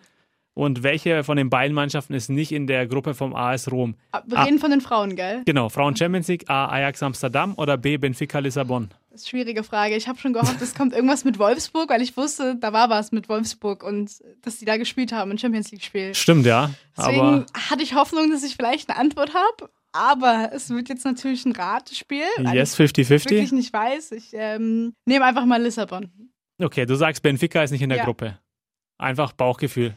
Und welche von den beiden Mannschaften ist nicht in der Gruppe vom AS Rom? Ah, wir reden von den Frauen, gell? Genau, Frauen Champions League, A. Ajax Amsterdam oder B. Benfica Lissabon? Das ist eine schwierige Frage. Ich habe schon gehofft, es kommt irgendwas mit Wolfsburg, weil ich wusste, da war was mit Wolfsburg und dass die da gespielt haben, ein Champions League-Spiel. Stimmt, ja. Deswegen hatte ich Hoffnung, dass ich vielleicht eine Antwort habe. Aber es wird jetzt natürlich ein Ratespiel. Yes, 50-50. Ich wirklich nicht weiß. Ich ähm, nehme einfach mal Lissabon. Okay, du sagst, Benfica ist nicht in der ja. Gruppe. Einfach Bauchgefühl.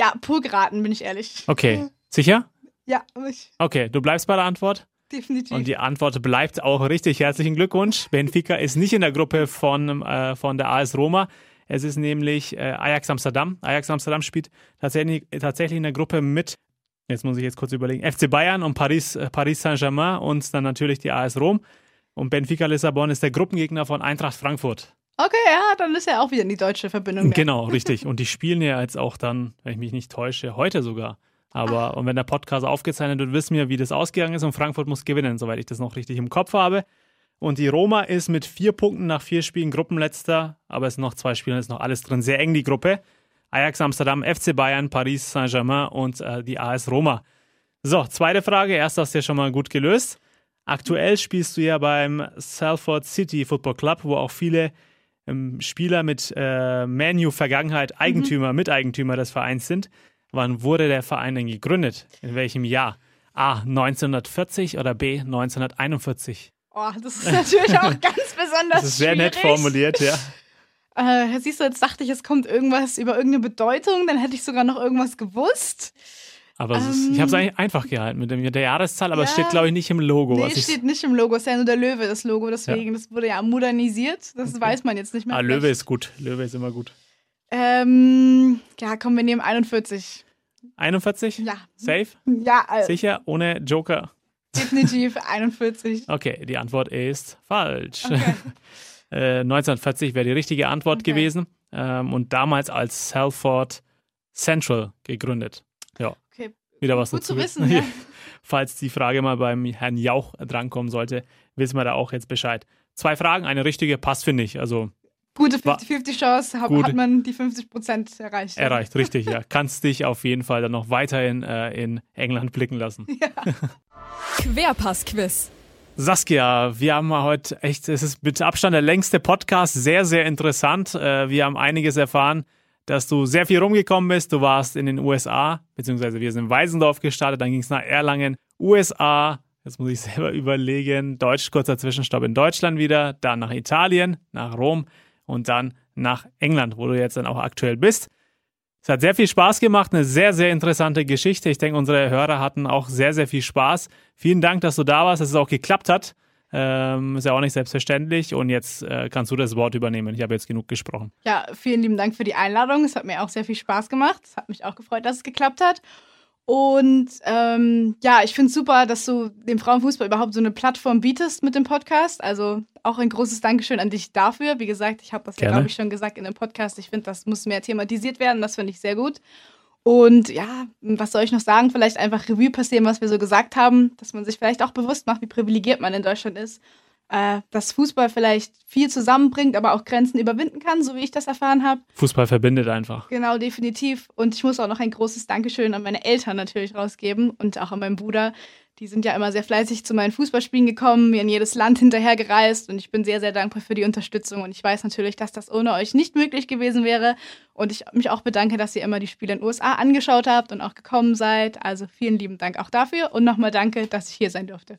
Ja, pur geraten, bin ich ehrlich. Okay. Sicher? Ja. Ich okay, du bleibst bei der Antwort? Definitiv. Und die Antwort bleibt auch richtig. Herzlichen Glückwunsch. Benfica ist nicht in der Gruppe von, äh, von der AS Roma. Es ist nämlich äh, Ajax Amsterdam. Ajax Amsterdam spielt tatsächlich, tatsächlich in der Gruppe mit, jetzt muss ich jetzt kurz überlegen, FC Bayern und Paris, äh, Paris Saint-Germain und dann natürlich die AS Rom. Und Benfica Lissabon ist der Gruppengegner von Eintracht Frankfurt. Okay, ja, dann ist er auch wieder in die deutsche Verbindung. Mehr. Genau, richtig. Und die spielen ja jetzt auch dann, wenn ich mich nicht täusche, heute sogar. Aber und wenn der Podcast aufgezeichnet wird, wissen wir, wie das ausgegangen ist und Frankfurt muss gewinnen, soweit ich das noch richtig im Kopf habe. Und die Roma ist mit vier Punkten nach vier Spielen Gruppenletzter, aber es sind noch zwei Spiele, ist noch alles drin. Sehr eng die Gruppe. Ajax Amsterdam, FC Bayern, Paris Saint-Germain und äh, die AS Roma. So, zweite Frage. Erst hast du ja schon mal gut gelöst. Aktuell spielst du ja beim Salford City Football Club, wo auch viele Spieler mit äh, Manu-Vergangenheit, Eigentümer, mhm. Miteigentümer des Vereins sind. Wann wurde der Verein denn gegründet? In welchem Jahr? A. 1940 oder B. 1941? Oh, das ist natürlich auch ganz besonders. Das ist sehr schwierig. nett formuliert, ja. Äh, siehst du, jetzt dachte ich, es kommt irgendwas über irgendeine Bedeutung, dann hätte ich sogar noch irgendwas gewusst. Aber ähm, ist, ich habe es eigentlich einfach gehalten mit der Jahreszahl, aber ja, es steht, glaube ich, nicht im Logo. Nee, es steht nicht im Logo, es ist ja nur der Löwe, das Logo, deswegen, ja. das wurde ja modernisiert, das okay. weiß man jetzt nicht mehr. Ah, Löwe ist gut, Löwe ist immer gut. Ähm, ja, komm, wir nehmen 41. 41? Ja. Safe? Ja. Also Sicher? Ohne Joker? Definitiv 41. Okay, die Antwort ist falsch. Okay. äh, 1940 wäre die richtige Antwort okay. gewesen ähm, und damals als Salford Central gegründet. Wieder was Gut dazu. zu wissen, ja. Falls die Frage mal beim Herrn Jauch drankommen sollte, wissen wir da auch jetzt Bescheid. Zwei Fragen, eine richtige passt, finde ich. Also Gute 50-50 Chance, hat, hat man die 50 Prozent erreicht. Erreicht, richtig, ja. Kannst dich auf jeden Fall dann noch weiterhin äh, in England blicken lassen. Ja. Querpass-Quiz. Saskia, wir haben heute echt, es ist mit Abstand der längste Podcast, sehr, sehr interessant. Äh, wir haben einiges erfahren, dass du sehr viel rumgekommen bist. Du warst in den USA, beziehungsweise wir sind in Weisendorf gestartet, dann ging es nach Erlangen, USA. Jetzt muss ich selber überlegen. Deutsch, kurzer Zwischenstopp in Deutschland wieder, dann nach Italien, nach Rom und dann nach England, wo du jetzt dann auch aktuell bist. Es hat sehr viel Spaß gemacht, eine sehr, sehr interessante Geschichte. Ich denke, unsere Hörer hatten auch sehr, sehr viel Spaß. Vielen Dank, dass du da warst, dass es auch geklappt hat. Ähm, ist ja auch nicht selbstverständlich. Und jetzt äh, kannst du das Wort übernehmen. Ich habe jetzt genug gesprochen. Ja, vielen lieben Dank für die Einladung. Es hat mir auch sehr viel Spaß gemacht. Es hat mich auch gefreut, dass es geklappt hat. Und ähm, ja, ich finde es super, dass du dem Frauenfußball überhaupt so eine Plattform bietest mit dem Podcast. Also auch ein großes Dankeschön an dich dafür. Wie gesagt, ich habe das ja, glaube ich, schon gesagt in dem Podcast. Ich finde, das muss mehr thematisiert werden. Das finde ich sehr gut. Und ja, was soll ich noch sagen? Vielleicht einfach Revue passieren, was wir so gesagt haben, dass man sich vielleicht auch bewusst macht, wie privilegiert man in Deutschland ist äh, dass Fußball vielleicht viel zusammenbringt, aber auch Grenzen überwinden kann, so wie ich das erfahren habe. Fußball verbindet einfach. Genau, definitiv. Und ich muss auch noch ein großes Dankeschön an meine Eltern natürlich rausgeben und auch an meinen Bruder. Die sind ja immer sehr fleißig zu meinen Fußballspielen gekommen, mir in jedes Land hinterher gereist und ich bin sehr, sehr dankbar für die Unterstützung. Und ich weiß natürlich, dass das ohne euch nicht möglich gewesen wäre. Und ich mich auch bedanke, dass ihr immer die Spiele in den USA angeschaut habt und auch gekommen seid. Also vielen lieben Dank auch dafür und nochmal danke, dass ich hier sein durfte.